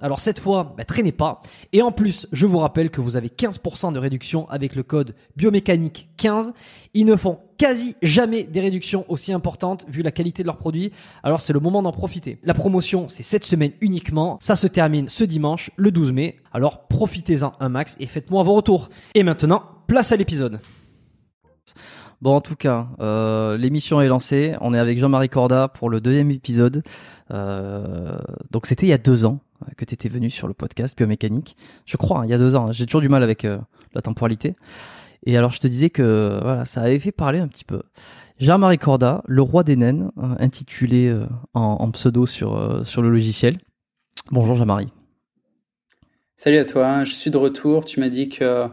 Alors cette fois, bah, traînez pas. Et en plus, je vous rappelle que vous avez 15% de réduction avec le code biomécanique 15. Ils ne font quasi jamais des réductions aussi importantes vu la qualité de leurs produits. Alors c'est le moment d'en profiter. La promotion, c'est cette semaine uniquement. Ça se termine ce dimanche, le 12 mai. Alors profitez-en un max et faites-moi vos retours. Et maintenant, place à l'épisode. Bon, en tout cas, euh, l'émission est lancée. On est avec Jean-Marie Corda pour le deuxième épisode. Euh, donc c'était il y a deux ans que tu étais venu sur le podcast biomécanique. Je crois, hein, il y a deux ans. J'ai toujours du mal avec euh, la temporalité. Et alors je te disais que voilà, ça avait fait parler un petit peu. Jean-Marie Corda, le roi des naines, intitulé en, en, pseudo sur, sur le logiciel. Bonjour Jean-Marie. Salut à toi, je suis de retour. Tu m'as dit que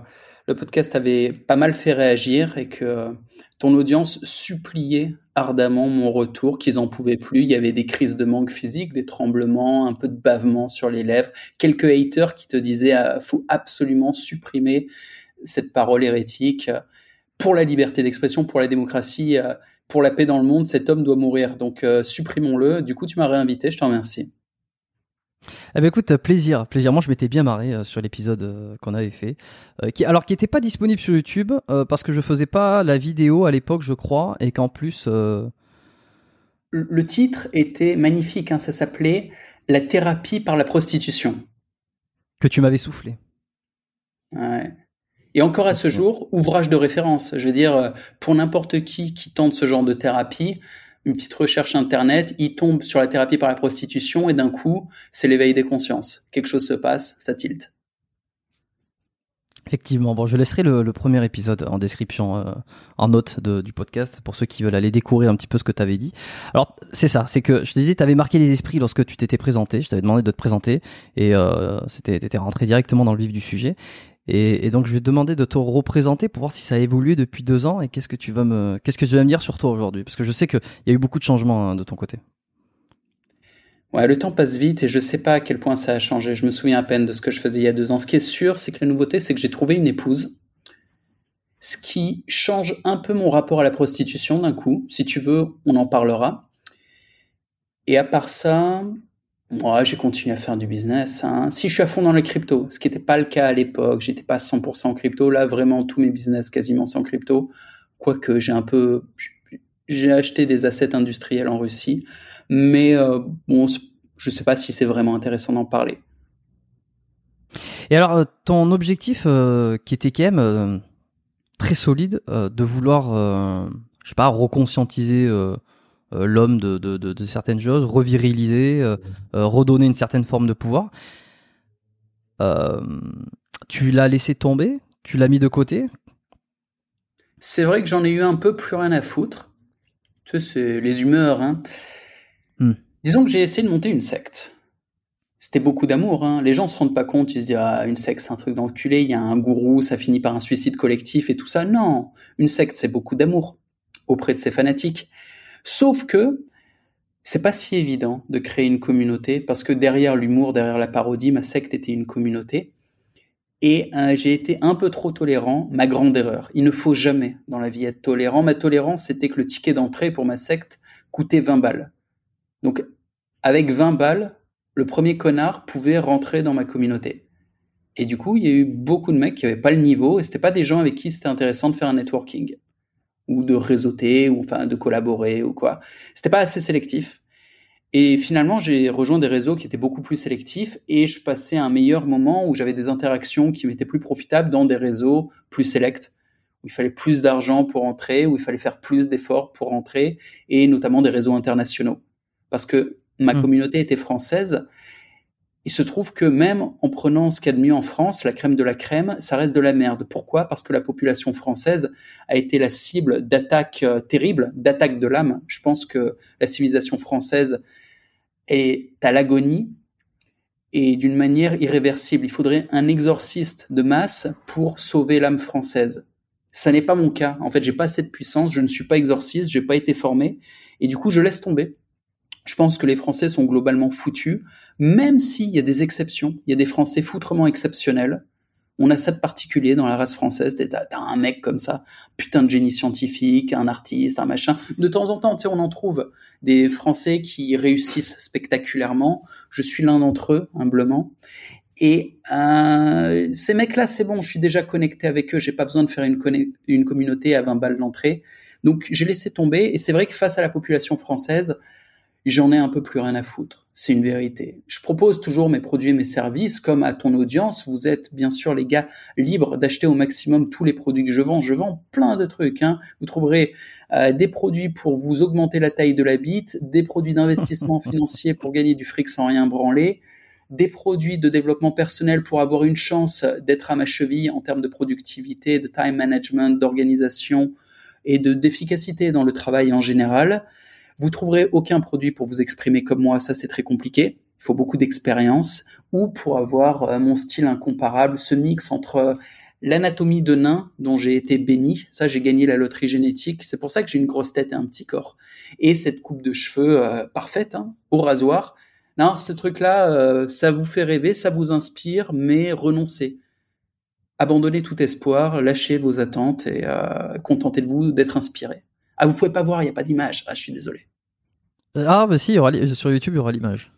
le podcast avait pas mal fait réagir et que ton audience suppliait ardemment mon retour, qu'ils en pouvaient plus. Il y avait des crises de manque physique, des tremblements, un peu de bavement sur les lèvres, quelques haters qui te disaient ah, faut absolument supprimer cette parole hérétique pour la liberté d'expression, pour la démocratie, pour la paix dans le monde. Cet homme doit mourir. Donc euh, supprimons-le. Du coup, tu m'as réinvité. Je t'en remercie. Eh ben écoute, plaisir, plaisir. Moi, je m'étais bien marré euh, sur l'épisode euh, qu'on avait fait, euh, qui alors qui était pas disponible sur YouTube parce que je faisais pas la vidéo à l'époque, je crois, et qu'en plus. Le titre était magnifique. Hein, ça s'appelait La thérapie par la prostitution. Que tu m'avais soufflé. Ouais. Et encore à ce jour, ouvrage de référence. Je veux dire, pour n'importe qui qui tente ce genre de thérapie, une petite recherche internet, il tombe sur la thérapie par la prostitution et d'un coup, c'est l'éveil des consciences. Quelque chose se passe, ça tilte. Effectivement. Bon, je laisserai le, premier épisode en description, euh, en note du podcast, pour ceux qui veulent aller découvrir un petit peu ce que tu avais dit. Alors, c'est ça, c'est que je te disais, tu avais marqué les esprits lorsque tu t'étais présenté. Je t'avais demandé de te présenter et euh, étais rentré directement dans le vif du sujet. Et, donc, je vais te demander de te représenter pour voir si ça a évolué depuis deux ans et qu'est-ce que tu vas me, qu'est-ce que tu vas me dire sur toi aujourd'hui, parce que je sais qu'il y a eu beaucoup de changements hein, de ton côté. Ouais, le temps passe vite et je sais pas à quel point ça a changé. Je me souviens à peine de ce que je faisais il y a deux ans. Ce qui est sûr, c'est que la nouveauté, c'est que j'ai trouvé une épouse. Ce qui change un peu mon rapport à la prostitution d'un coup. Si tu veux, on en parlera. Et à part ça, moi, j'ai continué à faire du business. Hein. Si je suis à fond dans les crypto, ce qui n'était pas le cas à l'époque, j'étais pas 100% en crypto. Là, vraiment, tous mes business quasiment sans crypto. Quoique j'ai un peu, j'ai acheté des assets industriels en Russie. Mais euh, bon, je ne sais pas si c'est vraiment intéressant d'en parler. Et alors, euh, ton objectif, euh, qui était quand même très solide, de vouloir, je sais pas, reconscientiser l'homme de, certaines choses, reviriliser, redonner une certaine forme de pouvoir, tu l'as laissé tomber? Tu l'as mis de côté? C'est vrai que j'en ai eu un peu plus rien à foutre. Tu sais, c'est les humeurs. Hein. Hmm. Disons que j'ai essayé de monter une secte. C'était beaucoup d'amour. Hein. Les gens se rendent pas compte, ils se disent ah, une secte c'est un truc d'enculé, il y a un gourou, ça finit par un suicide collectif et tout ça. Non, une secte c'est beaucoup d'amour auprès de ses fanatiques. Sauf que c'est pas si évident de créer une communauté parce que derrière l'humour, derrière la parodie, ma secte était une communauté. Et euh, j'ai été un peu trop tolérant, ma grande erreur. Il ne faut jamais dans la vie être tolérant. Ma tolérance, c'était que le ticket d'entrée pour ma secte coûtait 20 balles. Donc, avec 20 balles, le premier connard pouvait rentrer dans ma communauté. Et du coup, il y a eu beaucoup de mecs qui n'avaient pas le niveau, et c'était pas des gens avec qui c'était intéressant de faire un networking, ou de réseauter, ou enfin de collaborer, ou quoi. C'était pas assez sélectif. Et finalement, j'ai rejoint des réseaux qui étaient beaucoup plus sélectifs, et je passais un meilleur moment où j'avais des interactions qui m'étaient plus profitables dans des réseaux plus sélects, où il fallait plus d'argent pour entrer, où il fallait faire plus d'efforts pour entrer, et notamment des réseaux internationaux parce que ma mmh. communauté était française. Il se trouve que même en prenant ce qu'il y a de mieux en France, la crème de la crème, ça reste de la merde. Pourquoi? Parce que la population française a été la cible d'attaques euh, terribles, d'attaques de l'âme. Je pense que la civilisation française est à l'agonie et d'une manière irréversible. Il faudrait un exorciste de masse pour sauver l'âme française. Ça n'est pas mon cas. En fait, j'ai pas assez de puissance, je ne suis pas exorciste, j'ai pas été formé et du coup, je laisse tomber. Je pense que les Français sont globalement foutus, même s'il y a des exceptions. Il y a des Français foutrement exceptionnels. On a ça de particulier dans la race française. T'as un mec comme ça, putain de génie scientifique, un artiste, un machin. De temps en temps, tu sais, on en trouve des Français qui réussissent spectaculairement. Je suis l'un d'entre eux, humblement. Et euh, ces mecs-là, c'est bon, je suis déjà connecté avec eux. J'ai pas besoin de faire une, une communauté à 20 balles d'entrée. Donc j'ai laissé tomber. Et c'est vrai que face à la population française, j'en ai un peu plus rien à foutre. C'est une vérité. Je propose toujours mes produits et mes services, comme à ton audience. Vous êtes bien sûr les gars libres d'acheter au maximum tous les produits que je vends. Je vends plein de trucs. Hein. Vous trouverez euh, des produits pour vous augmenter la taille de la bite, des produits d'investissement financier pour gagner du fric sans rien branler, des produits de développement personnel pour avoir une chance d'être à ma cheville en termes de productivité, de time management, d'organisation et de d'efficacité dans le travail en général. Vous trouverez aucun produit pour vous exprimer comme moi, ça c'est très compliqué. Il faut beaucoup d'expérience ou pour avoir euh, mon style incomparable, ce mix entre euh, l'anatomie de nain dont j'ai été béni, ça j'ai gagné la loterie génétique, c'est pour ça que j'ai une grosse tête et un petit corps, et cette coupe de cheveux euh, parfaite, hein, au rasoir. Non, ce truc-là, ça vous fait rêver, ça vous inspire, mais renoncez. Abandonnez tout espoir, lâchez vos attentes et contentez-vous d'être inspiré. Ah, vous pouvez pas voir, il n'y a pas d'image. Ah, je suis désolé. Euh, ah, bah si, y aura sur YouTube, il y aura l'image.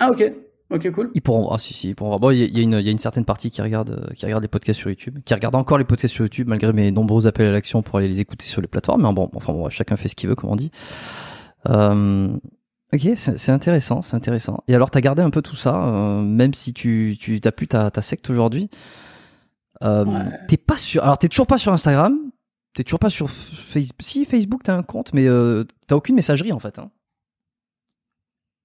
Ah, ok. Ok, cool. Ils pourront, ah si, si, ils pourront voir. Bon, il y, a une certaine partie qui regarde, euh, qui regarde les podcasts sur YouTube, qui regarde encore les podcasts sur YouTube, malgré mes nombreux appels à l'action pour aller les écouter sur les plateformes. Mais bon, enfin bon, chacun fait ce qu'il veut, comme on dit. Euh, ok, c'est intéressant, c'est intéressant. Et alors, t'as gardé un peu tout ça, même si tu, tu t'as plus ta, ta secte aujourd'hui. T'es pas sur, alors t'es toujours pas sur Instagram, T'es toujours pas sur Facebook. Si, Facebook, t'as un compte, mais euh, t'as aucune messagerie en fait. Hein.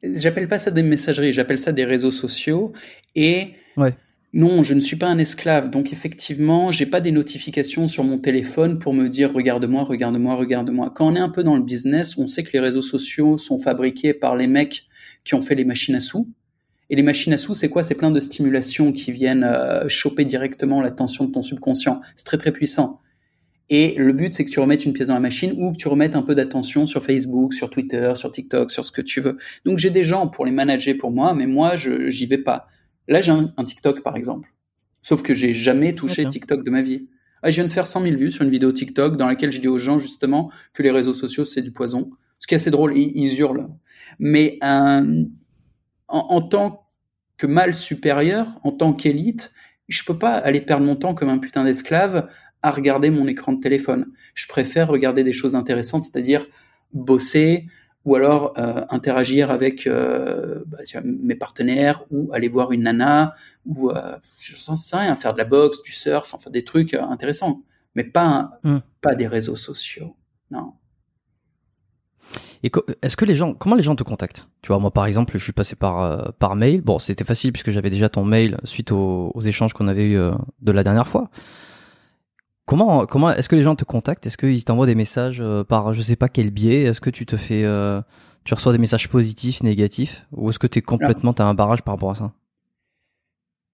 J'appelle pas ça des messageries, j'appelle ça des réseaux sociaux. Et ouais. Non, je ne suis pas un esclave, donc effectivement, j'ai pas des notifications sur mon téléphone pour me dire regarde-moi, regarde-moi, regarde-moi. Quand on est un peu dans le business, on sait que les réseaux sociaux sont fabriqués par les mecs qui ont fait les machines à sous. Et les machines à sous, c'est quoi? C'est plein de stimulations qui viennent euh, choper directement l'attention de ton subconscient. C'est très très puissant. Et le but, c'est que tu remettes une pièce dans la machine ou que tu remettes un peu d'attention sur Facebook, sur Twitter, sur TikTok, sur ce que tu veux. Donc j'ai des gens pour les manager pour moi, mais moi, je j'y vais pas. Là, j'ai un, TikTok, par exemple. Sauf que j'ai jamais touché TikTok de ma vie. Ah, je viens de faire 100 000 vues sur une vidéo TikTok dans laquelle je dis aux gens, justement, que les réseaux sociaux, c'est du poison. Ce qui est assez drôle, ils, ils hurlent. Mais en, en tant que mal supérieur, en tant qu'élite, je peux pas aller perdre mon temps comme un putain d'esclave à regarder mon écran de téléphone. Je préfère regarder des choses intéressantes, c'est-à-dire bosser, ou alors euh, interagir avec euh, bah, mes partenaires ou aller voir une nana ou euh, je sais rien faire de la boxe du surf enfin des trucs euh, intéressants mais pas hmm. pas des réseaux sociaux non et est-ce que les gens comment les gens te contactent? Tu vois moi par exemple je suis passé par euh, par mail bon c'était facile puisque j'avais déjà ton mail suite aux, aux échanges qu'on avait eu de la dernière fois Comment, est-ce que les gens te contactent? Est-ce qu'ils t'envoient des messages euh, par je sais pas quel biais? Est-ce que tu te fais, euh, tu reçois des messages positifs, négatifs, ou est-ce que tu es complètement, as un barrage par rapport à ça?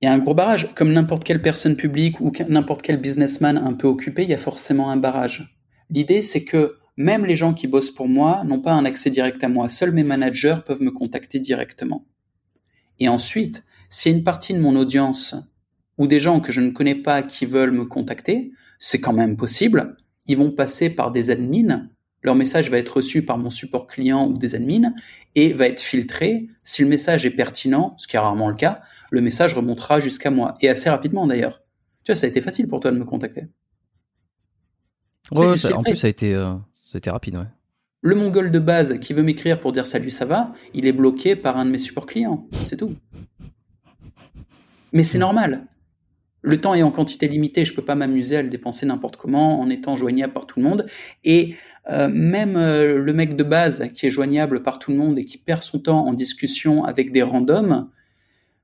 Il y a un gros barrage, comme n'importe quelle personne publique ou n'importe quel businessman un peu occupé, il y a forcément un barrage. L'idée, c'est que même les gens qui bossent pour moi n'ont pas un accès direct à moi. Seuls mes managers peuvent me contacter directement. Et ensuite, s'il y a une partie de mon audience ou des gens que je ne connais pas qui veulent me contacter, c'est quand même possible. Ils vont passer par des admins. Leur message va être reçu par mon support client ou des admins et va être filtré. Si le message est pertinent, ce qui est rarement le cas, le message remontera jusqu'à moi et assez rapidement d'ailleurs. Tu vois, ça a été facile pour toi de me contacter. Ouais, en plus ça a été, euh, ça a été rapide, ouais. Le mongol de base qui veut m'écrire pour dire salut, ça va, il est bloqué par un de mes supports clients. C'est tout. Mais c'est hmm. normal le temps est en quantité limitée, je peux pas m'amuser à le dépenser n'importe comment en étant joignable par tout le monde. Et euh, même euh, le mec de base qui est joignable par tout le monde et qui perd son temps en discussion avec des randoms,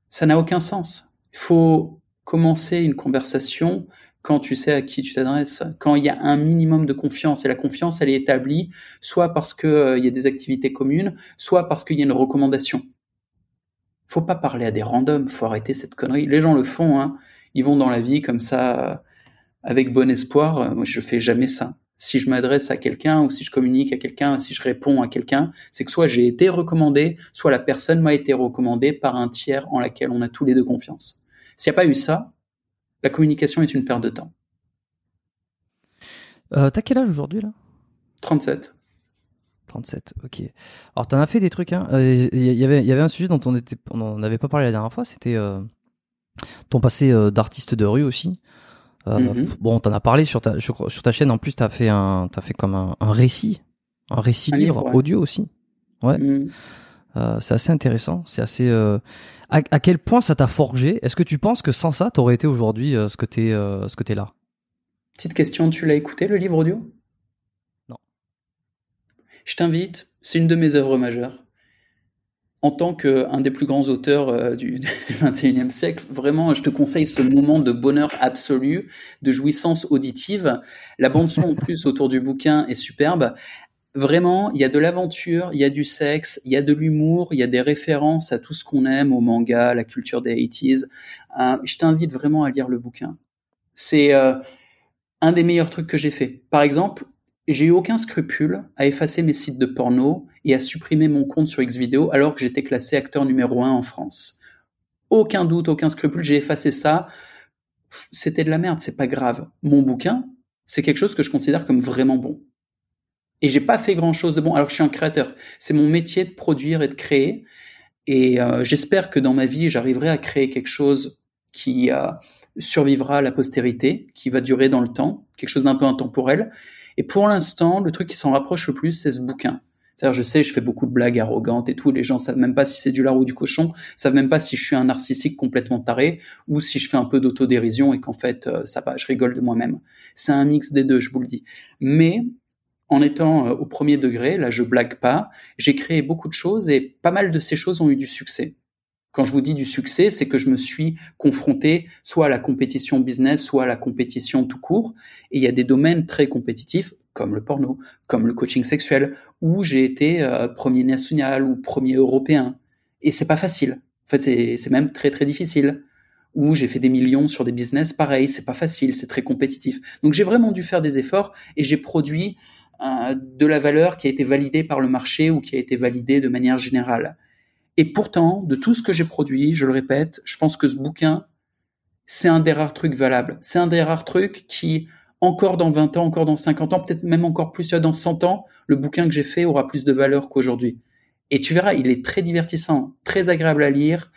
ça n'a aucun sens. Il faut commencer une conversation quand tu sais à qui tu t'adresses, quand il y a un minimum de confiance. Et la confiance, elle est établie soit parce qu'il euh, y a des activités communes, soit parce qu'il y a une recommandation. Faut pas parler à des randoms, faut arrêter cette connerie. Les gens le font, hein ils vont dans la vie comme ça euh, avec bon espoir. Euh, moi, je fais jamais ça. Si je m'adresse à quelqu'un ou si je communique à quelqu'un, si je réponds à quelqu'un, c'est que soit j'ai été recommandé, soit la personne m'a été recommandée par un tiers en laquelle on a tous les deux confiance. S'il n'y a pas eu ça, la communication est une perte de temps. Euh, T'as quel âge aujourd'hui là? 37. 37, ok. Alors t'en as fait des trucs, hein. Il euh, y, y, avait, y avait un sujet dont on était, on n'avait pas parlé la dernière fois, c'était ton passé euh, d'artiste de rue aussi. Euh, mhm. Bon, t'en as parlé sur ta, sur, ta chaîne. En plus, t'as fait un, as fait comme un, récit, un récit livre, audio aussi. Ouais. Mhm. Euh, c'est assez intéressant. C'est assez. À, quel point ça t'a forgé? Est-ce que tu penses que sans ça, t'aurais été aujourd'hui ce que t'es, ce que t'es là? Petite question, tu l'as écouté le livre audio? Non. Je t'invite. C'est une de mes œuvres majeures en tant qu'un des plus grands auteurs euh, du, 21e siècle, vraiment, je te conseille ce moment de bonheur absolu, de jouissance auditive. La bande son en plus autour du bouquin est superbe. Vraiment, il y a de l'aventure, il y a du sexe, il y a de l'humour, il y a des références à tout ce qu'on aime au manga, la culture des 80s. Euh, je t'invite vraiment à lire le bouquin. C'est euh, un des meilleurs trucs que j'ai fait. Par exemple, j'ai eu aucun scrupule à effacer mes sites de porno et à supprimer mon compte sur Xvideo alors que j'étais classé acteur numéro un en France. Aucun doute, aucun scrupule, j'ai effacé ça. C'était de la merde, c'est pas grave. Mon bouquin, c'est quelque chose que je considère comme vraiment bon. Et j'ai pas fait grand chose de bon alors que je suis un créateur. C'est mon métier de produire et de créer. Et euh, j'espère que dans ma vie, j'arriverai à créer quelque chose qui euh, survivra à la postérité, qui va durer dans le temps, quelque chose d'un peu intemporel et pour l'instant, le truc qui s'en rapproche le plus, c'est ce bouquin. C'est-à-dire, je sais, je fais beaucoup de blagues arrogantes et tout. Les gens savent même pas si c'est du lard ou du cochon. Savent même pas si je suis un narcissique complètement taré ou si je fais un peu d'autodérision et qu'en fait, euh, ça va, je rigole de moi-même. C'est un mix des deux, je vous le dis. Mais en étant euh, au premier degré, là, je blague pas. J'ai créé beaucoup de choses et pas mal de ces choses ont eu du succès. Quand je vous dis du succès, c'est que je me suis confronté soit à la compétition business, soit à la compétition tout court. Et il y a des domaines très compétitifs, comme le porno, comme le coaching sexuel, où j'ai été euh, premier national ou premier européen. Et c'est pas facile. En fait, c'est même très très difficile. Où j'ai fait des millions sur des business, pareil, c'est pas facile, c'est très compétitif. Donc j'ai vraiment dû faire des efforts et j'ai produit euh, de la valeur qui a été validée par le marché ou qui a été validée de manière générale. Et pourtant, de tout ce que j'ai produit, je le répète, je pense que ce bouquin, c'est un des rares trucs valables. C'est un des rares trucs qui, encore dans 20 ans, encore dans 50 ans, peut-être même encore plus dans 100 ans, le bouquin que j'ai fait aura plus de valeur qu'aujourd'hui. Et tu verras, il est très divertissant, très agréable à lire.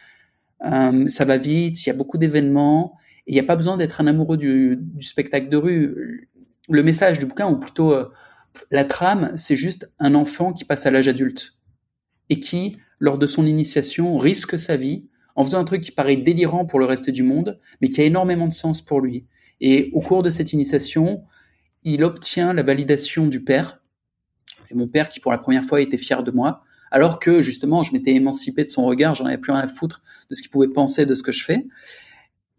Euh, ça va vite, il y a beaucoup d'événements. Il n'y a pas besoin d'être un amoureux du, spectacle de rue. Le message du bouquin, ou plutôt euh, la trame, c'est juste un enfant qui passe à l'âge adulte et qui, lors de son initiation, risque sa vie en faisant un truc qui paraît délirant pour le reste du monde, mais qui a énormément de sens pour lui. Et au cours de cette initiation, il obtient la validation du père. Mon père qui, pour la première fois, était fier de moi, alors que justement, je m'étais émancipé de son regard, j'en avais plus rien à foutre de ce qu'il pouvait penser de ce que je fais.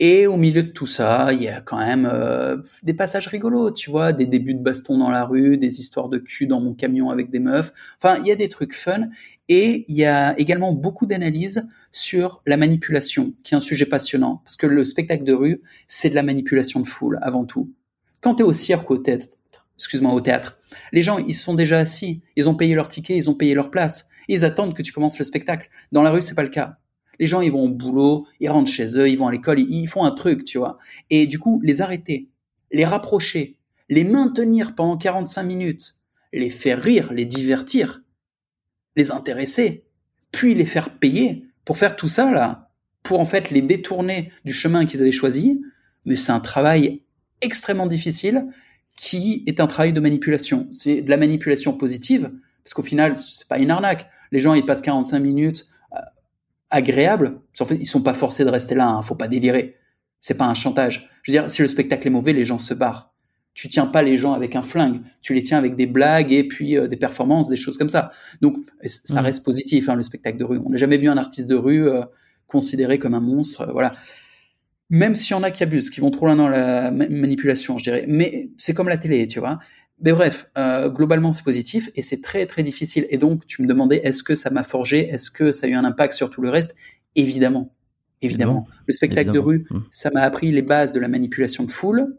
Et au milieu de tout ça, il y a quand même euh, des passages rigolos, tu vois, des débuts de baston dans la rue, des histoires de cul dans mon camion avec des meufs. Enfin, il y a des trucs fun. Et il y a également beaucoup d'analyses sur la manipulation, qui est un sujet passionnant, parce que le spectacle de rue, c'est de la manipulation de foule avant tout. Quand tu es au cirque, au théâtre, excuse-moi, au théâtre, les gens, ils sont déjà assis, ils ont payé leur ticket, ils ont payé leur place, ils attendent que tu commences le spectacle. Dans la rue, c'est pas le cas. Les gens, ils vont au boulot, ils rentrent chez eux, ils vont à l'école, ils, font un truc, tu vois. Et du coup, les arrêter, les rapprocher, les maintenir pendant 45 minutes, les faire rire, les divertir, les intéresser, puis les faire payer pour faire tout ça, là, pour en fait les détourner du chemin qu'ils avaient choisi. Mais c'est un travail extrêmement difficile qui est un travail de manipulation. C'est de la manipulation positive, parce qu'au final, c'est pas une arnaque. Les gens, ils passent 45 minutes agréable. En fait, ils sont pas forcés de rester là. Hein, faut pas délirer. C'est pas un chantage. Je veux dire, si le spectacle est mauvais, les gens se barrent. Tu tiens pas les gens avec un flingue. Tu les tiens avec des blagues et puis euh, des performances, des choses comme ça. Donc, ça mmh. reste positif, hein, le spectacle de rue. On n'a jamais vu un artiste de rue euh, considéré comme un monstre. Euh, voilà. Même s'il y en a qui abusent, qui vont trop loin dans la manipulation, je dirais. Mais c'est comme la télé, tu vois. Mais bref, euh, globalement, c'est positif et c'est très très difficile. Et donc, tu me demandais, est-ce que ça m'a forgé? Est-ce que ça a eu un impact sur tout le reste? Évidemment, évidemment. Le spectacle de rue, mmh. ça m'a appris les bases de la manipulation de foule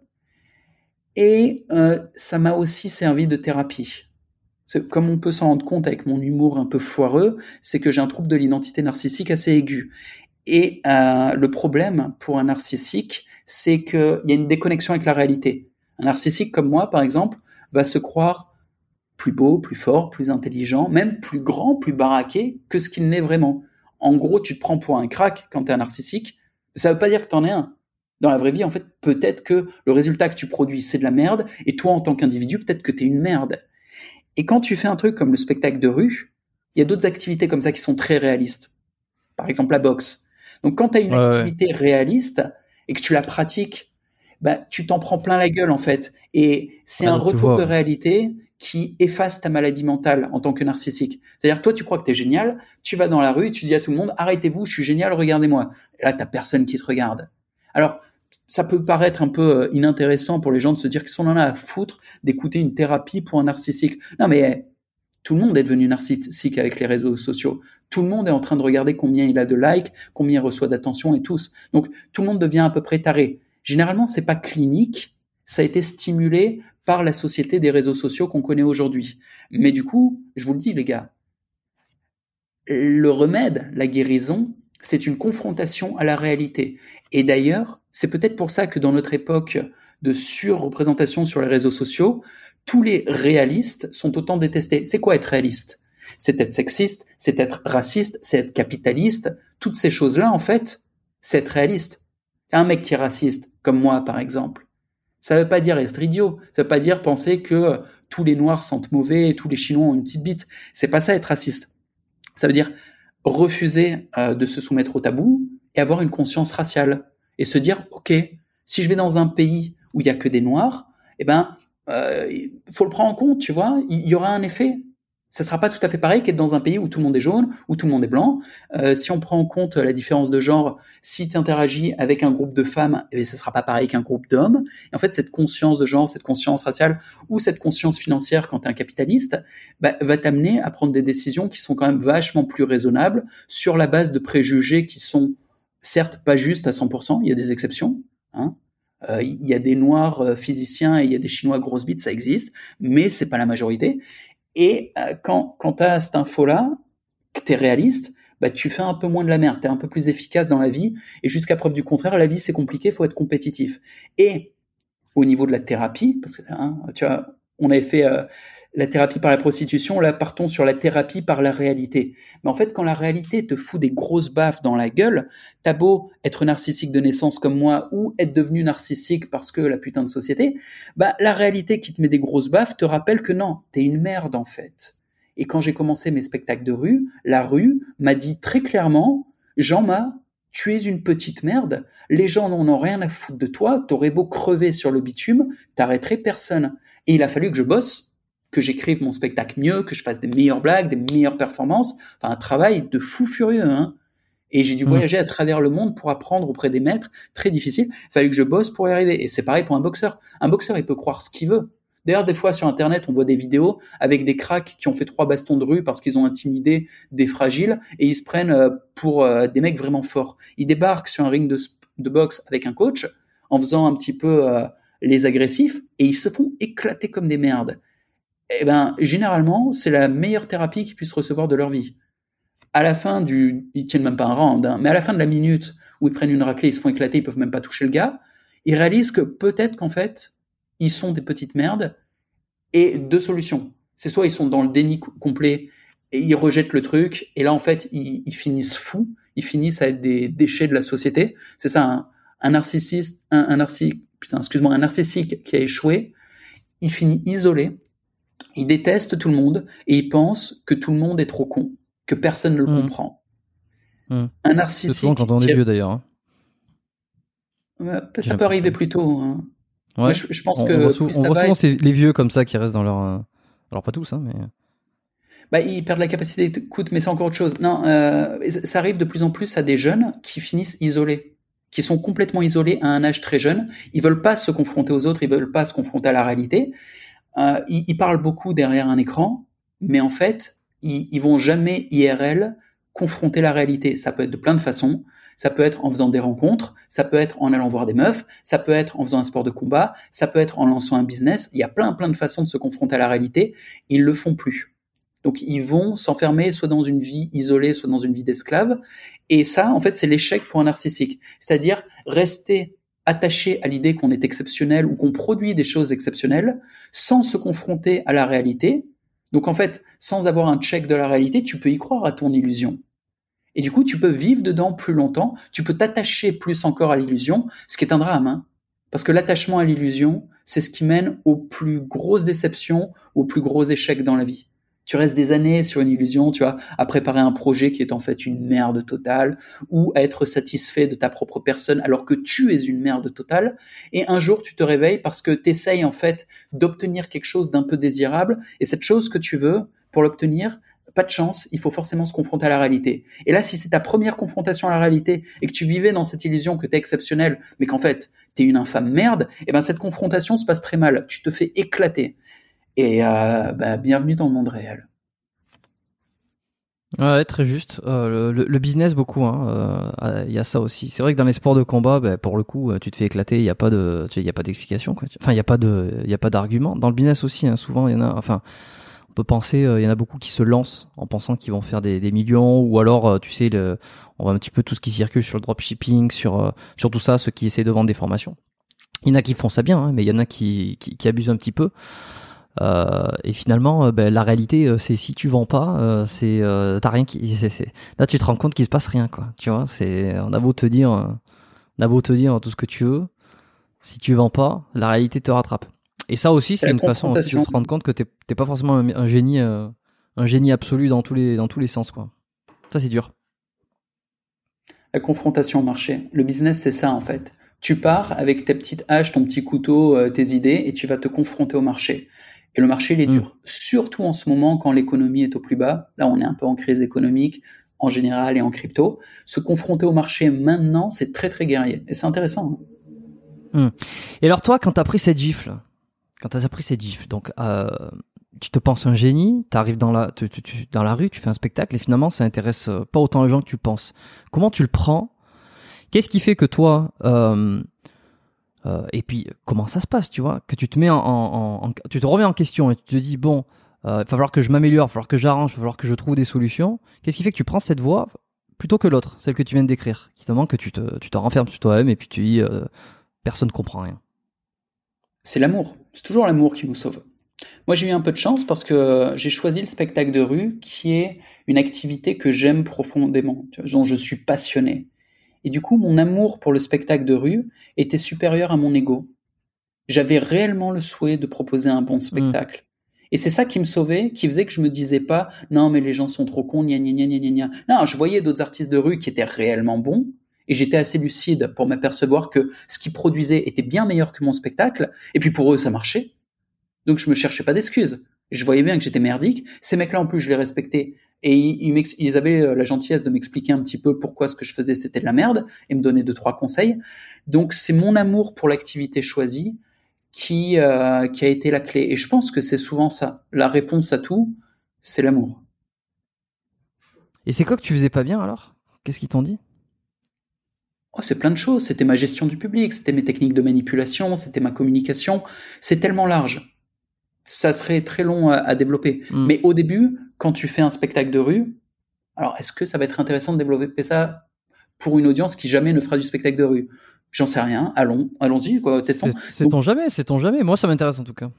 et euh, ça m'a aussi servi de thérapie. Comme on peut s'en rendre compte avec mon humour un peu foireux, c'est que j'ai un trouble de l'identité narcissique assez aigu. Et euh, le problème pour un narcissique, c'est qu'il y a une déconnexion avec la réalité. Un narcissique comme moi, par exemple, va se croire plus beau, plus fort, plus intelligent, même plus grand, plus baraqué que ce qu'il n'est vraiment. En gros, tu te prends pour un crack quand tu es un narcissique. Ça veut pas dire que tu en es un. Dans la vraie vie, en fait, peut-être que le résultat que tu produis, c'est de la merde, et toi, en tant qu'individu, peut-être que tu es une merde. Et quand tu fais un truc comme le spectacle de rue, il y a d'autres activités comme ça qui sont très réalistes. Par exemple, la boxe. Donc, quand tu as une activité réaliste et que tu la pratiques, bah, tu t'en prends plein la gueule, en fait. Et c'est ah, un retour de réalité qui efface ta maladie mentale en tant que narcissique. C'est-à-dire, toi, tu crois que tu es génial, tu vas dans la rue, tu dis à tout le monde, arrêtez-vous, je suis génial, regardez-moi. Et là, t'as personne qui te regarde. Alors, ça peut paraître un peu euh, inintéressant pour les gens de se dire qu'ils sont en a à foutre d'écouter une thérapie pour un narcissique. Non, mais tout le monde est devenu narcissique avec les réseaux sociaux. Tout le monde est en train de regarder combien il a de likes, combien il reçoit d'attention et tous. Donc, tout le monde devient à peu près taré. Généralement, c'est pas clinique, ça a été stimulé par la société des réseaux sociaux qu'on connaît aujourd'hui. Mais du coup, je vous le dis les gars, le remède, la guérison, c'est une confrontation à la réalité. Et d'ailleurs, c'est peut-être pour ça que dans notre époque de surreprésentation sur les réseaux sociaux, tous les réalistes sont autant détestés. C'est quoi être réaliste? C'est être sexiste, c'est être raciste, c'est être capitaliste. Toutes ces choses-là, en fait, c'est être réaliste. Un mec qui est raciste, comme moi par exemple, ça ne veut pas dire être idiot. Ça ne veut pas dire penser que tous les Noirs sentent mauvais et tous les Chinois ont une petite bite. C'est pas ça être raciste. Ça veut dire refuser euh, de se soumettre au tabou et avoir une conscience raciale et se dire ok, si je vais dans un pays où il y a que des Noirs, eh ben euh, faut le prendre en compte, tu vois. Il y, aura un effet. Ça sera pas tout à fait pareil qu'être dans un pays où tout le monde est jaune, où tout le monde est blanc. Euh, si on prend en compte la différence de genre, si tu interagis avec un groupe de femmes, eh ça sera pas pareil qu'un groupe d'hommes. Et en fait, cette conscience de genre, cette conscience raciale ou cette conscience financière quand tu es un capitaliste, bah, va t'amener à prendre des décisions qui sont quand même vachement plus raisonnables sur la base de préjugés qui sont certes pas justes à 100%, il y a des exceptions. Hein. Euh, il y a des noirs euh, physiciens et il y a des chinois grosses bites, ça existe, mais c'est pas la majorité. Et euh, quand, tu as cette info-là, que tu es réaliste, bah, tu fais un peu moins de la merde, tu es un peu plus efficace dans la vie. Et jusqu'à preuve du contraire, la vie, c'est compliqué, faut être compétitif. Et au niveau de la thérapie, parce que hein, tu vois, on avait fait la thérapie par la prostitution, là partons sur la thérapie par la réalité. Mais en fait, quand la réalité te fout des grosses baffes dans la gueule, t'as beau être narcissique de naissance comme moi ou être devenu narcissique parce que la putain de société, bah la réalité qui te met des grosses baffes te rappelle que non, t'es une merde en fait. Et quand j'ai commencé mes spectacles de rue, la rue m'a dit très clairement, Jean-Ma, tu es une petite merde, les gens n'en ont rien à foutre de toi, t'aurais beau crever sur le bitume, t'arrêterais personne. Et il a fallu que je bosse que j'écrive mon spectacle mieux, que je fasse des meilleures blagues, des meilleures performances. Enfin, un travail de fou furieux. Hein. Et j'ai dû mmh. voyager à travers le monde pour apprendre auprès des maîtres, très difficile. Il fallait que je bosse pour y arriver. Et c'est pareil pour un boxeur. Un boxeur, il peut croire ce qu'il veut. D'ailleurs, des fois sur Internet, on voit des vidéos avec des cracks qui ont fait trois bastons de rue parce qu'ils ont intimidé des fragiles et ils se prennent euh, pour euh, des mecs vraiment forts. Ils débarquent sur un ring de, de boxe avec un coach en faisant un petit peu euh, les agressifs et ils se font éclater comme des merdes eh ben, généralement, c'est la meilleure thérapie qu'ils puissent recevoir de leur vie. À la fin du, ils tiennent même pas un round, hein, mais à la fin de la minute où ils prennent une raclée, ils se font éclater, ils peuvent même pas toucher le gars, ils réalisent que peut-être qu'en fait, ils sont des petites merdes et deux solutions. C'est soit ils sont dans le déni complet et ils rejettent le truc et là en fait ils, finissent fous, ils finissent à être des déchets de la société. C'est ça un, narcissiste, un, un narcissique, putain, excuse-moi, un narcissique qui a échoué, il finit isolé il déteste tout le monde et il pense que tout le monde est trop con, que personne ne le hmm. comprend. Hmm. Un narcissique. C'est souvent quand on est vieux d'ailleurs. Hein. ça peut arriver plus tôt. Hein. Ouais. je, pense que on voit, souvent c'est les vieux comme ça qui restent dans leur. Euh, alors pas tous, hein, mais. Bah, ils perdent la capacité d'écoute, mais c'est encore autre chose. Non, euh, ça arrive de plus en plus à des jeunes qui finissent isolés, qui sont complètement isolés à un âge très jeune. Ils veulent pas se confronter aux autres, ils veulent pas se confronter à la réalité, euh, ils, parlent beaucoup derrière un écran, mais en fait, ils, ils vont jamais IRL confronter la réalité. Ça peut être de plein de façons. Ça peut être en faisant des rencontres, ça peut être en allant voir des meufs, ça peut être en faisant un sport de combat, ça peut être en lançant un business. Il y a plein plein de façons de se confronter à la réalité. Ils le font plus. Donc ils vont s'enfermer soit dans une vie isolée, soit dans une vie d'esclave. Et ça, en fait, c'est l'échec pour un narcissique. C'est-à-dire rester attaché à l'idée qu'on est exceptionnel ou qu'on produit des choses exceptionnelles sans se confronter à la réalité. Donc en fait, sans avoir un check de la réalité, tu peux y croire à ton illusion. Et du coup, tu peux vivre dedans plus longtemps, tu peux t'attacher plus encore à l'illusion, ce qui est un drame. Parce que l'attachement à l'illusion, c'est ce qui mène aux plus grosses déceptions, aux plus gros échecs dans la vie tu restes des années sur une illusion, tu vois, à préparer un projet qui est en fait une merde totale, ou à être satisfait de ta propre personne alors que tu es une merde totale, et un jour tu te réveilles parce que tu essayes en fait d'obtenir quelque chose d'un peu désirable, et cette chose que tu veux, pour l'obtenir, pas de chance, il faut forcément se confronter à la réalité. Et là, si c'est ta première confrontation à la réalité et que tu vivais dans cette illusion que tu es exceptionnel, mais qu'en fait, tu es une infâme merde, et eh ben cette confrontation se passe très mal. Tu te fais éclater. Et euh, bah, bienvenue dans le monde réel. Ouais, très juste. Euh, le, business, beaucoup. Hein, euh, il y a ça aussi. C'est vrai que dans les sports de combat, bah, pour le coup, tu te fais éclater. Il n'y a pas de, il a pas d'explication. Enfin, il n'y a pas de, il a pas d'argument. Dans le business aussi, hein, souvent, il y en a. Enfin, on peut penser, il y en a beaucoup qui se lancent en pensant qu'ils vont faire des, millions, ou alors, tu sais, on voit un petit peu tout ce qui circule sur le dropshipping, sur, tout ça, ceux qui essaient de vendre des formations. Il y en a qui font ça bien, hein, mais il y en a qui abusent un petit peu. Euh, et finalement, euh, ben, la réalité, euh, c'est si tu vends pas, c'est t'as rien qui. Là, tu te rends compte qu'il se passe rien, quoi. Tu vois, c'est on a beau te dire, on a beau te dire tout ce que tu veux, si tu vends pas, la réalité te rattrape. Et ça aussi, c'est une façon de te rendre compte que t'es pas forcément un, génie, un génie absolu dans tous les dans tous les sens, quoi. Ça, c'est dur. La confrontation au marché. Le business, c'est ça en fait. Tu pars avec ta petite hache, ton petit couteau, tes idées, et tu vas te confronter au marché. Et le marché, il est dur. Surtout en ce moment, quand l'économie est au plus bas. Là, on est un peu en crise économique, en général, et en crypto. Se confronter au marché maintenant, c'est très, très guerrier. Et c'est intéressant. Hein. Et alors, toi, quand tu as pris cette gifle, quand tu as pris cette gifle, donc, euh, tu te penses un génie, tu arrives dans la, dans la rue, tu fais un spectacle, et finalement, ça intéresse euh, pas autant les gens que tu penses. Comment tu le prends? Qu'est-ce qui fait que toi, euh, euh, et puis comment ça se passe, tu vois, que tu te mets en, en, tu te remets en question et tu te dis bon, euh, il va falloir que je m'améliore, il va falloir que j'arrange, il va falloir que je trouve des solutions. Qu'est-ce qui fait que tu prends cette voie plutôt que l'autre, celle que tu viens de décrire, qui que tu te, tu renfermes sur toi-même et puis tu dis euh, personne comprend rien? C'est l'amour, c'est toujours l'amour qui nous sauve. Moi, j'ai eu un peu de chance parce que j'ai choisi le spectacle de rue, qui est une activité que j'aime profondément, dont je suis passionné. Et du coup, mon amour pour le spectacle de rue était supérieur à mon ego. J'avais réellement le souhait de proposer un bon spectacle. Et c'est ça qui me sauvait, qui faisait que je me disais pas, non, mais les gens sont trop cons, gna gna gna gna gna. Non, je voyais d'autres artistes de rue qui étaient réellement bons, et j'étais assez lucide pour m'apercevoir que ce qu'ils produisaient était bien meilleur que mon spectacle, et puis pour eux, ça marchait. Donc je me cherchais pas d'excuses. Je voyais bien que j'étais merdique. Ces mecs-là, en plus, je les respectais et ils, avaient euh, la gentillesse de m'expliquer un petit peu pourquoi ce que je faisais c'était de la merde et me donner deux trois conseils. Donc c'est mon amour pour l'activité choisie qui euh, qui a été la clé. Et je pense que c'est souvent ça. La réponse à tout, c'est l'amour. Et c'est quoi que tu faisais pas bien alors? Qu'est-ce qu'ils t'ont dit? Oh, c'est plein de choses. C'était ma gestion du public, c'était mes techniques de manipulation, c'était ma communication. C'est tellement large. Ça serait très long à, développer. Hmm. Mais au début, quand tu fais un spectacle de rue, alors est-ce que ça va être intéressant de développer ça pour une audience qui jamais ne fera du spectacle de rue? J'en sais rien. Allons, allons-y, quoi, testons. C'est ton jamais, c'est ton jamais. Moi, ça m'intéresse en tout cas.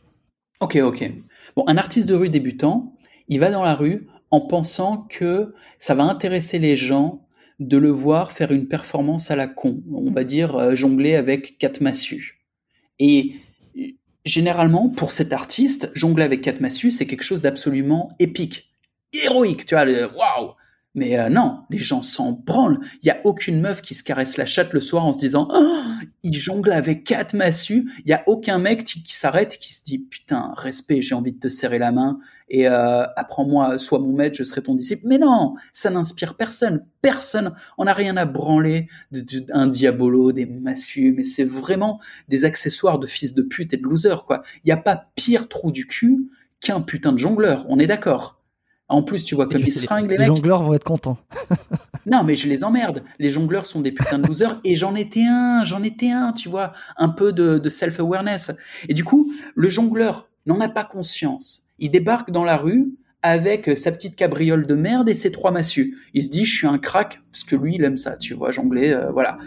Ok, ok. Bon, un artiste de rue débutant, il va dans la rue en pensant que ça va intéresser les gens de le voir faire une performance à la con. On va dire euh, jongler avec quatre massues. Et généralement, pour cet artiste, jongler avec quatre massues, c'est quelque chose d'absolument épique héroïque, tu vois, waouh. Mais euh, non, les gens s'en branlent. Il y a aucune meuf qui se caresse la chatte le soir en se disant oh, il jongle avec quatre massues. Il y a aucun mec qui, s'arrête qui se dit putain respect, j'ai envie de te serrer la main et euh, apprends-moi, sois mon maître, je serai ton disciple. Mais non, ça n'inspire personne. Personne. On n'a rien à branler d'un diabolo, des massues. Mais c'est vraiment des accessoires de fils de pute et de loser quoi. Il n'y a pas pire trou du cul qu'un putain de jongleur. On est d'accord. En plus, tu vois comme ils se fringuent les, mecs. Les jongleurs vont être contents. non, mais je les emmerde. Les jongleurs sont des putains de losers et j'en étais un, j'en étais un, tu vois, un peu de, self-awareness. Et du coup, le jongleur n'en a pas conscience. Il débarque dans la rue avec sa petite cabriole de merde et ses trois massues. Il se dit, je suis un crack, parce que lui, il aime ça, tu vois, jongler, euh, voilà.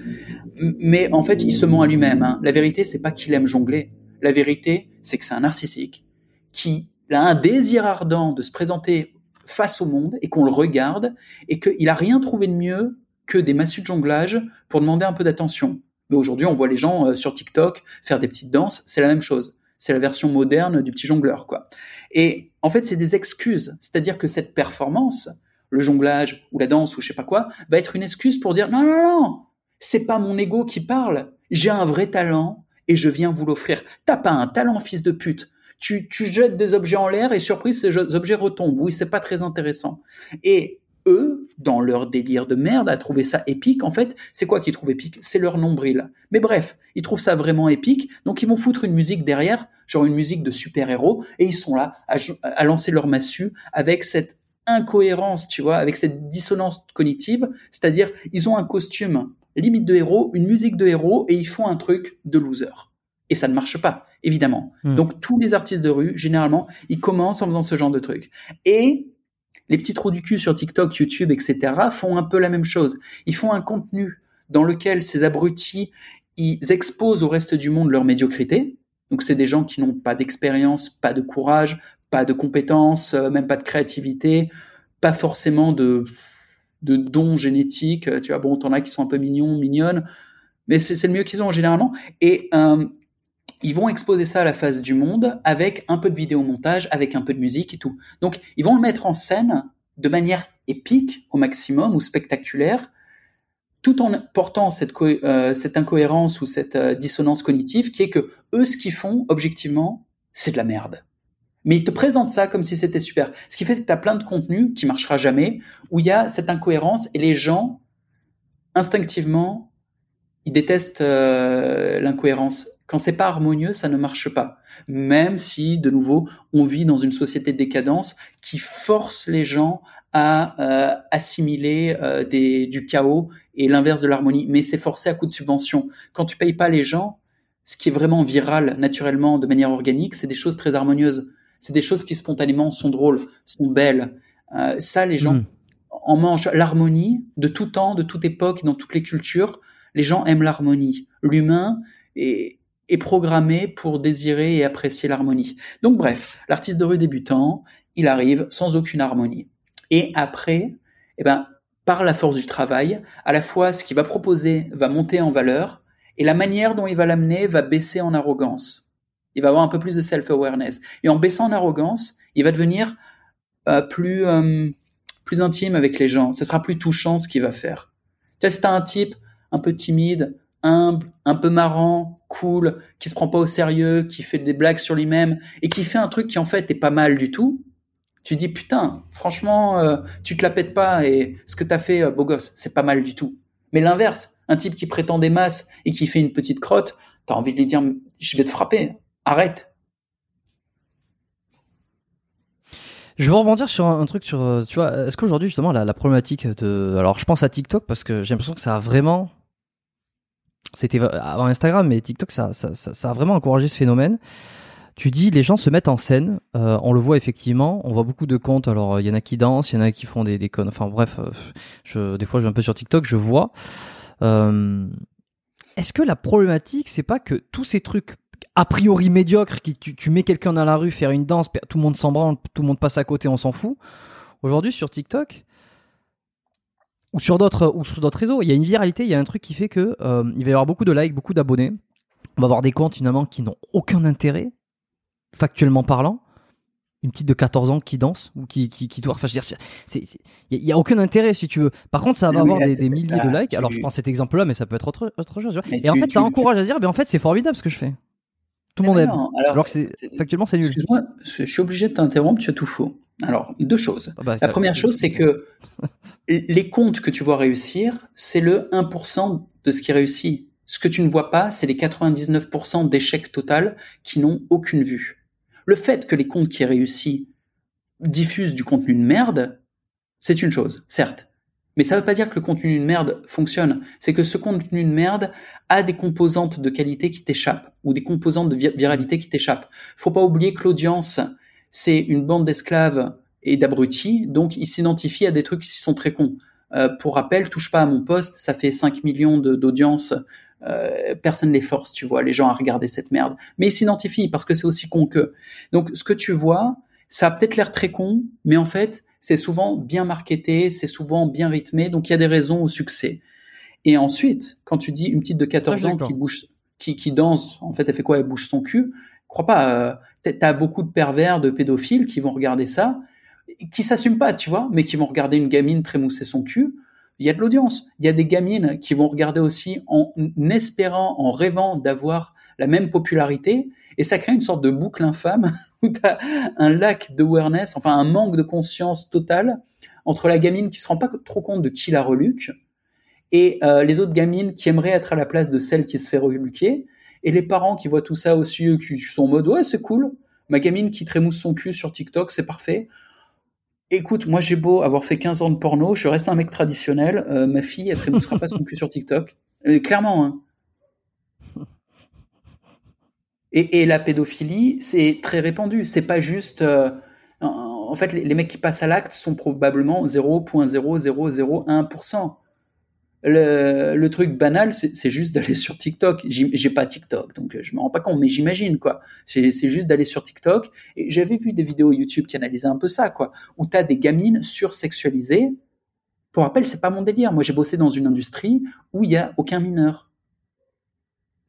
Mais en fait, il se ment à lui-même. Hein. La vérité, c'est pas qu'il aime jongler. La vérité, c'est que c'est un narcissique qui a un désir ardent de se présenter face au monde et qu'on le regarde et qu'il a rien trouvé de mieux que des massues de jonglage pour demander un peu d'attention. Mais aujourd'hui, on voit les gens euh, sur TikTok faire des petites danses, c'est la même chose. C'est la version moderne du petit jongleur, quoi. Et en fait, c'est des excuses. C'est-à-dire que cette performance, le jonglage ou la danse ou je sais pas quoi, va être une excuse pour dire non, non, non, c'est pas mon ego qui parle. J'ai un vrai talent et je viens vous l'offrir. T'as pas un talent, fils de pute tu, jettes des objets en l'air et surprise, ces objets retombent. Oui, c'est pas très intéressant. Et eux, dans leur délire de merde, à trouver ça épique, en fait, c'est quoi qu'ils trouvent épique? C'est leur nombril. Mais bref, ils trouvent ça vraiment épique, donc ils vont foutre une musique derrière, genre une musique de super-héros, et ils sont là à, lancer leur massue avec cette incohérence, tu vois, avec cette dissonance cognitive, c'est-à-dire ils ont un costume limite de héros, une musique de héros, et ils font un truc de loser. Et ça ne marche pas, évidemment. Hmm. Donc tous les artistes de rue, généralement, ils commencent en faisant ce genre de trucs. Et les petits trous du cul sur TikTok, YouTube, etc. font un peu la même chose. Ils font un contenu dans lequel ces abrutis, ils exposent au reste du monde leur médiocrité. Donc c'est des gens qui n'ont pas d'expérience, pas de courage, pas de compétences, euh, même pas de créativité, pas forcément de dons génétiques. Tu vois, bon, t'en as qui sont un peu mignons, mignonnes, mais c'est le mieux qu'ils ont généralement. Et euh, ils vont exposer ça à la face du monde avec un peu de vidéomontage, avec un peu de musique et tout. Donc, ils vont le mettre en scène de manière épique au maximum ou spectaculaire, tout en portant cette, euh, cette incohérence ou cette euh, dissonance cognitive qui est que eux, ce qu'ils font, objectivement, c'est de la merde. Mais il te présente ça comme si c'était super. Ce qui fait que tu as plein de contenu qui marchera jamais, où il y a cette incohérence et les gens, instinctivement, ils détestent euh, l'incohérence. Quand c'est pas harmonieux, ça ne marche pas. Même si, de nouveau, on vit dans une société de décadence qui force les gens à euh, assimiler euh, des, du chaos et l'inverse de l'harmonie. Mais c'est forcé à coup de subvention. Quand tu payes pas les gens, ce qui est vraiment viral naturellement de manière organique, c'est des choses très harmonieuses. C'est des choses qui spontanément sont drôles, sont belles. Euh, ça, les gens hmm. en mangent l'harmonie de tout temps, de toute époque, dans toutes les cultures. Les gens aiment l'harmonie. L'humain est, est programmé pour désirer et apprécier l'harmonie. Donc bref, l'artiste de rue débutant, il arrive sans aucune harmonie. Et après, eh ben, par la force du travail, à la fois ce qu'il va proposer va monter en valeur, et la manière dont il va l'amener va baisser en arrogance. Il va avoir un peu plus de self-awareness. Et en baissant en arrogance, il va devenir euh, plus euh, plus intime avec les gens. Ce sera plus touchant ce qu'il va faire. Tu vois, c'est un type un peu timide, humble, un peu marrant, cool, qui se prend pas au sérieux, qui fait des blagues sur lui-même et qui fait un truc qui en fait est pas mal du tout. Tu dis putain, franchement, euh, tu te la pètes pas et ce que t'as fait, beau gosse, c'est pas mal du tout. Mais l'inverse, un type qui prétend des masses et qui fait une petite crotte, t'as envie de lui dire, je vais te frapper, arrête. Je veux rebondir sur un, truc sur, euh, tu vois, est-ce qu'aujourd'hui justement la, problématique de, alors je pense à TikTok parce que j'ai l'impression que ça a vraiment, c'était avant Instagram, mais TikTok ça, a vraiment encouragé ce phénomène. Tu dis les gens se mettent en scène, euh, on le voit effectivement, on voit beaucoup de comptes. Alors il y en a qui dansent, il y en a qui font des, des connes. Enfin bref, euh, je, des fois je vais un peu sur TikTok, je vois. Euh, est-ce que la problématique, c'est pas que tous ces trucs a priori médiocres, qui tu, mets quelqu'un dans la rue faire une danse, tout le monde s'en branle, tout le monde passe à côté, on s'en fout. Aujourd'hui, sur TikTok ou sur d'autres ou sur d'autres réseaux, il y a une viralité, il y a un truc qui fait que euh, il va y avoir beaucoup de likes, beaucoup d'abonnés. On va avoir des comptes finalement qui n'ont aucun intérêt, factuellement parlant une petite de 14 ans qui danse ou qui qui qui Enfin, je veux dire, il y, a aucun intérêt si tu veux. Par contre, ça va avoir des, milliers de likes. Alors, je prends cet exemple-là, mais ça peut être autre autre chose. Et en fait, ça encourage à dire, mais en fait, c'est formidable ce que je fais. Tout le monde aime. Alors, que c'est factuellement c'est nul. Excuse-moi, je suis obligé de t'interrompre. Tu as tout faux. Alors, deux choses. Ah bah, La première chose, c'est que les comptes que tu vois réussir, c'est le 1% de ce qui réussit. Ce que tu ne vois pas, c'est les 99% d'échecs total qui n'ont aucune vue. Le fait que les comptes qui réussi diffusent du contenu de merde, c'est une chose, certes. Mais ça ne veut pas dire que le contenu de merde fonctionne. C'est que ce contenu de merde a des composantes de qualité qui t'échappent ou des composantes de viralité qui t'échappent. Faut pas oublier que l'audience, c'est une bande d'esclaves et d'abrutis, donc ils s'identifient à des trucs qui sont très cons. Euh, pour rappel, touche pas à mon poste, ça fait 5 millions d'audience euh, personne les force, tu vois, les gens à regarder cette merde. Mais ils s'identifient parce que c'est aussi con qu'eux. Donc, ce que tu vois, ça a peut-être l'air très con, mais en fait, c'est souvent bien marketé, c'est souvent bien rythmé, donc il y a des raisons au succès. Et ensuite, quand tu dis une petite de 14 ans qui bouge, qui, qui danse, en fait, elle fait quoi? Elle bouge son cul? Crois pas, euh, t'as beaucoup de pervers, de pédophiles qui vont regarder ça, qui s'assument pas, tu vois, mais qui vont regarder une gamine trémousser son cul il y a de l'audience. Il y a des gamines qui vont regarder aussi en espérant, en rêvant d'avoir la même popularité. Et ça crée une sorte de boucle infâme où tu as un lac d'awareness, enfin un manque de conscience totale entre la gamine qui se rend pas trop compte de qui la reluque et euh, les autres gamines qui aimeraient être à la place de celle qui se fait reluquer et les parents qui voient tout ça aussi qui sont en mode ouais c'est cool ma gamine qui trémousse son cul sur TikTok c'est parfait Écoute, moi j'ai beau avoir fait 15 ans de porno, je reste un mec traditionnel. Euh, ma fille, elle ne sera pas son cul sur TikTok. Euh, clairement. Hein. Et, la pédophilie, c'est très répandu. C'est pas juste. Euh, en fait, les, les, mecs qui passent à l'acte sont probablement 0.0001%. Le, truc banal, c'est juste d'aller sur TikTok. J'ai pas TikTok, donc je me rends pas compte, mais j'imagine quoi. C'est juste d'aller sur TikTok. Et j'avais vu des vidéos YouTube qui analysaient un peu ça, quoi, où t'as des gamines sursexualisées. Pour rappel, c'est pas mon délire. Moi, j'ai bossé dans une industrie où il y a aucun mineur.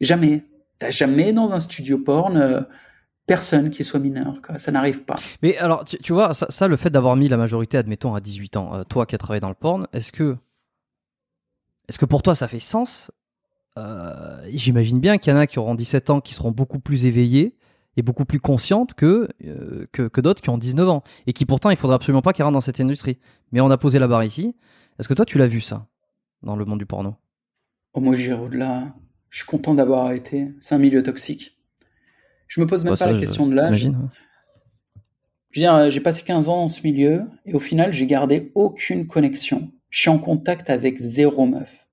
Jamais. T'as jamais dans un studio porn. Euh, personne qui soit mineur. Ça n'arrive pas. Mais alors, tu, vois, ça, le fait d'avoir mis la majorité, admettons, à 18 ans, euh, toi qui as travaillé dans le porn, est-ce que est-ce que pour toi ça fait sens? Euh, J'imagine bien qu'il y en a qui auront 17 ans qui seront beaucoup plus éveillés est beaucoup plus consciente que, euh, que, que d'autres qui ont 19 ans et qui pourtant il faudrait absolument pas qu'elle rentre dans cette industrie. Mais on a posé la barre ici. Est-ce que toi tu l'as vu ça dans le monde du porno? Oh moi j'irai au-delà. Je suis content d'avoir arrêté. C'est un milieu toxique. Je me pose même Bah, pas ça, la question de l'âge. j'imagine, ouais. Je veux dire, euh, j'ai passé 15 ans dans ce milieu et au final, j'ai gardé aucune connexion. Je suis en contact avec zéro meuf.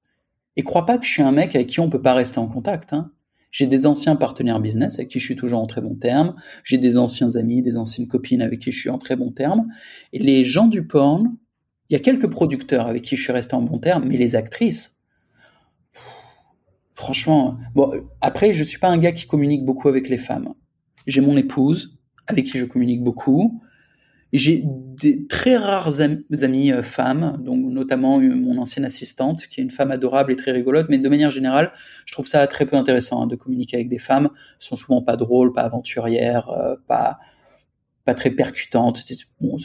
Et crois pas que je suis un mec avec qui on peut pas rester en contact. Hein. J'ai des anciens partenaires business avec qui je suis toujours en très bon terme. J'ai des anciens amis, des anciennes copines avec qui je suis en très bon terme. Et les gens du porn, il y a quelques producteurs avec qui je suis resté en bon terme, mais les actrices, franchement, bon, après, je suis pas un gars qui communique beaucoup avec les femmes. J'ai mon épouse avec qui je communique beaucoup. J'ai des très rares am- amies euh, femmes, donc notamment mon ancienne assistante, qui est une femme adorable et très rigolote, mais de manière générale, je trouve ça très peu intéressant hein, de communiquer avec des femmes. Elles sont souvent pas drôles, pas aventurières, euh, pas pas très percutantes, bon,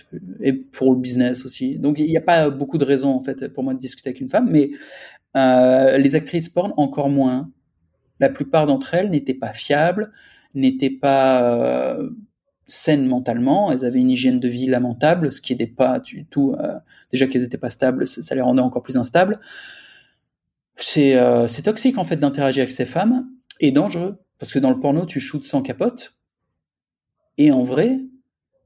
et pour le business aussi. Donc il n'y a pas beaucoup de raisons en fait pour moi de discuter avec une femme, mais euh, les actrices porn encore moins. La plupart d'entre elles n'étaient pas fiables, n'étaient pas euh, saines mentalement, elles avaient une hygiène de vie lamentable, ce qui n'était pas du tout. euh, déjà qu'elles n'étaient pas stables, ça, les rendait encore plus instables. C'est euh, c'est toxique en fait d'interagir avec ces femmes et dangereux parce que dans le porno tu shootes sans capote et en vrai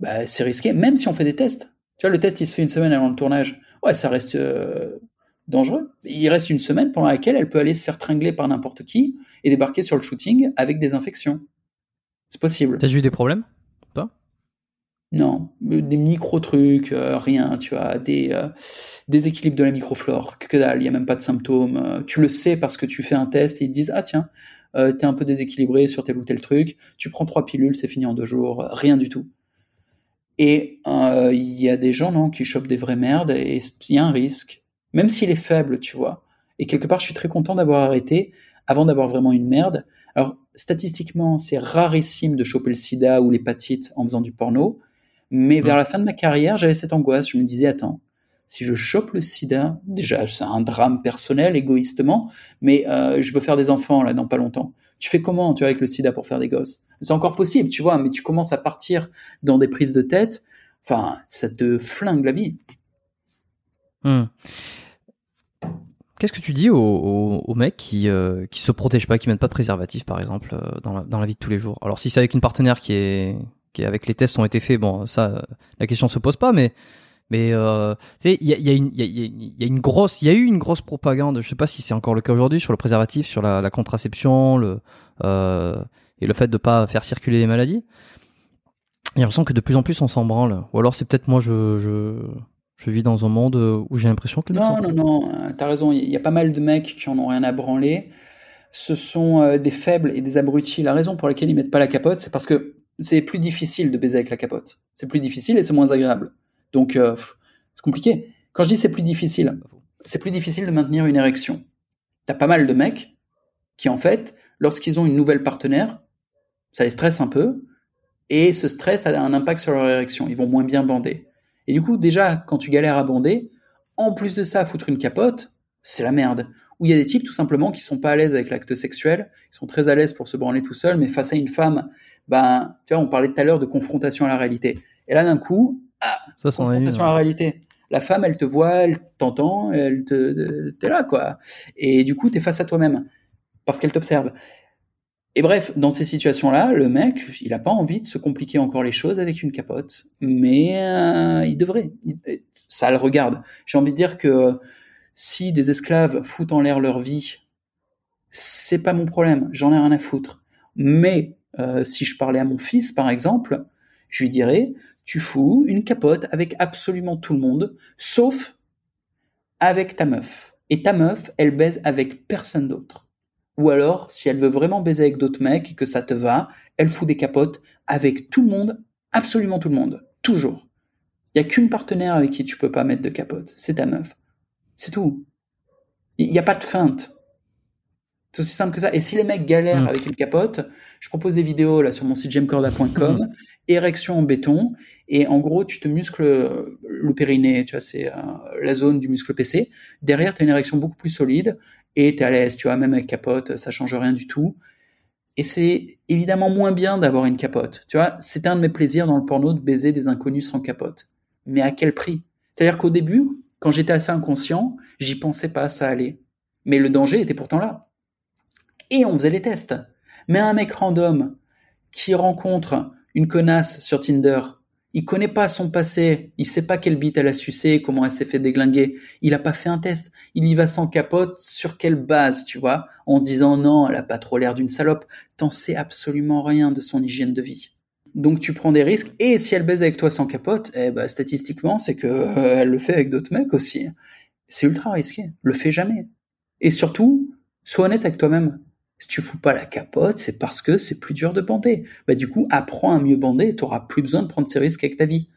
bah, c'est risqué même si on fait des tests. Tu vois le test il se fait une semaine avant le tournage, ouais ça reste euh, dangereux. Il reste une semaine pendant laquelle elle peut aller se faire tringler par n'importe qui et débarquer sur le shooting avec des infections. C'est possible. T'as eu des problèmes? Non, euh, des micro-trucs, euh, rien, tu vois, des euh, déséquilibres de la microflore, que dalle, il n'y a même pas de symptômes. tu le sais parce que tu fais un test et ils te disent, ah tiens, euh, t'es un peu déséquilibré sur tel ou tel truc, tu prends trois pilules, c'est fini en deux jours, rien du tout. Et il y a des gens, non, qui chopent des vraies merdes et il y a un risque, même s'il est faible, tu vois. Et quelque part, je suis très content d'avoir arrêté avant d'avoir vraiment une merde. Alors, statistiquement, c'est rarissime de choper le sida ou l'hépatite en faisant du porno. Mais vers la fin de ma carrière, j'avais cette angoisse. Je me disais, attends, si je chope le sida, déjà, c'est un drame personnel, égoïstement, mais euh, je veux faire des enfants là dans pas longtemps. Tu fais comment, tu vois, avec le sida pour faire des gosses? C'est encore possible, tu vois, mais tu commences à partir dans des prises de tête. Enfin, ça te flingue la vie. Hmm. Qu'est-ce que tu dis aux, aux, aux mecs qui euh, qui se protègent pas, qui mettent pas de préservatif par exemple euh, dans la, dans la vie de tous les jours? Alors si c'est avec une partenaire qui est qui avec les tests ont été faits, bon ça euh, la question se pose pas, mais mais euh, tu sais il y a, il y, a une- il y, a, il y a une grosse il y a eu une grosse propagande, je sais pas si c'est encore le cas aujourd'hui sur le préservatif, sur la, la contraception, le euh, et le fait de pas faire circuler les maladies. J'ai l'impression que de plus en plus on s'en branle. Ou alors c'est peut-être moi je, je je vis dans un monde où j'ai l'impression que les Non, non, non, t'as raison. Il y a pas mal de mecs qui en ont rien à branler. Ce sont des faibles et des abrutis. La raison pour laquelle ils mettent pas la capote, c'est parce que c'est plus difficile de baiser avec la capote. C'est plus difficile et c'est moins agréable. Donc, euh, c'est compliqué. Quand je dis c'est plus difficile, c'est plus difficile de maintenir une érection. T'as pas mal de mecs qui, en fait, lorsqu'ils ont une nouvelle partenaire, ça les stresse un peu, et ce stress a un impact sur leur érection. Ils vont moins bien bander. Et du coup, déjà, quand tu galères à bander, en plus de ça, foutre une capote, c'est la merde. Ou il y a des types tout simplement qui sont pas à l'aise avec l'acte sexuel, qui sont très à l'aise pour se branler tout seul, mais face à une femme, ben, tu vois, on parlait tout à l'heure de confrontation à la réalité. Et là, d'un coup, ah, Ça, confrontation à la réalité. La femme, elle te voit, elle t'entend, elle te, t'es là, quoi. Et du coup, t'es face à toi-même. Parce qu'elle t'observe. Et bref, dans ces situations-là, le mec, il a pas envie de se compliquer encore les choses avec une capote. Mais, euh, il devrait. Il- ça le regarde. J'ai envie de dire que si des esclaves foutent en l'air leur vie, c'est pas mon problème. J'en ai rien à foutre. Mais, euh, si je parlais à mon fils, par exemple, je lui dirais, tu fous une capote avec absolument tout le monde, sauf avec ta meuf. Et ta meuf, elle baise avec personne d'autre. Ou alors, si elle veut vraiment baiser avec d'autres mecs et que ça te va, elle fout des capotes avec tout le monde, absolument tout le monde. Toujours. Il y a qu'une partenaire avec qui tu peux pas mettre de capote. C'est ta meuf. C'est tout. Il n'y a pas de feinte. C'est aussi simple que ça. Et si les mecs galèrent Mm. avec une capote, je propose des vidéos là sur mon site jamcorda.com, érection en béton, et en gros, tu te muscles euh, le périnée, tu vois, c'est euh, la zone du muscle PC. Derrière, tu as une érection beaucoup plus solide, et tu es à l'aise, tu vois, même avec capote, ça change rien du tout. Et c'est évidemment moins bien d'avoir une capote. Tu vois, c'était un de mes plaisirs dans le porno de baiser des inconnus sans capote. Mais à quel prix? C'est-à-dire qu'au début, quand j'étais assez inconscient, j'y pensais pas, ça allait. Mais le danger était pourtant là. Et on faisait les tests. Mais un mec random qui rencontre une connasse sur Tinder il connaît pas son passé, il sait pas quelle bite elle a sucé, comment elle s'est fait déglinguer. Il a pas fait un test. Il y va sans capote, sur quelle base, tu vois, en disant non, elle a pas trop l'air d'une salope. T'en sais absolument rien de son hygiène de vie. Donc tu prends des risques et si elle baise avec toi sans capote, eh ben statistiquement c'est que euh, elle le fait avec d'autres mecs aussi. C'est ultra risqué. Le fais jamais. Et surtout, sois honnête avec toi-même. Si tu fous pas la capote, c'est parce que c'est plus dur de bander. Bah, du coup, apprends à mieux bander et t'auras plus besoin de prendre ces risques avec ta vie.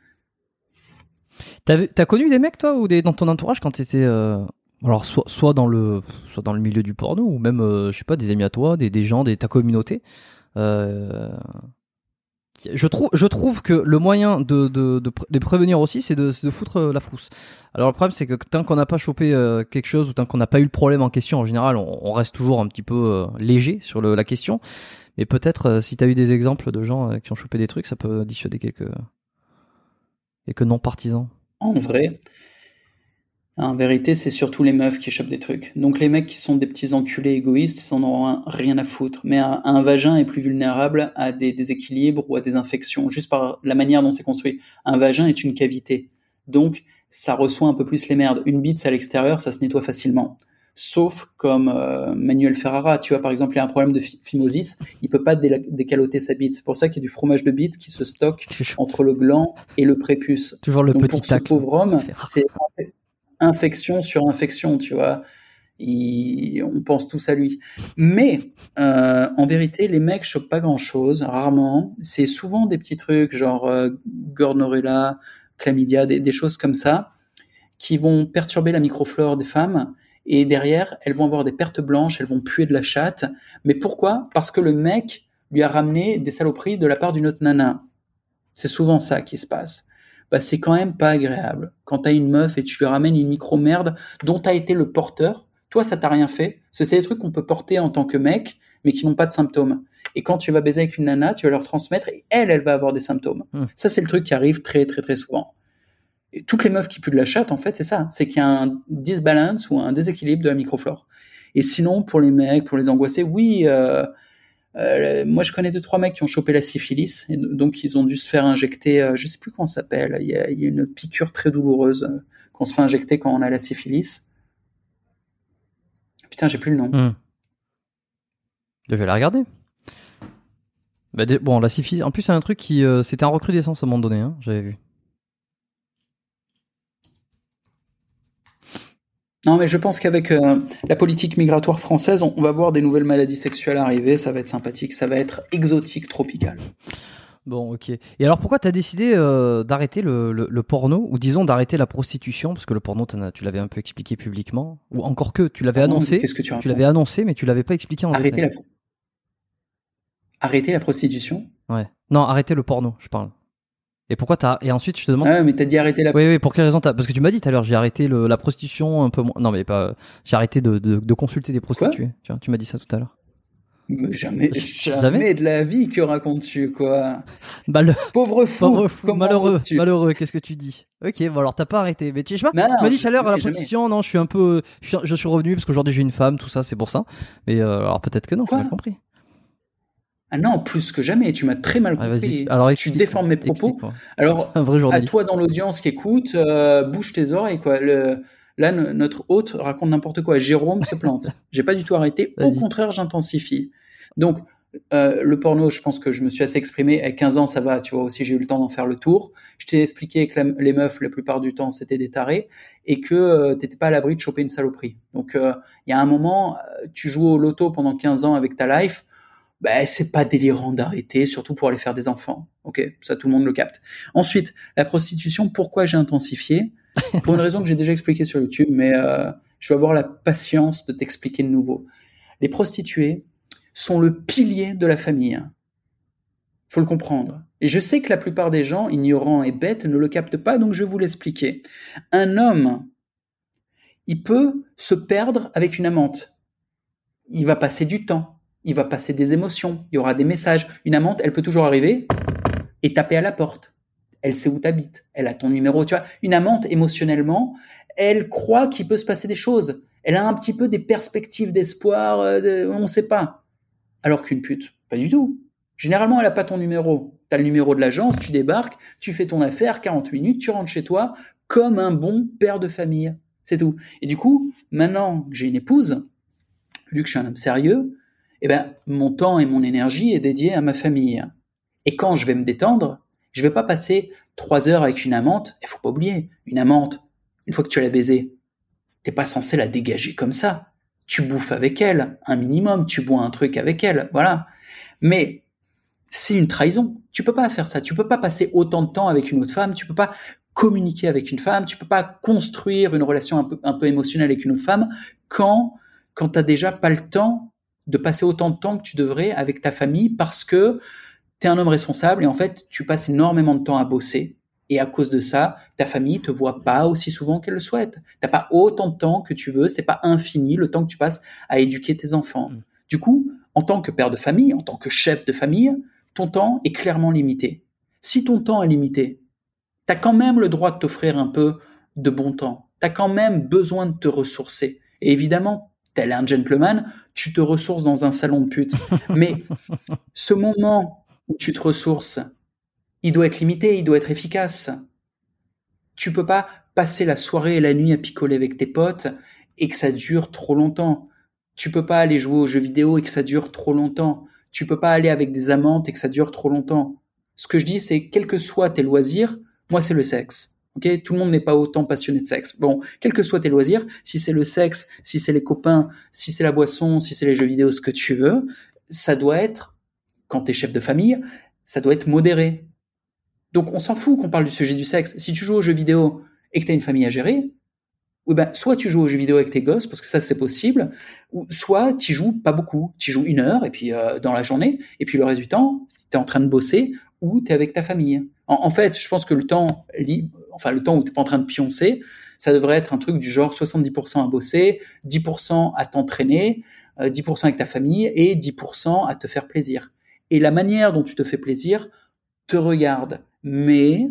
T'as, as connu des mecs, toi, ou des, dans ton entourage quand t'étais. Euh, alors, soit, dans le, soit dans le milieu du porno, ou même, euh, je sais pas, des amis à toi, des, des gens, de ta communauté, euh, je trouve, que le moyen de, de, de, prévenir aussi, c'est de, de, foutre euh, la frousse. Alors le problème, c'est que tant qu'on n'a pas chopé euh, quelque chose ou tant qu'on n'a pas eu le problème en question, en général, on, reste toujours un petit peu euh, léger sur la question. Mais peut-être, si tu as eu des exemples de gens qui ont chopé des trucs, ça peut dissuader quelques, quelques non-partisans. En vrai, en vérité, c'est surtout les meufs qui chopent des trucs. Donc les mecs qui sont des petits enculés égoïstes, ils en auront rien à foutre. Mais un, vagin est plus vulnérable à des déséquilibres ou à des infections, juste par la manière dont c'est construit. Un vagin est une cavité. Donc ça reçoit un peu plus les merdes. Une bite à l'extérieur, ça se nettoie facilement. Sauf comme euh, Manuel Ferrara, tu vois par exemple, il a un problème de phimosis, il peut pas décaloter sa bite. C'est pour ça qu'il y a du fromage de bite qui se stocke entre le gland et le prépuce. Toujours le Donc petit pour ce pauvre homme, c'est infection sur infection, tu vois. on pense tous à lui. Mais euh, en vérité, les mecs chopent pas grand-chose, rarement. C'est souvent des petits trucs genre euh, Gornorella, chlamydia, des, choses comme ça, qui vont perturber la microflore des femmes. Et derrière, elles vont avoir des pertes blanches, elles vont puer de la chatte. Mais pourquoi? Parce que le mec lui a ramené des saloperies de la part d'une autre nana. C'est souvent ça qui se passe bah, c'est quand même pas agréable. Quand t'as une meuf et tu lui ramènes une micro-merde dont t'as été le porteur, toi, ça t'a rien fait. c'est des trucs qu'on peut porter en tant que mec, mais qui n'ont pas de symptômes. Et quand tu vas baiser avec une nana, tu vas leur transmettre et elle, elle va avoir des symptômes. Hmm. Ça, c'est le truc qui arrive très, très, très souvent. Et toutes les meufs qui puent de la chatte, en fait, c'est ça. C'est qu'il y a un disbalance ou un déséquilibre de la microflore. Et sinon, pour les mecs, pour les angoissés, oui, euh, euh, moi, je connais deux trois mecs qui ont chopé la syphilis, et donc ils ont dû se faire injecter, euh, je sais plus comment ça s'appelle. Il y, a, une piqûre très douloureuse euh, qu'on se fait injecter quand on a la syphilis. Putain, j'ai plus le nom. Hmm. Je vais la regarder. Bah, bon, la syphilis. En plus, c'est un truc qui, c'était en recrudescence à un moment donné. Hein, J'avais vu. Non, mais je pense qu'avec euh, la politique migratoire française, on, va voir des nouvelles maladies sexuelles arriver. Ça va être sympathique, ça va être exotique, tropical. Bon, ok. Et alors, pourquoi tu as décidé euh, d'arrêter le, porno? Ou disons d'arrêter la prostitution? Parce que le porno, tu l'avais un peu expliqué publiquement, ou encore que tu l'avais annoncé. Qu'est-ce que tu, tu l'avais annoncé, mais tu l'avais pas expliqué en arrêter La... Arrêter la prostitution? Ouais. Non, arrêter le porno, je parle. Et pourquoi t'as et ensuite je te demande. Ah mais t'as dit arrêter la. Oui oui pour quelle raison t'as parce que tu m'as dit tout à l'heure j'ai arrêté le, la prostitution un peu moins non mais pas j'ai arrêté de, de, de, consulter des prostituées tu vois tu m'as dit ça tout à l'heure. Jamais, jamais, de la vie que racontes-tu quoi? Bah le... Pauvre fou, malheureux, malheureux, qu'est-ce que tu dis? Ok, bon alors t'as pas arrêté, mais tu sais pas, tu m'as dit tout à la prostitution, non, je suis un peu, je suis, revenu parce qu'aujourd'hui j'ai une femme, tout ça, c'est pour ça. Mais euh, alors peut-être que non, j'ai compris. Ah non, plus que jamais, tu m'as très mal compris. Alors, tu déformes mes propos. Alors, Un vrai à toi dans l'audience qui écoute, euh, bouge tes oreilles. Quoi. Le, là, notre hôte raconte n'importe quoi. Jérôme se plante. J'ai pas du tout arrêté. Au contraire, j'intensifie. Donc, euh, le porno, je pense que je me suis assez exprimé. À 15 ans, ça va, tu vois, aussi j'ai eu le temps d'en faire le tour. Je t'ai expliqué que les meufs, la plupart du temps, c'était des tarés et que euh, t'étais pas à l'abri de choper une saloperie. Donc, euh, il y a un moment, tu joues au loto pendant 15 ans avec ta life ben, c'est pas délirant d'arrêter, surtout pour aller faire des enfants. Ok, ça tout le monde le capte. Ensuite, la prostitution, pourquoi j'ai intensifié? Pour une raison que j'ai déjà expliquée sur YouTube, mais euh, je vais avoir la patience de t'expliquer de nouveau. Les prostituées sont le pilier de la famille. Faut le comprendre. Et je sais que la plupart des gens, ignorants et bêtes, ne le captent pas, donc je vais vous l'expliquer. Un homme, il peut se perdre avec une amante. Il va passer du temps il va passer des émotions, il y aura des messages. Une amante, elle peut toujours arriver et taper à la porte. Elle sait où t'habites, elle a ton numéro, tu vois. Une amante, émotionnellement, elle croit qu'il peut se passer des choses. Elle a un petit peu des perspectives d'espoir, euh, on ne sait pas. Alors qu'une pute, pas du tout. Généralement, elle n'a pas ton numéro. Tu as le numéro de l'agence, tu débarques, tu fais ton affaire, 40 minutes, tu rentres chez toi comme un bon père de famille. C'est tout. Et du coup, maintenant que j'ai une épouse, vu que je suis un homme sérieux, eh ben, mon temps et mon énergie est dédié à ma famille. Et quand je vais me détendre, je vais pas passer trois heures avec une amante. Il faut pas oublier, une amante, une fois que tu l'as baisée, t'es pas censé la dégager comme ça. Tu bouffes avec elle, un minimum, tu bois un truc avec elle, voilà. Mais c'est une trahison. Tu peux pas faire ça. Tu peux pas passer autant de temps avec une autre femme. Tu peux pas communiquer avec une femme. Tu peux pas construire une relation un peu, un peu émotionnelle avec une autre femme quand, quand t'as déjà pas le temps de passer autant de temps que tu devrais avec ta famille parce que tu es un homme responsable et en fait, tu passes énormément de temps à bosser. Et à cause de ça, ta famille te voit pas aussi souvent qu'elle le souhaite. T'as pas autant de temps que tu veux. C'est pas infini le temps que tu passes à éduquer tes enfants. Mm. Du coup, en tant que père de famille, en tant que chef de famille, ton temps est clairement limité. Si ton temps est limité, tu as quand même le droit de t'offrir un peu de bon temps. Tu as quand même besoin de te ressourcer. Et évidemment, tel un gentleman, tu te ressources dans un salon de pute. Mais ce moment où tu te ressources, il doit être limité, il doit être efficace. Tu peux pas passer la soirée et la nuit à picoler avec tes potes et que ça dure trop longtemps. Tu peux pas aller jouer aux jeux vidéo et que ça dure trop longtemps. Tu peux pas aller avec des amantes et que ça dure trop longtemps. Ce que je dis, c'est quels que soient tes loisirs, moi c'est le sexe. Ok, tout le monde n'est pas autant passionné de sexe. Bon, quels que soient tes loisirs, si c'est le sexe, si c'est les copains, si c'est la boisson, si c'est les jeux vidéo, ce que tu veux, ça doit être, quand t'es chef de famille, ça doit être modéré. Donc on s'en fout qu'on parle du sujet du sexe. Si tu joues aux jeux vidéo et que t'as une famille à gérer, oui ben, soit tu joues aux jeux vidéo avec tes gosses parce que ça c'est possible, ou soit tu joues pas beaucoup, tu joues une heure et puis euh, dans la journée, et puis le reste du temps t'es en train de bosser ou t'es avec ta famille. En, fait, je pense que le temps libre, enfin le temps où t'es pas en train de pioncer, ça devrait être un truc du genre 70% à bosser, 10% à t'entraîner, 10% euh, avec ta famille et 10% à te faire plaisir. Et la manière dont tu te fais plaisir te regarde. Mais,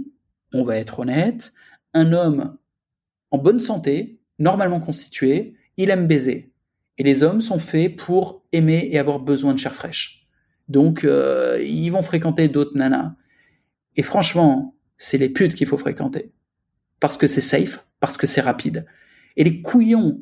on va être honnête, un homme en bonne santé, normalement constitué, il aime baiser. Et les hommes sont faits pour aimer et avoir besoin de chair fraîche. Donc, euh, ils vont fréquenter d'autres nanas. Et franchement, c'est les putes qu'il faut fréquenter. Parce que c'est safe, parce que c'est rapide. Et les couillons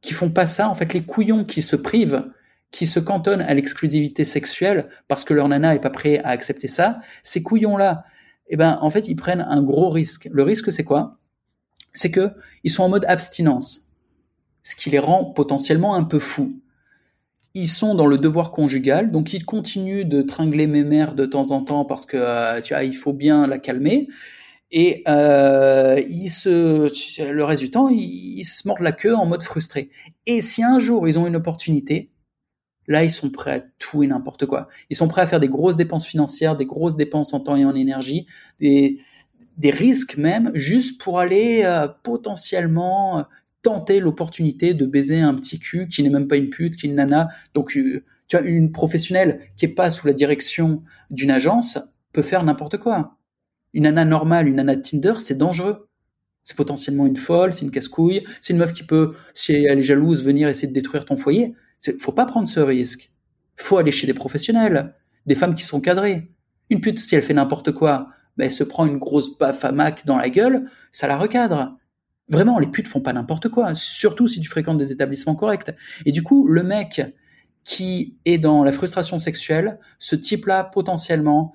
qui font pas ça, en fait, les couillons qui se privent, qui se cantonnent à l'exclusivité sexuelle parce que leur nana est pas prêt à accepter ça, ces couillons-là, eh ben, en fait, ils prennent un gros risque. Le risque, c'est quoi? C'est que ils sont en mode abstinence. Ce qui les rend potentiellement un peu fous ils sont dans le devoir conjugal, donc ils continuent de tringler mes mères de temps en temps parce que euh, tu vois, il faut bien la calmer. Et euh, ils se, le du temps, ils, se mordent la queue en mode frustré. Et si un jour ils ont une opportunité, là ils sont prêts à tout et n'importe quoi. Ils sont prêts à faire des grosses dépenses financières, des grosses dépenses en temps et en énergie, des, des risques même, juste pour aller euh, potentiellement tenter l'opportunité de baiser un petit cul qui n'est même pas une pute, qui est une nana. Donc, euh, tu as une professionnelle qui est pas sous la direction d'une agence peut faire n'importe quoi. Une nana normale, une nana Tinder, c'est dangereux. C'est potentiellement une folle, c'est une casse-couille, c'est une meuf qui peut, si elle est jalouse, venir essayer de détruire ton foyer. Faut pas prendre ce risque. Faut aller chez des professionnels, des femmes qui sont cadrées. Une pute, si elle fait n'importe quoi, ben, elle se prend une grosse baffe à Mac dans la gueule, ça la recadre. Vraiment, les putes font pas n'importe quoi, surtout si tu fréquentes des établissements corrects. Et du coup, le mec qui est dans la frustration sexuelle, ce type-là, potentiellement,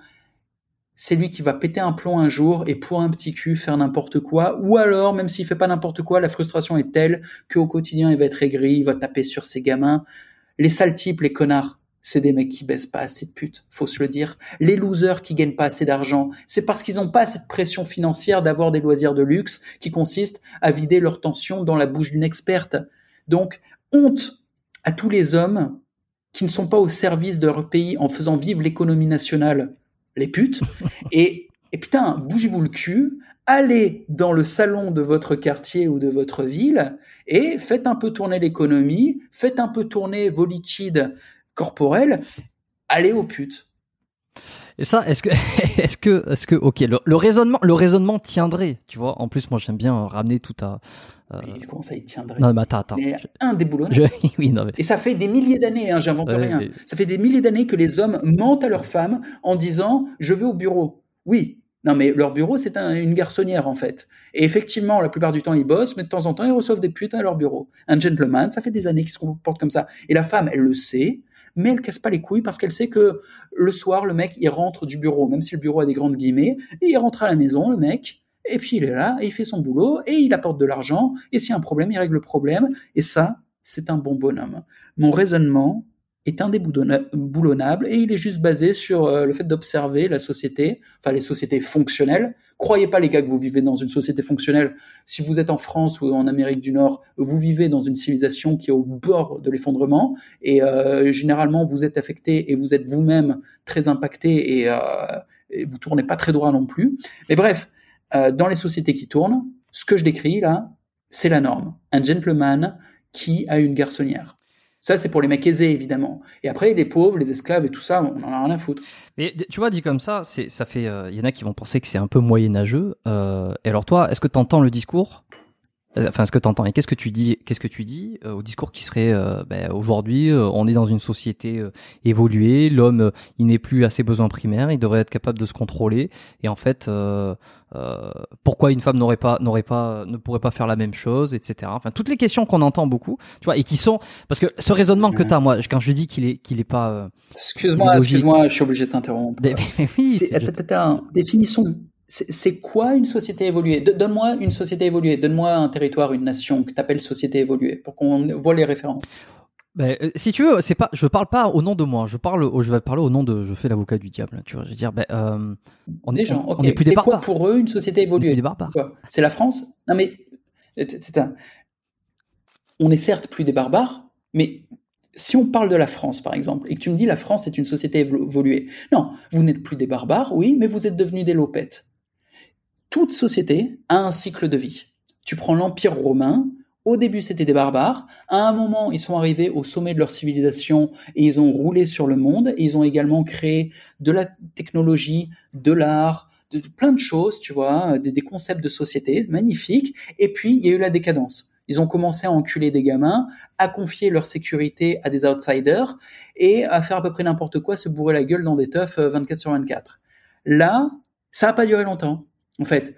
c'est lui qui va péter un plomb un jour et pour un petit cul faire n'importe quoi. Ou alors, même s'il fait pas n'importe quoi, la frustration est telle qu'au quotidien, il va être aigri, il va taper sur ses gamins. Les sales types, les connards, c'est des mecs qui baissent pas assez de putes, faut se le dire. Les losers qui gagnent pas assez d'argent, c'est parce qu'ils n'ont pas cette pression financière d'avoir des loisirs de luxe qui consistent à vider leur tension dans la bouche d'une experte. Donc, honte à tous les hommes qui ne sont pas au service de leur pays en faisant vivre l'économie nationale, les putes. Et, et putain, bougez-vous le cul, allez dans le salon de votre quartier ou de votre ville et faites un peu tourner l'économie, faites un peu tourner vos liquides corporelle, aller aux putes. Et ça, est-ce que, est-ce que, est-ce que, ok, le, raisonnement, le raisonnement tiendrait, tu vois. En plus, moi, j'aime bien ramener tout à. Euh... comment ça, il tiendrait? Non, mais attends, attends. Mais indéboulonnable. Je... oui, non, mais... Et ça fait des milliers d'années, hein, j'invente rien. Ça fait des milliers d'années que les hommes mentent à leurs femmes en disant je vais au bureau. Oui, non, mais leur bureau, c'est une garçonnière, en fait. Et effectivement, la plupart du temps, ils bossent, mais de temps en temps, ils reçoivent des putes à leur bureau. Un gentleman, ça fait des années qu'il se comporte comme ça. Et la femme, elle le sait, mais elle casse pas les couilles parce qu'elle sait que le soir, le mec, il rentre du bureau, même si le bureau a des grandes guillemets, et il rentre à la maison, le mec, et puis il est là, et il fait son boulot, et il apporte de l'argent, et s'il y a un problème, il règle le problème, et ça, c'est un bon bonhomme. Mon raisonnement est indéboulonnable, et il est juste basé sur euh, le fait d'observer la société, enfin les sociétés fonctionnelles. Croyez pas les gars que vous vivez dans une société fonctionnelle. Si vous êtes en France ou en Amérique du Nord, vous vivez dans une civilisation qui est au bord de l'effondrement, et euh, généralement vous êtes affecté et vous êtes vous-même très impacté et, euh, et vous tournez pas très droit non plus. Mais bref, euh, dans les sociétés qui tournent, ce que je décris là, c'est la norme. Un gentleman qui a une garçonnière. Ça, c'est pour les mecs aisés, évidemment. Et après, les pauvres, les esclaves et tout ça, on en a rien à foutre. Mais tu vois, dit comme ça, ça fait. Il euh, y en a qui vont penser que c'est un peu moyenâgeux. Euh, et alors, toi, est-ce que tu entends le discours? Enfin, est-ce que tu entends Et qu'est-ce que tu dis Qu'est-ce que tu dis au discours qui serait ben, aujourd'hui, on est dans une société évoluée, l'homme, il n'est plus à ses besoins primaires, il devrait être capable de se contrôler. Et en fait, euh, pourquoi une femme n'aurait pas n'aurait pas ne pourrait pas faire la même chose etc enfin toutes les questions qu'on entend beaucoup tu vois et qui sont parce que ce raisonnement que tu as moi quand je dis qu'il est qu'il est pas euh, excuse-moi excuse-moi je suis obligé de t'interrompre. Oui, définissons c'est quoi une société évoluée? Donne-moi une société évoluée, donne-moi un territoire, une nation que tu appelles société évoluée, pour qu'on voit les références. Ben, euh, si tu veux, c'est pas, je parle pas au nom de moi, je parle, je vais parler au nom de, je fais l'avocat du diable, tu vois. Je veux dire, ben, euh, on est, gens, on, est plus des barbares. quoi pour eux une société évoluée? des barbares. C'est la France? Non mais, un... on est certes plus des barbares, mais si on parle de la France, par exemple, et que tu me dis la France est une société évoluée, non, vous n'êtes plus des barbares, oui, mais vous êtes devenus des lopettes. Toute société a un cycle de vie. Tu prends l'Empire romain, au début, c'était des barbares. À un moment, ils sont arrivés au sommet de leur civilisation et ils ont roulé sur le monde. ils ont également créé de la technologie, de l'art, de, plein de choses, tu vois, des, concepts de société magnifiques. Et puis, il y a eu la décadence. Ils ont commencé à enculer des gamins, à confier leur sécurité à des outsiders et à faire à peu près n'importe quoi, se bourrer la gueule dans des teufs 24 euh, sur 24. Là, ça n'a pas duré longtemps. En fait,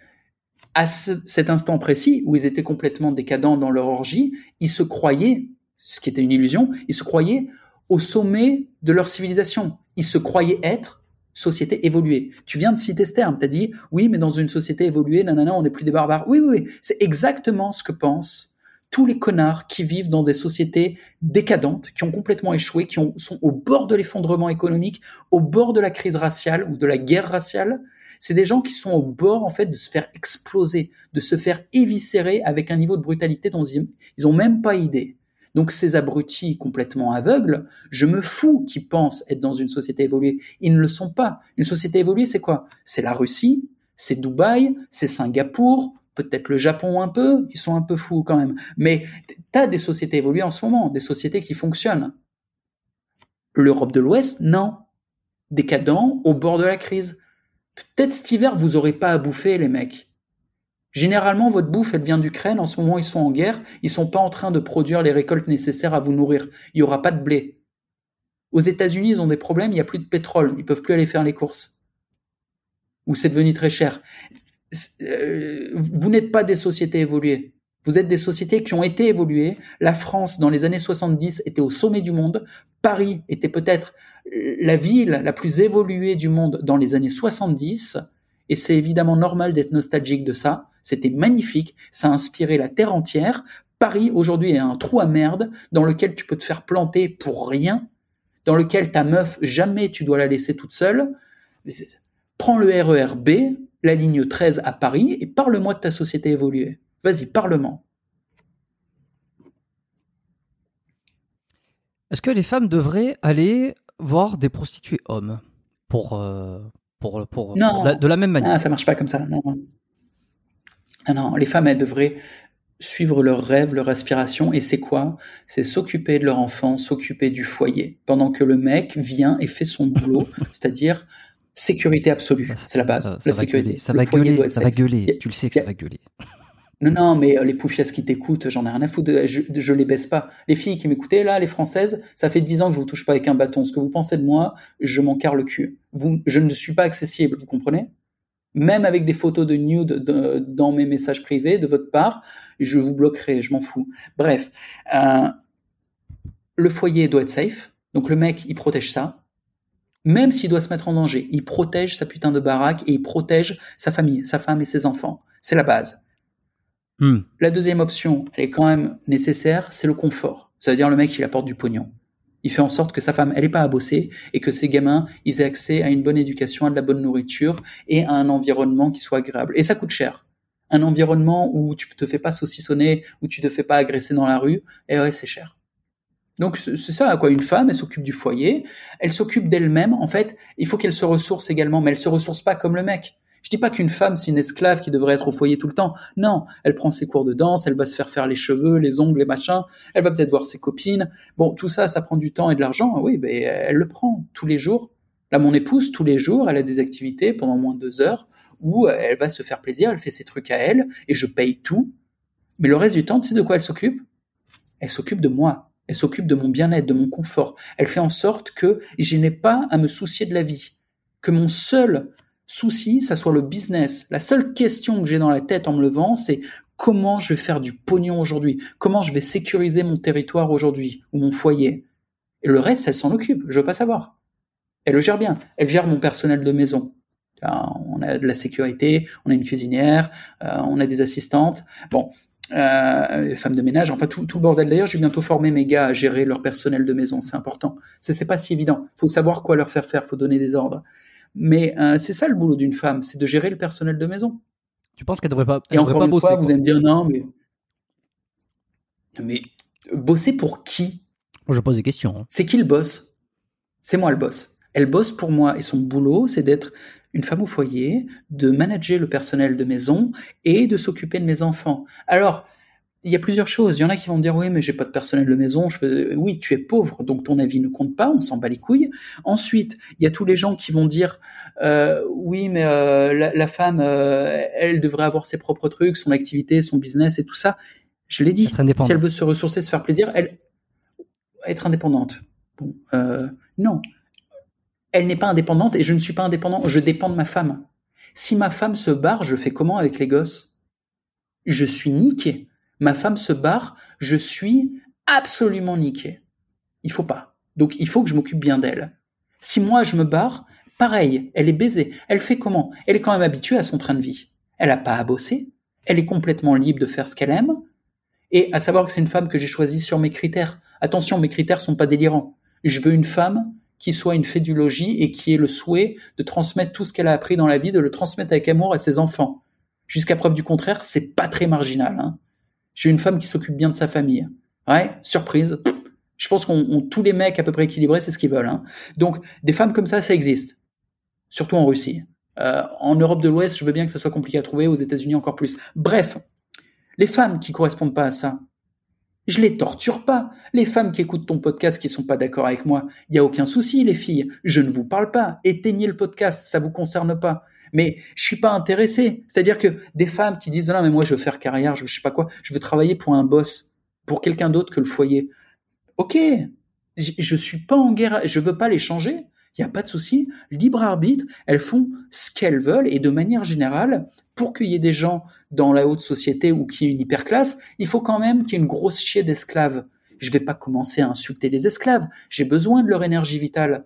à cet instant précis où ils étaient complètement décadents dans leur orgie, ils se croyaient, ce qui était une illusion, ils se croyaient au sommet de leur civilisation. Ils se croyaient être société évoluée. Tu viens de citer ce terme, tu as dit oui, mais dans une société évoluée, nanana, on n'est plus des barbares. Oui, oui, oui, c'est exactement ce que pensent tous les connards qui vivent dans des sociétés décadentes, qui ont complètement échoué, qui sont au bord de l'effondrement économique, au bord de la crise raciale ou de la guerre raciale, c'est des gens qui sont au bord en fait de se faire exploser, de se faire éviscérer avec un niveau de brutalité dont ils, n'ont ont même pas idée. Donc ces abrutis complètement aveugles, je me fous qu'ils pensent être dans une société évoluée. Ils ne le sont pas. Une société évoluée, c'est quoi? C'est la Russie, c'est Dubaï, c'est Singapour, peut-être le Japon un peu, ils sont un peu fous quand même. Mais tu as des sociétés évoluées en ce moment, des sociétés qui fonctionnent. L'Europe de l'Ouest, non. Décadent, au bord de la crise. Peut-être cet hiver, vous aurez pas à bouffer, les mecs. Généralement, votre bouffe, elle vient d'Ukraine. En ce moment, ils sont en guerre. Ils sont pas en train de produire les récoltes nécessaires à vous nourrir. Il y aura pas de blé. Aux États-Unis, ils ont des problèmes. Il y a plus de pétrole. Ils peuvent plus aller faire les courses. Ou c'est devenu très cher. Euh, vous n'êtes pas des sociétés évoluées. Vous êtes des sociétés qui ont été évoluées. La France, dans les années 70, était au sommet du monde. Paris était peut-être la ville la plus évoluée du monde dans les années 70. Et c'est évidemment normal d'être nostalgique de ça. C'était magnifique. Ça a inspiré la terre entière. Paris, aujourd'hui, est un trou à merde dans lequel tu peux te faire planter pour rien, dans lequel ta meuf, jamais tu dois la laisser toute seule. Prends le RER B, la ligne 13 à Paris, et parle-moi de ta société évoluée. Vas-y, parle-moi. Est-ce que les femmes devraient aller voir des prostituées hommes pour, euh, pour, pour, non. de, la même manière? Non, ça marche pas comme ça. Non. non, non, les femmes, elles devraient suivre leurs rêves, leur aspiration, et c'est quoi? C'est s'occuper de leur enfant, s'occuper du foyer, pendant que le mec vient et fait son boulot, c'est-à-dire sécurité absolue. C'est la base. Ça, la sécurité. gueuler, ça Le va foyer doit gueuler, être ça va gueuler. Tu le sais que ça va gueuler. Non, non, mais euh, les poufiasses qui t'écoutent, j'en ai rien à foutre. de- Je, je les baisse pas. Les filles qui m'écoutaient, là, les françaises, ça fait 10 ans que je vous touche pas avec un bâton. Ce que vous pensez de moi, je m'en le cul. Vous, je ne suis pas accessible, vous comprenez? Même avec des photos de nude de- dans mes messages privés de votre part, je vous bloquerai, je m'en fous. Bref, euh, le foyer doit être safe. Donc le mec, il protège ça. Même s'il doit se mettre en danger, il protège sa putain de baraque et il protège sa famille, sa femme et ses enfants. C'est la base. Hmm. La deuxième option, elle est quand même nécessaire, c'est le confort. Ça veut dire le mec, il apporte du pognon. Il fait en sorte que sa femme, elle n'est pas à bosser et que ses gamins, ils aient accès à une bonne éducation, à de la bonne nourriture et à un environnement qui soit agréable. Et ça coûte cher. Un environnement où tu te fais pas saucissonner, où tu te fais pas agresser dans la rue, et ouais, c'est cher. Donc c'est ça, quoi. Une femme, elle s'occupe du foyer, elle s'occupe d'elle-même. En fait, il faut qu'elle se ressource également, mais elle se ressource pas comme le mec. Je dis pas qu'une femme c'est une esclave qui devrait être au foyer tout le temps. Non, elle prend ses cours de danse, elle va se faire faire les cheveux, les ongles, les machins. Elle va peut-être voir ses copines. Bon, tout ça, ça prend du temps et de l'argent. Oui, mais elle le prend tous les jours. Là, mon épouse, tous les jours, elle a des activités pendant moins de deux heures où elle va se faire plaisir, elle fait ses trucs à elle et je paye tout. Mais le reste du temps, tu sais de quoi elle s'occupe? Elle s'occupe de moi. Elle s'occupe de mon bien-être, de mon confort. Elle fait en sorte que je n'ai pas à me soucier de la vie. Que mon seul souci, ça soit le business. La seule question que j'ai dans la tête en me levant, c'est comment je vais faire du pognon aujourd'hui? Comment je vais sécuriser mon territoire aujourd'hui ou mon foyer? Et le reste, elle s'en occupe. Je veux pas savoir. Elle le gère bien. Elle gère mon personnel de maison. On a de la sécurité, on a une cuisinière, euh, on a des assistantes. Bon, euh, femmes de ménage, enfin tout, le bordel. D'ailleurs, je vais bientôt former mes gars à gérer leur personnel de maison. C'est important. C'est pas si évident. Faut savoir quoi leur faire faire. Faut donner des ordres. Mais euh, c'est ça le boulot d'une femme, c'est de gérer le personnel de maison. Tu penses qu'elle devrait pas, elle Et devrait encore pas une bosser fois, quoi. vous allez me dire non, mais mais bosser pour qui? Je pose des questions. hein. C'est qui le boss? C'est moi le boss. Elle bosse pour moi et son boulot, c'est d'être une femme au foyer, de manager le personnel de maison et de s'occuper de mes enfants. Alors, il y a plusieurs choses. Il y en a qui vont me dire oui, mais j'ai pas de personnel de maison. Je peux... Oui, tu es pauvre, donc ton avis ne compte pas. On s'en bat les couilles. Ensuite, il y a tous les gens qui vont dire euh, oui, mais euh, la, la femme, euh, elle devrait avoir ses propres trucs, son activité, son business et tout ça. Je l'ai dit. Être. Si elle veut se ressourcer, se faire plaisir, elle être indépendante. Bon, euh, non. Elle n'est pas indépendante et je ne suis pas indépendant. Je dépends de ma femme. Si ma femme se barre, je fais comment avec les gosses? Je suis niqué. Ma femme se barre, je suis absolument niqué. Il faut pas. Donc il faut que je m'occupe bien d'elle. Si moi je me barre, pareil, elle est baisée. Elle fait comment? Elle est quand même habituée à son train de vie. Elle n'a pas à bosser. Elle est complètement libre de faire ce qu'elle aime. Et à savoir que c'est une femme que j'ai choisie sur mes critères. Attention, mes critères sont pas délirants. Je veux une femme qui soit une fée du logis et qui ait le souhait de transmettre tout ce qu'elle a appris dans la vie, de le transmettre avec amour à ses enfants. Jusqu'à preuve du contraire, c'est pas très marginal. Hein. J'ai une femme qui s'occupe bien de sa famille. Ouais, surprise. Je pense qu'on on- tous les mecs à peu près équilibrés, c'est ce qu'ils veulent. Hein. Donc, des femmes comme ça, ça existe. Surtout en Russie. Euh, en Europe de l'Ouest, je veux bien que ça soit compliqué à trouver, aux États-Unis encore plus. Bref, les femmes qui correspondent pas à ça, je les torture pas. Les femmes qui écoutent ton podcast qui sont pas d'accord avec moi, il y a aucun souci, les filles. Je ne vous parle pas. Éteignez le podcast, ça vous concerne pas. Mais je suis pas intéressé. C'est-à-dire que des femmes qui disent non mais moi je veux faire carrière, je je sais pas quoi, je veux travailler pour un boss, pour quelqu'un d'autre que le foyer. Ok, je, je suis pas en guerre, je veux pas les changer. Il y a pas de souci, libre arbitre. Elles font ce qu'elles veulent et de manière générale, pour qu'il y ait des gens dans la haute société ou qu'il y ait une hyperclasse, il faut quand même qu'il y ait une grosse chier d'esclaves. Je vais pas commencer à insulter les esclaves. J'ai besoin de leur énergie vitale.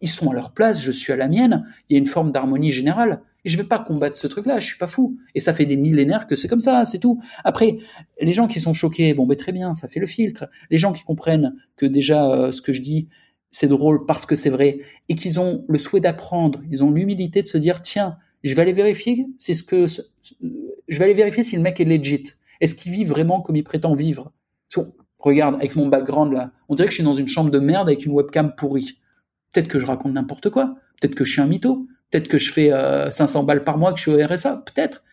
Ils sont à leur place, je suis à la mienne. Il y a une forme d'harmonie générale. Et je vais pas combattre ce truc-là, je suis pas fou. Et ça fait des millénaires que c'est comme ça, c'est tout. Après, les gens qui sont choqués, bon, ben très bien, ça fait le filtre. Les gens qui comprennent que déjà euh, ce que je dis, c'est drôle parce que c'est vrai, et qu'ils ont le souhait d'apprendre, ils ont l'humilité de se dire, tiens, je vais aller vérifier si ce que, je vais aller vérifier si le mec est legit. Est-ce qu'il vit vraiment comme il prétend vivre? Regarde, avec mon background là, on dirait que je suis dans une chambre de merde avec une webcam pourrie. Peut-être que je raconte n'importe quoi. Peut-être que je suis un mytho. Peut-être que je fais euh, 500 balles par mois que je suis au RSA. Peut-être.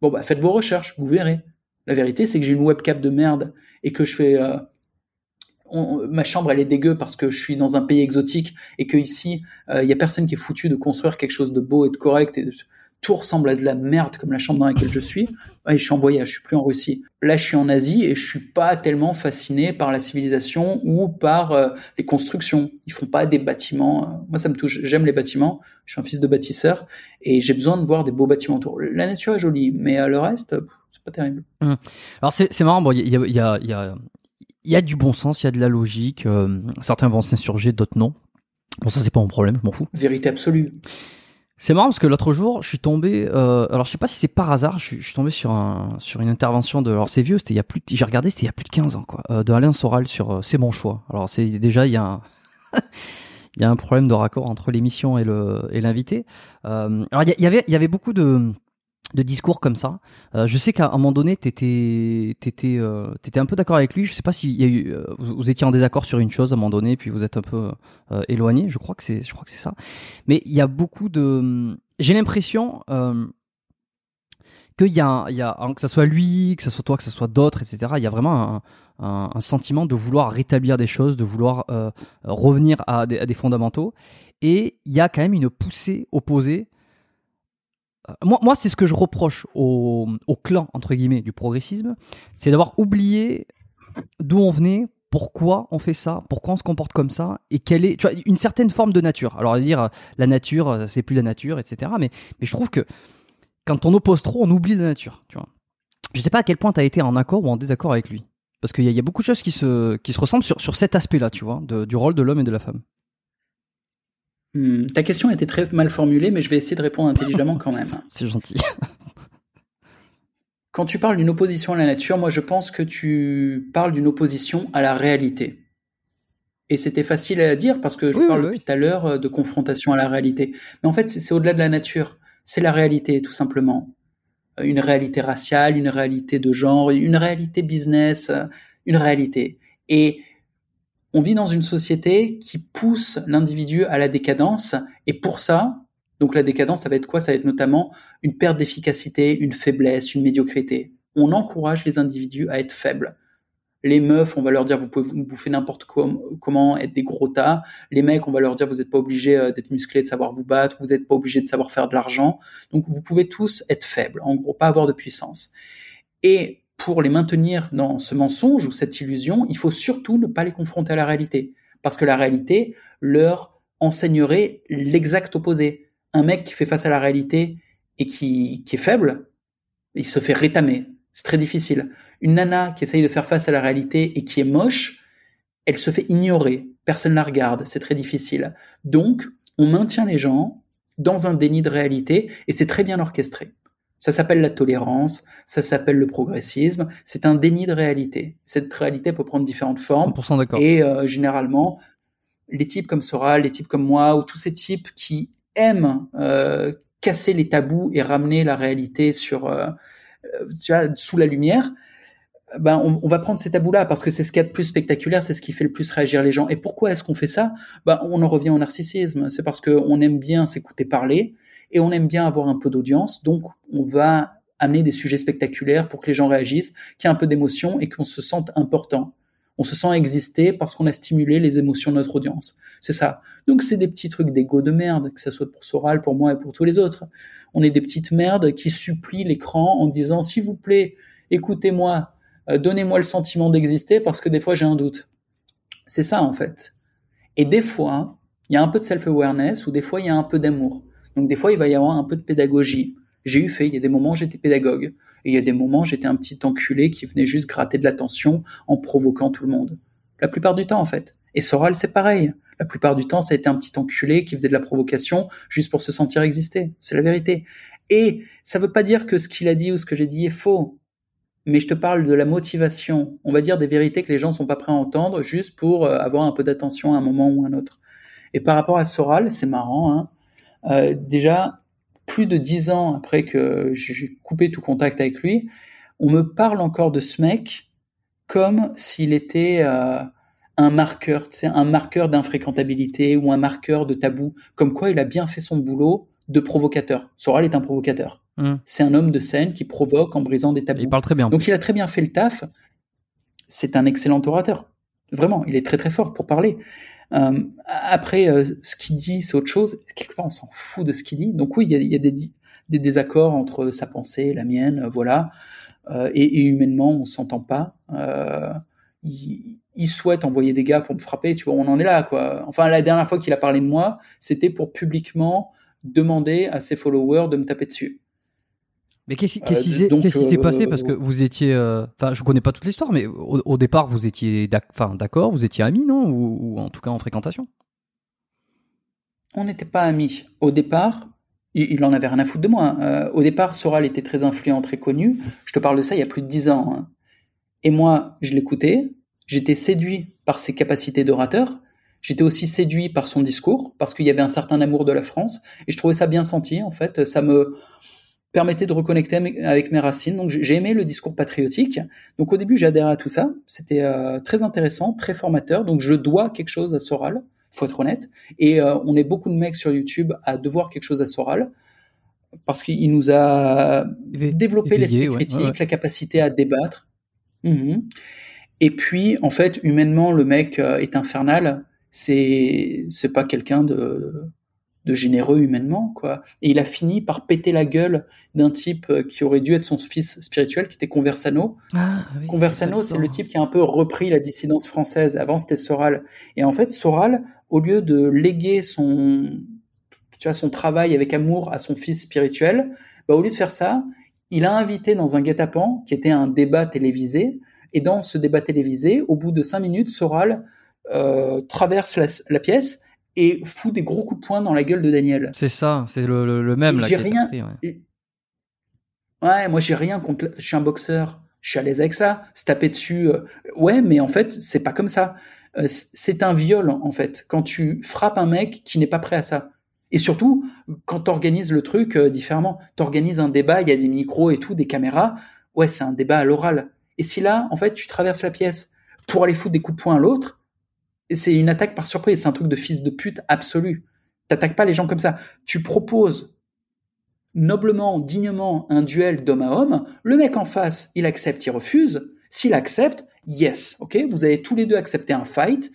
Bon, bah, faites vos recherches, vous verrez. La vérité, c'est que j'ai une webcam de merde et que je fais. Euh, ma chambre, elle est dégueu parce que je suis dans un pays exotique et que ici, il y a personne qui est foutu de construire quelque chose de beau et de correct tout ressemble à de la merde comme la chambre dans laquelle je suis. je suis en voyage, je suis plus en Russie. Là, je suis en Asie et je suis pas tellement fasciné par la civilisation ou par euh, les constructions. Ils font pas des bâtiments. Moi, ça me touche. J'aime les bâtiments. Je suis un fils de bâtisseur et j'ai besoin de voir des beaux bâtiments autour. La nature est jolie, mais euh, le reste, c'est pas terrible. Hum. Alors c'est marrant. Bon, il y a, y, a, y, a, y a du bon sens, il y a de la logique. Euh, certains vont s'insurger, d'autres non. Bon, ça c'est pas mon problème, je m'en fous. Vérité absolue. C'est marrant parce que l'autre jour, je suis tombé. Euh, alors, je sais pas si c'est par hasard. Je suis, tombé sur un sur une intervention de. Alors, c'est vieux. C'était il y a plus. J'ai regardé. C'était il y a plus de 15 ans, quoi. Euh, de Alain Soral sur euh, C'est mon choix. Alors, c'est déjà il y a un. il y a un problème de raccord entre l'émission et le et l'invité. Euh, alors, il y, avait il y avait beaucoup de de discours comme ça. Euh, je sais qu'à un moment donné, t'étais t'étais euh, t'étais un peu d'accord avec lui. Je sais pas s'il y a eu euh, vous, étiez en désaccord sur une chose à un moment donné, puis vous êtes un peu euh, éloigné. Je crois que c'est je crois que c'est ça. Mais il y a beaucoup de j'ai l'impression qu'il y a, il y a que ça soit lui, que ce soit toi, que ce soit d'autres, etc. Il y a vraiment un, un, sentiment de vouloir rétablir des choses, de vouloir revenir à des, à des fondamentaux. Et il y a quand même une poussée opposée moi, c'est ce que je reproche au, clan, entre guillemets, du progressisme, c'est d'avoir oublié d'où on venait, pourquoi on fait ça, pourquoi on se comporte comme ça, et quelle est, tu une certaine forme de nature. Alors, dire la nature, c'est plus la nature, etc. Mais, je trouve que quand on oppose trop, on oublie la nature, tu vois. Je sais pas à quel point tu as été en accord ou en désaccord avec lui. Parce qu'il y, a beaucoup de choses qui se, ressemblent sur, sur cet aspect-là, tu vois, du rôle de l'homme et de la femme. Hmm, ta question a été très mal formulée, mais je vais essayer de répondre intelligemment quand même. C'est gentil. Quand tu parles d'une opposition à la nature, moi je pense que tu parles d'une opposition à la réalité. Et c'était facile à dire parce que je parle depuis tout à l'heure euh, de confrontation à la réalité. Mais en fait, c'est au-delà de la nature. C'est la réalité, tout simplement. Euh, une réalité raciale, une réalité de genre, une réalité business, euh, une réalité. Et on vit dans une société qui pousse l'individu à la décadence, et pour ça, donc la décadence, ça va être quoi? Ça va être notamment une perte d'efficacité, une faiblesse, une médiocrité. On encourage les individus à être faibles. Les meufs, on va leur dire vous pouvez vous bouffer n'importe comment, être des gros tas. Les mecs, on va leur dire vous n'êtes pas obligé euh, d'être musclé, de savoir vous battre, vous n'êtes pas obligé de savoir faire de l'argent. Donc vous pouvez tous être faibles, en gros, pas avoir de puissance. Et pour les maintenir dans ce mensonge ou cette illusion, il faut surtout ne pas les confronter à la réalité. Parce que la réalité leur enseignerait l'exact opposé. Un mec qui fait face à la réalité et qui, qui est faible, il se fait rétamer. C'est très difficile. Une nana qui essaye de faire face à la réalité et qui est moche, elle se fait ignorer. Personne la regarde. C'est très difficile. Donc, on maintient les gens dans un déni de réalité et c'est très bien orchestré. Ça s'appelle la tolérance, ça s'appelle le progressisme. C'est un déni de réalité. Cette réalité peut prendre différentes formes. Et euh, généralement, les types comme Soral, les types comme moi, ou tous ces types qui aiment euh, casser les tabous et ramener la réalité sur, euh, tu vois, sous la lumière, ben on, on, va prendre ces tabous-là parce que c'est ce qui est le plus spectaculaire, c'est ce qui fait le plus réagir les gens. Et pourquoi est-ce qu'on fait ça? Ben, On en revient au narcissisme. C'est parce qu'on aime bien s'écouter parler et on aime bien avoir un peu d'audience, donc on va amener des sujets spectaculaires pour que les gens réagissent, qu'il y ait un peu d'émotion et qu'on se sente important. On se sent exister parce qu'on a stimulé les émotions de notre audience. C'est ça. Donc c'est des petits trucs d'ego de merde, que ce soit pour Soral, pour moi et pour tous les autres. On est des petites merdes qui supplient l'écran en disant s'il vous plaît, écoutez-moi, euh, donnez-moi le sentiment d'exister parce que des fois j'ai un doute. C'est ça en fait. Et des fois, il y a un peu de self-awareness ou des fois il y a un peu d'amour. Donc des fois, il va y avoir un peu de pédagogie. J'ai eu fait, il y a des moments j'étais pédagogue, et il y a des moments j'étais un petit enculé qui venait juste gratter de l'attention en provoquant tout le monde. La plupart du temps, en fait. Et Soral, c'est pareil. La plupart du temps, ça a été un petit enculé qui faisait de la provocation juste pour se sentir exister. C'est la vérité. Et ça veut pas dire que ce qu'il a dit ou ce que j'ai dit est faux. Mais je te parle de la motivation. On va dire des vérités que les gens sont pas prêts à entendre juste pour euh, avoir un peu d'attention à un moment ou à un autre. Et par rapport à Soral, c'est marrant, hein, euh, déjà, plus de dix ans après que j'ai coupé tout contact avec lui, on me parle encore de ce mec comme s'il était euh, un marqueur, tu sais, un marqueur d'infréquentabilité ou un marqueur de tabou, comme quoi il a bien fait son boulot de provocateur. Soral est un provocateur. Hmm. C'est un homme de scène qui provoque en brisant des tabous. Il parle très bien. Donc il a très bien fait le taf. C'est un excellent orateur. Vraiment, il est très très fort pour parler. Euh, après, euh, ce qu'il dit, c'est autre chose. Quelque part, on s'en fout de ce qu'il dit. Donc oui, il y a, des, des, désaccords entre sa pensée et la mienne, voilà. Et, et, humainement, on s'entend pas. Il, il, souhaite envoyer des gars pour me frapper. Tu vois, on en est là, quoi. Enfin, la dernière fois qu'il a parlé de moi, c'était pour publiquement demander à ses followers de me taper dessus. Mais qu'est-ce qui s'est passé? Parce que vous étiez. Enfin, je connais pas toute l'histoire, mais au, départ, vous étiez d'accord, vous étiez amis, non? Ou, en tout cas en fréquentation? On n'était pas amis. Au départ, il, en avait rien à foutre de moi. Hein. au départ, Soral était très influent, très connu. Je te parle de ça il y a plus de dix ans. Hein. Et moi, je l'écoutais. J'étais séduit par ses capacités d'orateur. J'étais aussi séduit par son discours parce qu'il y avait un certain amour de la France et je trouvais ça bien senti en fait. Ça me permettait de reconnecter avec mes racines. Donc j'ai aimé le discours patriotique. Donc au début adhéré à tout ça. C'était euh, très intéressant, très formateur. Donc je dois quelque chose à Soral, faut être honnête. Et euh, on est beaucoup de mecs sur YouTube à devoir quelque chose à Soral parce qu'il nous a développé l'esprit critique, la capacité à débattre. Mhm. Et puis en fait humainement le mec euh, est infernal. C'est c'est pas quelqu'un de de généreux humainement, quoi. Et il a fini par péter la gueule d'un type euh, qui aurait dû être son fils spirituel, qui était Conversano. Ah, Conversano, c'est le type qui a un peu repris la dissidence française. Avant, c'était Soral. Et en fait, Soral, au lieu de léguer son, tu vois, son travail avec amour à son fils spirituel, bah, au lieu de faire ça, il a invité dans un guet-apens, qui était un débat télévisé, et dans ce débat télévisé, au bout de cinq minutes, Soral euh, traverse la pièce et fout des gros coups de poing dans la gueule de Daniel. C'est ça, c'est le, le, même. J'ai rien. ouais. moi j'ai rien contre. Je suis un boxeur, je suis à l'aise avec ça. Se taper dessus, euh, ouais, mais en fait c'est pas comme ça. Euh, c'est un viol en fait quand tu frappes un mec qui n'est pas prêt à ça. Et surtout quand t'organises le truc euh, différemment, t'organises un débat, il y a des micros et tout, des caméras. Ouais, c'est un débat à l'oral. Et si là, en fait, tu traverses la pièce pour aller foutre des coups de poing à l'autre, c'est une attaque par surprise, c'est un truc de fils de pute absolu. T'attaques pas les gens comme ça. Tu proposes noblement, dignement un duel d'homme à homme. Le mec en face, il accepte, il refuse. S'il accepte, yes, ok, vous avez tous les deux accepté un fight.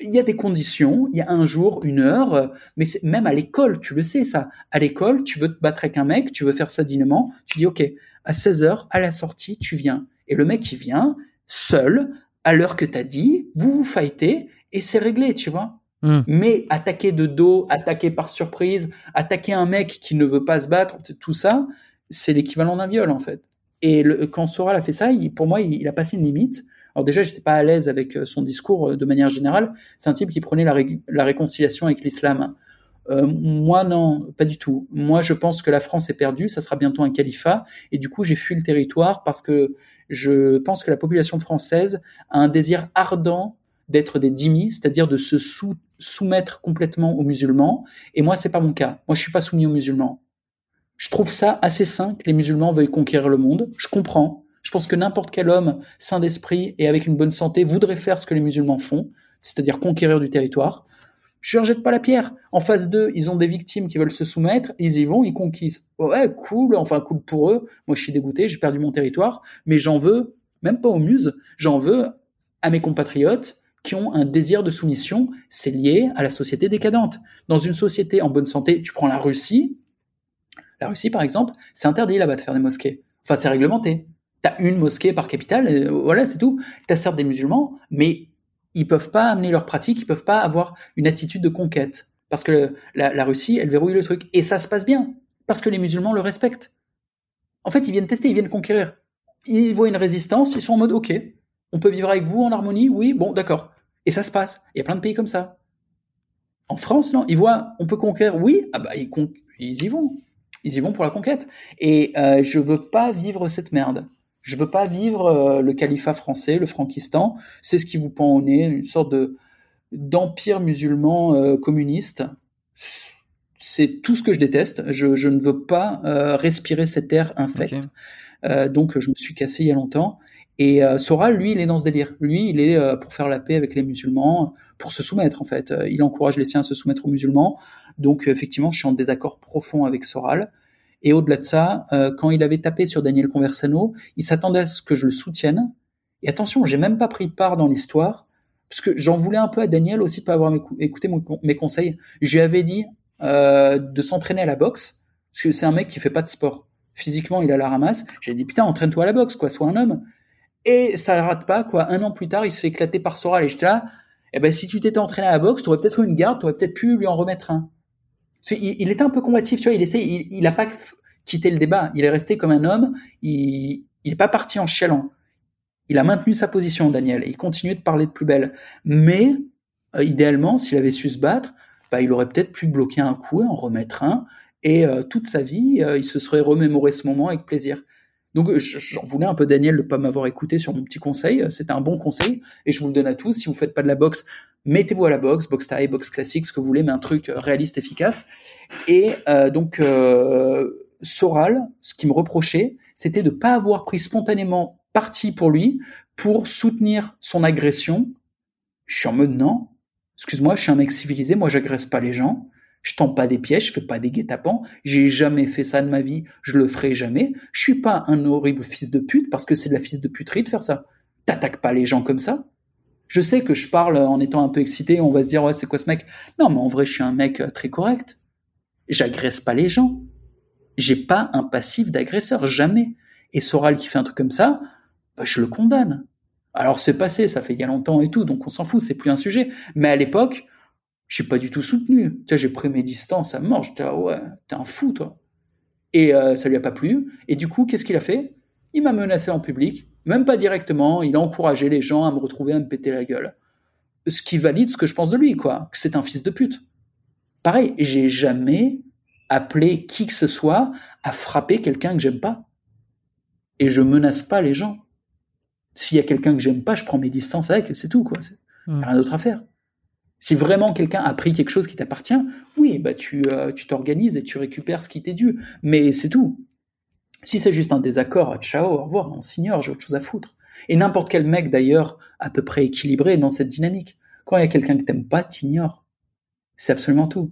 Il y a des conditions, il y a un jour, une heure, mais même à l'école, tu le sais ça. À l'école, tu veux te battre avec un mec, tu veux faire ça dignement, tu dis ok, à 16 heures, à la sortie, tu viens. Et le mec, il vient, seul, à l'heure que t'as dit, vous vous fightez, et c'est réglé, tu vois. Hmm. Mais attaquer de dos, attaquer par surprise, attaquer un mec qui ne veut pas se battre, tout ça, c'est l'équivalent d'un viol en fait. Et le, quand Soral a fait ça, pour moi, il, a passé une limite. Alors déjà, j'étais pas à l'aise avec euh, son discours euh, de manière générale. C'est un type qui prenait la, réconciliation avec l'islam. Euh, moi, non, pas du tout. Moi, je pense que la France est perdue, ça sera bientôt un califat, et du coup, j'ai fui le territoire parce que je pense que la population française a un désir ardent d'être des dhimmis, c'est-à-dire de se soumettre complètement aux musulmans. Et moi, c'est pas mon cas. Moi, je suis pas soumis aux musulmans. Je trouve ça assez sain que les musulmans veuillent conquérir le monde. Je comprends. Je pense que n'importe quel homme sain d'esprit et avec une bonne santé voudrait faire ce que les musulmans font, c'est-à-dire conquérir du territoire. Je leur jette pas la pierre. En phase 2, ils ont des victimes qui veulent se soumettre, ils y vont, ils conquisent. Ouais, cool, enfin cool pour eux. Moi, je suis dégoûté, j'ai perdu mon territoire, mais j'en veux, même pas aux muses, j'en veux à mes compatriotes qui ont un désir de soumission, c'est lié à la société décadente. Dans une société en bonne santé, tu prends la Russie, la Russie par exemple, c'est interdit là-bas de faire des mosquées. Enfin, c'est réglementé. T'as une mosquée par capitale, euh, voilà, c'est tout. T'as certes des musulmans, mais ils peuvent pas amener leurs pratiques, ils peuvent pas avoir une attitude de conquête. Parce que la, la Russie, elle verrouille le truc. Et ça se passe bien. Parce que les musulmans le respectent. En fait, ils viennent tester, ils viennent conquérir. Ils voient une résistance, ils sont en mode, OK, on peut vivre avec vous en harmonie, oui, bon, d'accord. Et ça se passe. Il y a plein de pays comme ça. En France, non. Ils voient, on peut conquérir. Oui, ah bah ils, ils y vont. Ils y vont pour la conquête. Et euh, je veux pas vivre cette merde. Je veux pas vivre euh, le califat français, le franquistan. C'est ce qui vous pend au nez, une sorte de d'empire musulman euh, communiste. C'est tout ce que je déteste. Je, je ne veux pas euh, respirer cette air infecte. donc je me suis cassé il y a longtemps. Et euh, Soral, lui, il est dans ce délire. Lui, il est euh, pour faire la paix avec les musulmans, pour se soumettre en fait. Euh, il encourage les siens à se soumettre aux musulmans. Donc effectivement, je suis en désaccord profond avec Soral. Et au-delà de ça, euh, quand il avait tapé sur Daniel Conversano, il s'attendait à ce que je le soutienne. Et attention, j'ai même pas pris part dans l'histoire, parce que j'en voulais un peu à Daniel aussi pas avoir écouté mes conseils. Je lui avais dit euh, de s'entraîner à la boxe, parce que c'est un mec qui fait pas de sport. Physiquement, il a la ramasse. J'ai dit putain, entraîne-toi à la boxe, quoi, sois un homme. Et ça rate pas, quoi. Un an plus tard, il se fait éclater par Soral. Et j'étais là, eh ben, si tu t'étais entraîné à la boxe, t'aurais peut-être eu une garde, t'aurais peut-être pu lui en remettre un. Il, il, était un peu combatif, tu vois, il essaie, il, a pas quitté le débat. Il est resté comme un homme. Il, il est pas parti en chialant. Il a maintenu sa position, Daniel, et il continue de parler de plus belle. Mais, euh, idéalement, s'il avait su se battre, bah, il aurait peut-être pu bloquer un coup et en remettre un. Et euh, toute sa vie, euh, il se serait remémoré ce moment avec plaisir. Donc j'en voulais un peu Daniel de pas m'avoir écouté sur mon petit conseil. C'était un bon conseil et je vous le donne à tous. Si vous faites pas de la boxe, mettez-vous à la boxe, boxe taille, boxe classique, ce que vous voulez, mais un truc euh, réaliste, efficace. Et euh, donc euh, Soral, ce qui me reprochait, c'était de pas avoir pris spontanément parti pour lui pour soutenir son agression. Je suis en mode non. Excuse-moi, je suis un mec civilisé, moi j'agresse pas les gens. Je tends pas des pièges, je fais pas des guet-apens. J'ai jamais fait ça de ma vie, je le ferai jamais. Je suis pas un horrible fils de pute parce que c'est de la fils de puterie de faire ça. T'attaques pas les gens comme ça. Je sais que je parle en étant un peu excité, on va se dire ouais c'est quoi ce mec? Non mais en vrai je suis un mec euh, très correct. J'agresse pas les gens. J'ai pas un passif d'agresseur jamais. Et Soral qui fait un truc comme ça, bah, je le condamne. Alors c'est passé, ça fait il y a longtemps et tout, donc on s'en fout, c'est plus un sujet. Mais à l'époque, je suis pas du tout soutenu. Tu j'ai pris mes distances à mort. J'étais ouais, t'es un fou, toi. Et euh, ça lui a pas plu. Et du coup, qu'est-ce qu'il a fait? Il m'a menacé en public, même pas directement. Il a encouragé les gens à me retrouver, à me péter la gueule. Ce qui valide ce que je pense de lui, quoi. Que c'est un fils de pute. Pareil, j'ai jamais appelé qui que ce soit à frapper quelqu'un que j'aime pas. Et je menace pas les gens. S'il y a quelqu'un que j'aime pas, je prends mes distances avec, c'est tout, quoi. Mmh. Rien d'autre à faire. Si vraiment quelqu'un a pris quelque chose qui t'appartient, oui, bah tu euh, tu t'organises et tu récupères ce qui t'est dû. Mais c'est tout. Si c'est juste un désaccord, ciao, au revoir, on s'ignore, j'ai autre chose à foutre. Et n'importe quel mec d'ailleurs, à peu près équilibré dans cette dynamique. Quand il y a quelqu'un que t'aimes pas, t'ignores. C'est absolument tout.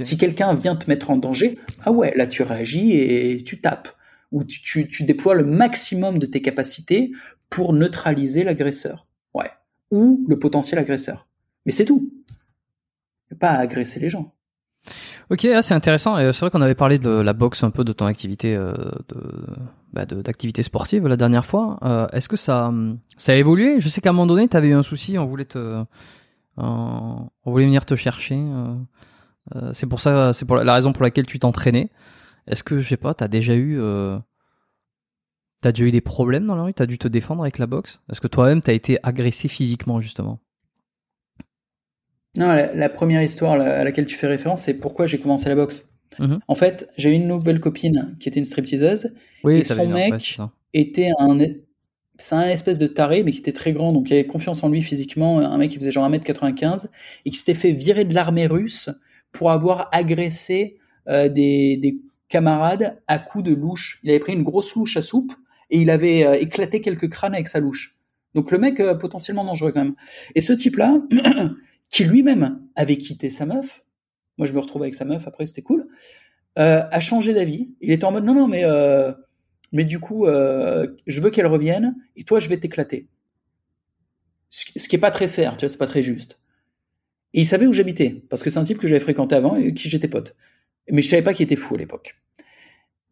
Si quelqu'un vient te mettre en danger, ah ouais, là tu réagis et tu tapes. Ou tu, tu, tu déploies le maximum de tes capacités pour neutraliser l'agresseur. Ouais. Ou le potentiel agresseur. Mais c'est tout. Pas à agresser les gens. Ok, ah, c'est intéressant. C'est vrai qu'on avait parlé de la boxe un peu de ton activité euh, bah, d'activité sportive la dernière fois. Euh, est-ce que ça ça a évolué? Je sais qu'à un moment donné, tu avais eu un souci, on voulait te on voulait venir te chercher. Euh, c'est pour ça, c'est pour la raison pour laquelle tu t'entraînais. Est-ce que je sais pas, t'as déjà eu t'as déjà eu des problèmes dans la rue? T'as dû te défendre avec la boxe? Est-ce que toi-même t'as été agressé physiquement justement? Non, la, première histoire à laquelle tu fais référence, c'est pourquoi j'ai commencé la boxe. Mhm. En fait, j'ai une nouvelle copine qui était une stripteaseuse. Oui, et son mec était un, c'est un espèce de taré, mais qui était très grand, donc il avait confiance en lui physiquement, un mec qui faisait genre 1m95, et qui s'était fait virer de l'armée russe pour avoir agressé euh, des, des, camarades à coups de louche. Il avait pris une grosse louche à soupe, et il avait euh, éclaté quelques crânes avec sa louche. Donc le mec, euh, potentiellement dangereux quand même. Et ce type-là, qui lui-même avait quitté sa meuf, moi je me retrouvais avec sa meuf après, c'était cool, euh, a changé d'avis. Il était en mode non, non, mais, euh, mais du coup, euh, je veux qu'elle revienne et toi je vais t'éclater. Ce, qui est pas très fair, tu vois, c'est pas très juste. Et il savait où j'habitais, parce que c'est un type que j'avais fréquenté avant et qui j'étais pote. Mais je savais pas qu'il était fou à l'époque.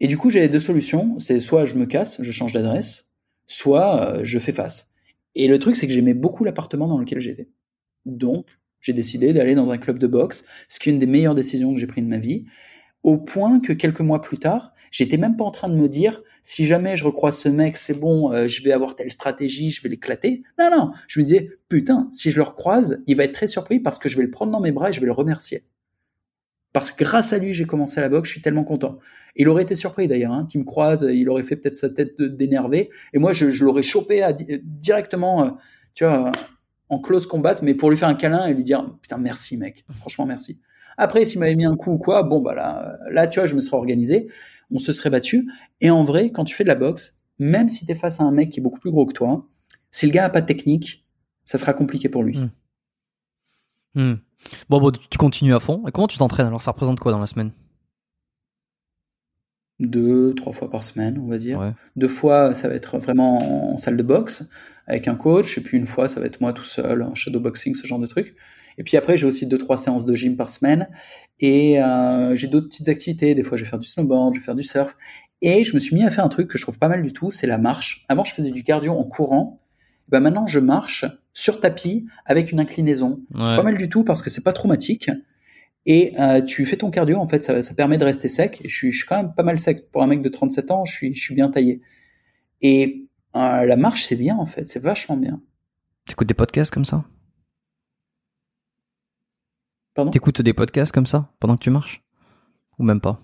Et du coup, j'avais deux solutions. C'est soit je me casse, je change d'adresse, soit je fais face. Et le truc, c'est que j'aimais beaucoup l'appartement dans lequel j'étais. Donc, j'ai décidé d'aller dans un club de boxe, ce qui est une des meilleures décisions que j'ai prises de ma vie, au point que quelques mois plus tard, j'étais même pas en train de me dire si jamais je recroise ce mec, c'est bon, euh, je vais avoir telle stratégie, je vais l'éclater. Non, non, je me disais putain, si je le recroise, il va être très surpris parce que je vais le prendre dans mes bras et je vais le remercier. Parce que grâce à lui, j'ai commencé la boxe, je suis tellement content. Il aurait été surpris d'ailleurs, hein, qu'il me croise, il aurait fait peut-être sa tête d'énervé, et moi je, l'aurais chopé directement, euh, tu vois, en close combat, mais pour lui faire un câlin et lui dire putain merci mec, franchement merci. Après s'il m'avait mis un coup ou quoi, bon bah là, là tu vois je me serais organisé, on se serait battu. Et en vrai quand tu fais de la boxe, même si tu es face à un mec qui est beaucoup plus gros que toi, si le gars a pas de technique, ça sera compliqué pour lui. Hmm. Hmm. Bon, bon, tu continues à fond. Et comment tu t'entraînes? Alors Ça représente quoi dans la semaine? Deux, trois fois par semaine, on va dire. Ouais. Deux fois, ça va être vraiment en salle de boxe avec un coach, et puis une fois, ça va être moi tout seul, en shadowboxing, ce genre de truc. Et puis après, j'ai aussi deux, trois séances de gym par semaine, et euh, j'ai d'autres petites activités. Des fois, je vais faire du snowboard, je vais faire du surf. Et je me suis mis à faire un truc que je trouve pas mal du tout, c'est la marche. Avant, je faisais du cardio en courant. Et ben maintenant, je marche sur tapis avec une inclinaison. C'est pas mal du tout parce que c'est pas traumatique. Et euh, tu fais ton cardio, en fait, ça, ça permet de rester sec. Je suis, je suis quand même pas mal sec. Pour un mec de 37 ans, je suis, je suis bien taillé. Et euh, la marche, c'est bien, en fait. C'est vachement bien. T'écoutes des podcasts comme ça? Pardon? T'écoutes des podcasts comme ça pendant que tu marches? Ou même pas?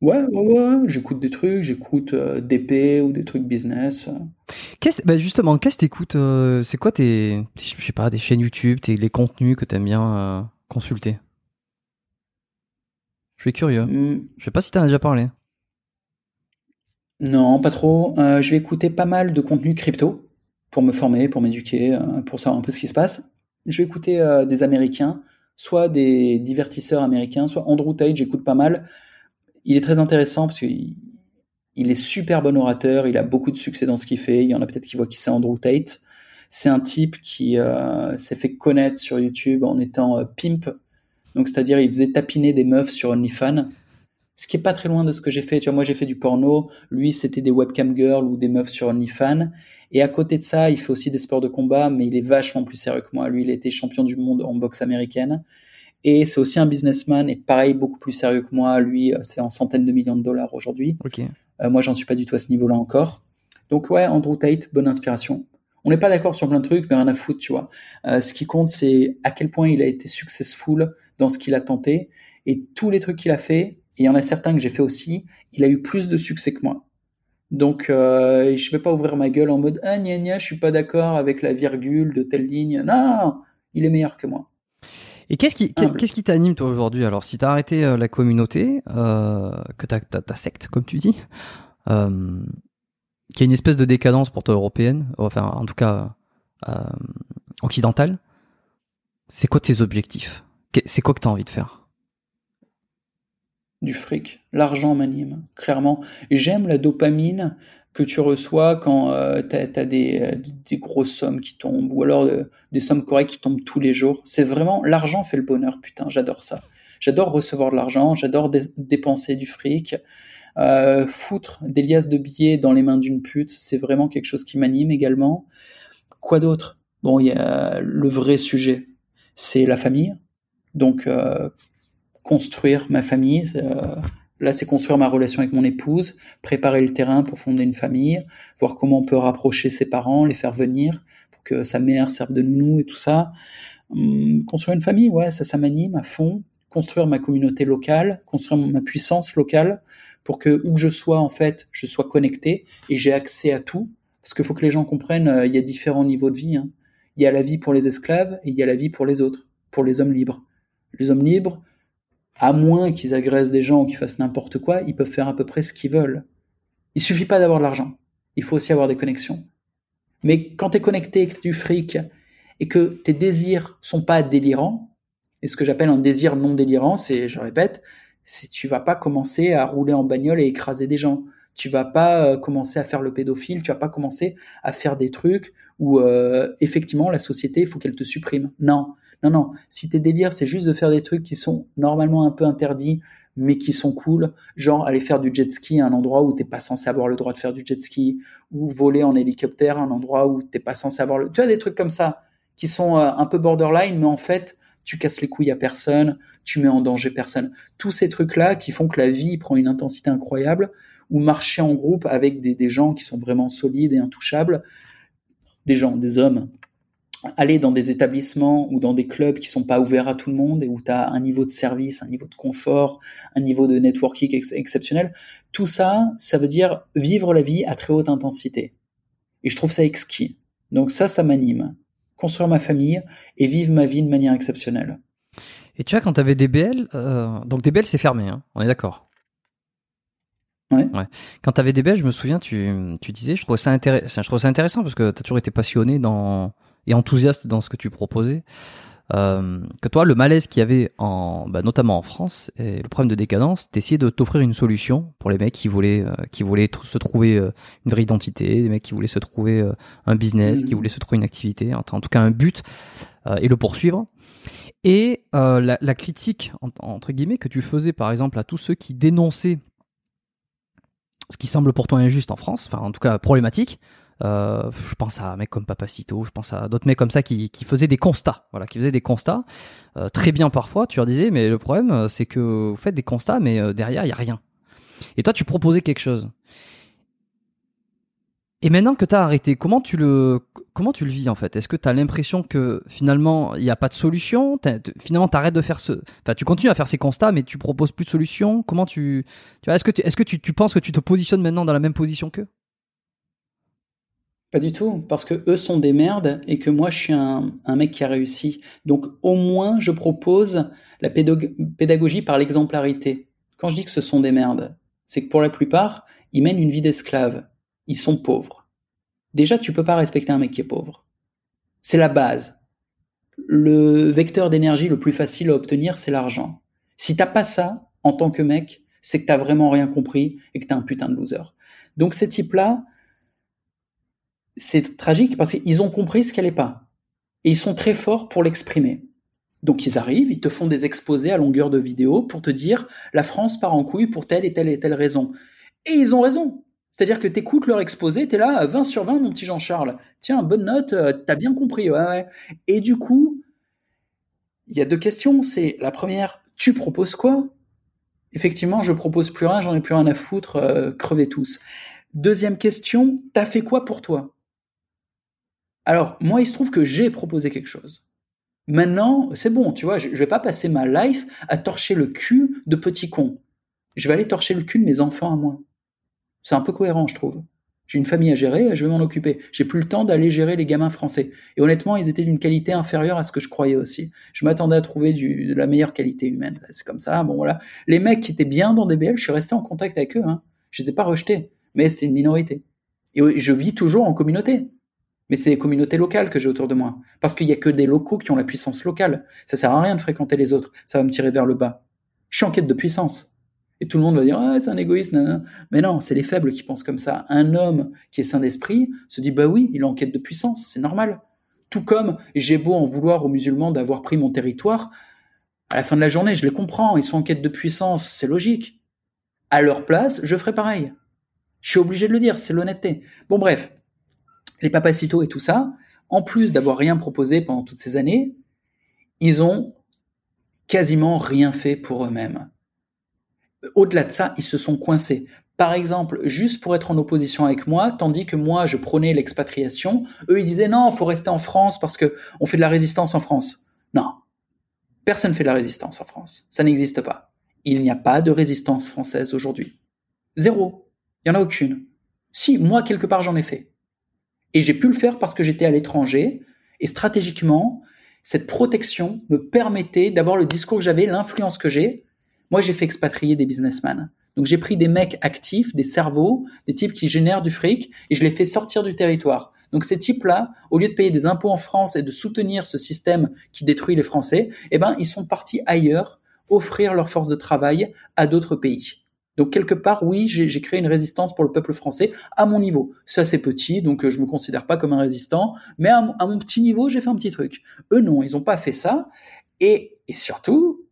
Ouais, ouais, ouais. J'écoute des trucs, j'écoute euh, DP ou des trucs business. Qu'est-ce, bah justement, qu'est-ce que t'écoutes euh, C'est quoi tes, je sais pas, des chaînes YouTube, tes, les contenus que t'aimes bien euh, consulter? Je suis curieux. Hmm, Je sais pas si t'en as déjà parlé. Non, pas trop. Euh, je vais écouter pas mal de contenu crypto pour me former, pour m'éduquer, euh, pour savoir un peu ce qui se passe. Je vais écouter euh, des Américains, soit des divertisseurs américains, soit Andrew Tate, j'écoute pas mal. Il est très intéressant parce qu'il il est super bon orateur, il a beaucoup de succès dans ce qu'il fait. Il y en a peut-être qui voient qui c'est Andrew Tate. C'est un type qui euh, s'est fait connaître sur YouTube en étant pimp. Donc, c'est-à-dire, il faisait tapiner des meufs sur OnlyFans. Ce qui est pas très loin de ce que j'ai fait. Tu vois, moi, j'ai fait du porno. Lui, c'était des webcam girls ou des meufs sur OnlyFans. Et à côté de ça, il fait aussi des sports de combat, mais il est vachement plus sérieux que moi. Lui, il été champion du monde en boxe américaine. Et c'est aussi un businessman, et pareil, beaucoup plus sérieux que moi. Lui, euh, c'est en centaines de millions de dollars aujourd'hui. Euh, moi, j'en suis pas du tout à ce niveau-là encore. Donc ouais, Andrew Tate, bonne inspiration. On n'est pas d'accord sur plein de trucs, mais rien à foutre, tu vois. Euh, ce qui compte, c'est à quel point il a été successful dans ce qu'il a tenté. Et tous les trucs qu'il a fait, et il y en a certains que j'ai fait aussi, il a eu plus de succès que moi. Donc euh, je vais pas ouvrir ma gueule en mode ah gna gna, je suis pas d'accord avec la virgule de telle ligne. Non, non, non, il est meilleur que moi. Et qu'est-ce qui, Humble. qu'est-ce qui t'anime toi aujourd'hui? Alors, si t'as arrêté euh, la communauté, euh, que t'as, t'as ta secte, comme tu dis, euh, qui a une espèce de décadence pour toi européenne, enfin, en tout cas euh, occidentale, c'est quoi tes objectifs? C'est quoi que t'as envie de faire? Du fric. L'argent m'anime, clairement. J'aime la dopamine que tu reçois quand euh, tu as, des, euh, des grosses sommes qui tombent, ou alors euh, des sommes correctes qui tombent tous les jours. C'est vraiment, l'argent fait le bonheur, putain, j'adore ça. J'adore recevoir de l'argent, j'adore dé- dépenser du fric. Euh, foutre des liasses de billets dans les mains d'une pute, c'est vraiment quelque chose qui m'anime également. Quoi d'autre? Bon, il y a le vrai sujet, c'est la famille. Donc, euh, construire ma famille. euh, là, c'est construire ma relation avec mon épouse, préparer le terrain pour fonder une famille, voir comment on peut rapprocher ses parents, les faire venir pour que sa mère serve de nounou et tout ça. Hum, construire une famille, ouais, ça, ça m'anime à fond. Construire ma communauté locale, construire ma puissance locale pour que où que je sois, en fait, je sois connecté et j'ai accès à tout. Parce qu'il faut que les gens comprennent, euh, il y a différents niveaux de vie. hein. Il y a la vie pour les esclaves et il y a la vie pour les autres, pour les hommes libres. Les hommes libres, à moins qu'ils agressent des gens ou qu'ils fassent n'importe quoi, ils peuvent faire à peu près ce qu'ils veulent. Il suffit pas d'avoir de l'argent. Il faut aussi avoir des connexions. Mais quand tu es connecté avec du fric et que tes désirs sont pas délirants, et ce que j'appelle un désir non délirant, c'est, je répète, tu vas pas commencer à rouler en bagnole et écraser des gens. Tu vas pas euh, commencer à faire le pédophile, tu vas pas commencer à faire des trucs où euh, effectivement la société, il faut qu'elle te supprime. Non, non, non. Si tes délires, c'est juste de faire des trucs qui sont normalement un peu interdits, mais qui sont cool, genre aller faire du jet ski à un endroit où t'es pas censé avoir le droit de faire du jet ski, ou voler en hélicoptère à un endroit où t'es pas censé avoir le... Tu vois, des trucs comme ça, qui sont euh, un peu borderline, mais en fait, tu casses les couilles à personne, tu mets en danger personne. Tous ces trucs-là qui font que la vie prend une intensité incroyable, ou marcher en groupe avec des, gens qui sont vraiment solides et intouchables, des gens, des hommes, aller dans des établissements ou dans des clubs qui sont pas ouverts à tout le monde et où tu as un niveau de service, un niveau de confort, un niveau de networking ex exceptionnel, tout ça, ça veut dire vivre la vie à très haute intensité. Et je trouve ça exquis. Donc ça, ça m'anime. Construire ma famille et vivre ma vie de manière exceptionnelle. Et tu vois, quand t'avais DBL, euh, donc DBL c'est fermé, hein, on est d'accord Ouais. ouais. Quand t'avais DBL, je me souviens, tu, tu disais, je trouvais ça, intéressant, je trouvais ça intéressant parce que t'as toujours été passionné dans, et enthousiaste dans ce que tu proposais. Euh, que toi, le malaise qu'il y avait en, bah, notamment en France, et le problème de décadence, t'essayais de t'offrir une solution pour les mecs qui voulaient, euh, qui voulaient se trouver euh, une vraie identité, des mecs qui voulaient se trouver un business, qui mmh. voulaient se trouver une activité, en, tout cas un but, et le poursuivre. Et la, la, critique, entre guillemets, que tu faisais par exemple à tous ceux qui dénonçaient ce qui semble pour toi injuste en France, enfin en tout cas problématique, euh, je pense à un mec comme Papacito, je pense à d'autres mecs comme ça qui, faisaient des constats, voilà, qui faisaient des constats euh, très bien parfois. Tu leur disais, mais le problème, euh, c'est que vous faites des constats, mais derrière il y a rien. Et toi, tu proposais quelque chose. Et maintenant que tu as arrêté, comment tu le comment tu le vis en fait? Est-ce que tu as l'impression que finalement il n'y a pas de solution? Finalement, tu arrêtes de faire ce enfin tu continues à faire ces constats mais tu proposes plus de solution Comment tu est-ce que tu, est-ce que tu, tu penses que tu te positionnes maintenant dans la même position qu'eux? Pas du tout, parce que eux sont des merdes et que moi je suis un, mec qui a réussi. Donc au moins je propose la pédagogie par l'exemplarité. Quand je dis que ce sont des merdes, c'est que pour la plupart, ils mènent une vie d'esclave. Ils sont pauvres. Déjà, tu peux pas respecter un mec qui est pauvre. C'est la base. Le vecteur d'énergie le plus facile à obtenir, c'est l'argent. Si t'as pas ça, en tant que mec, c'est que t'as vraiment rien compris et que t'es un putain de loser. Donc ces types-là, c'est tragique parce qu'ils ont compris ce qu'elle n'est pas. Et ils sont très forts pour l'exprimer. Donc ils arrivent, ils te font des exposés à longueur de vidéo pour te dire la France part en couille pour telle et telle et telle raison. Et ils ont raison. C'est-à-dire que tu écoutes leur exposé, tu es là, 20 sur 20, mon petit Jean-Charles. Tiens, bonne note, euh, t'as bien compris. Ouais, Et du coup, il y a deux questions. C'est la première, tu proposes quoi? Effectivement, je propose plus rien, j'en ai plus rien à foutre, euh, crevez tous. Deuxième question, t'as fait quoi pour toi? Alors, moi, il se trouve que j'ai proposé quelque chose. Maintenant, c'est bon, tu vois, je, ne vais pas passer ma life à torcher le cul de petits cons. Je vais aller torcher le cul de mes enfants à moi. C'est un peu cohérent, je trouve. J'ai une famille à gérer, je vais m'en occuper. J'ai plus le temps d'aller gérer les gamins français. Et honnêtement, ils étaient d'une qualité inférieure à ce que je croyais aussi. Je m'attendais à trouver de la meilleure qualité humaine. C'est comme ça. Bon voilà. Les mecs qui étaient bien dans DBL, je suis resté en contact avec eux. Hein. Je les ai pas rejetés, mais c'était une minorité. Et je vis toujours en communauté mais c'est les communautés locales que j'ai autour de moi. Parce qu'il y a que des locaux qui ont la puissance locale. Ça sert à rien de fréquenter les autres. Ça va me tirer vers le bas. Je suis en quête de puissance. Et tout le monde va dire, ah, c'est un égoïste, Mais non, c'est les faibles qui pensent comme ça. Un homme qui est sain d'esprit se dit, bah oui, il est en quête de puissance. C'est normal. Tout comme j'ai beau en vouloir aux musulmans d'avoir pris mon territoire, à la fin de la journée, je les comprends. Ils sont en quête de puissance. C'est logique. À leur place, je ferai pareil. Je suis obligé de le dire. C'est l'honnêteté. Bon, bref les papacitos et tout ça, en plus d'avoir rien proposé pendant toutes ces années, ils ont quasiment rien fait pour eux-mêmes. Au-delà de ça, ils se sont coincés. Par exemple, juste pour être en opposition avec moi, tandis que moi je prônais l'expatriation, eux ils disaient non, faut rester en France parce que on fait de la résistance en France. Non, personne fait de la résistance en France. Ça n'existe pas. Il n'y a pas de résistance française aujourd'hui. Zéro. Il n'y en a aucune. Si, moi quelque part j'en ai fait. Et j'ai pu le faire parce que j'étais à l'étranger. Et stratégiquement, cette protection me permettait d'avoir le discours que j'avais, l'influence que j'ai. Moi, j'ai fait expatrier des businessmen. Donc j'ai pris des mecs actifs, des cerveaux, des types qui génèrent du fric, et je les fais sortir du territoire. Donc ces types-là, au lieu de payer des impôts en France et de soutenir ce système qui détruit les Français, eh ben ils sont partis ailleurs offrir leur force de travail à d'autres pays. Donc quelque part, oui, j'ai créé une résistance pour le peuple français à mon niveau. C'est assez petit, donc euh, je me considère pas comme un résistant, mais à, mon petit niveau, j'ai fait un petit truc. Eux non, ils ont pas fait ça, et, et surtout,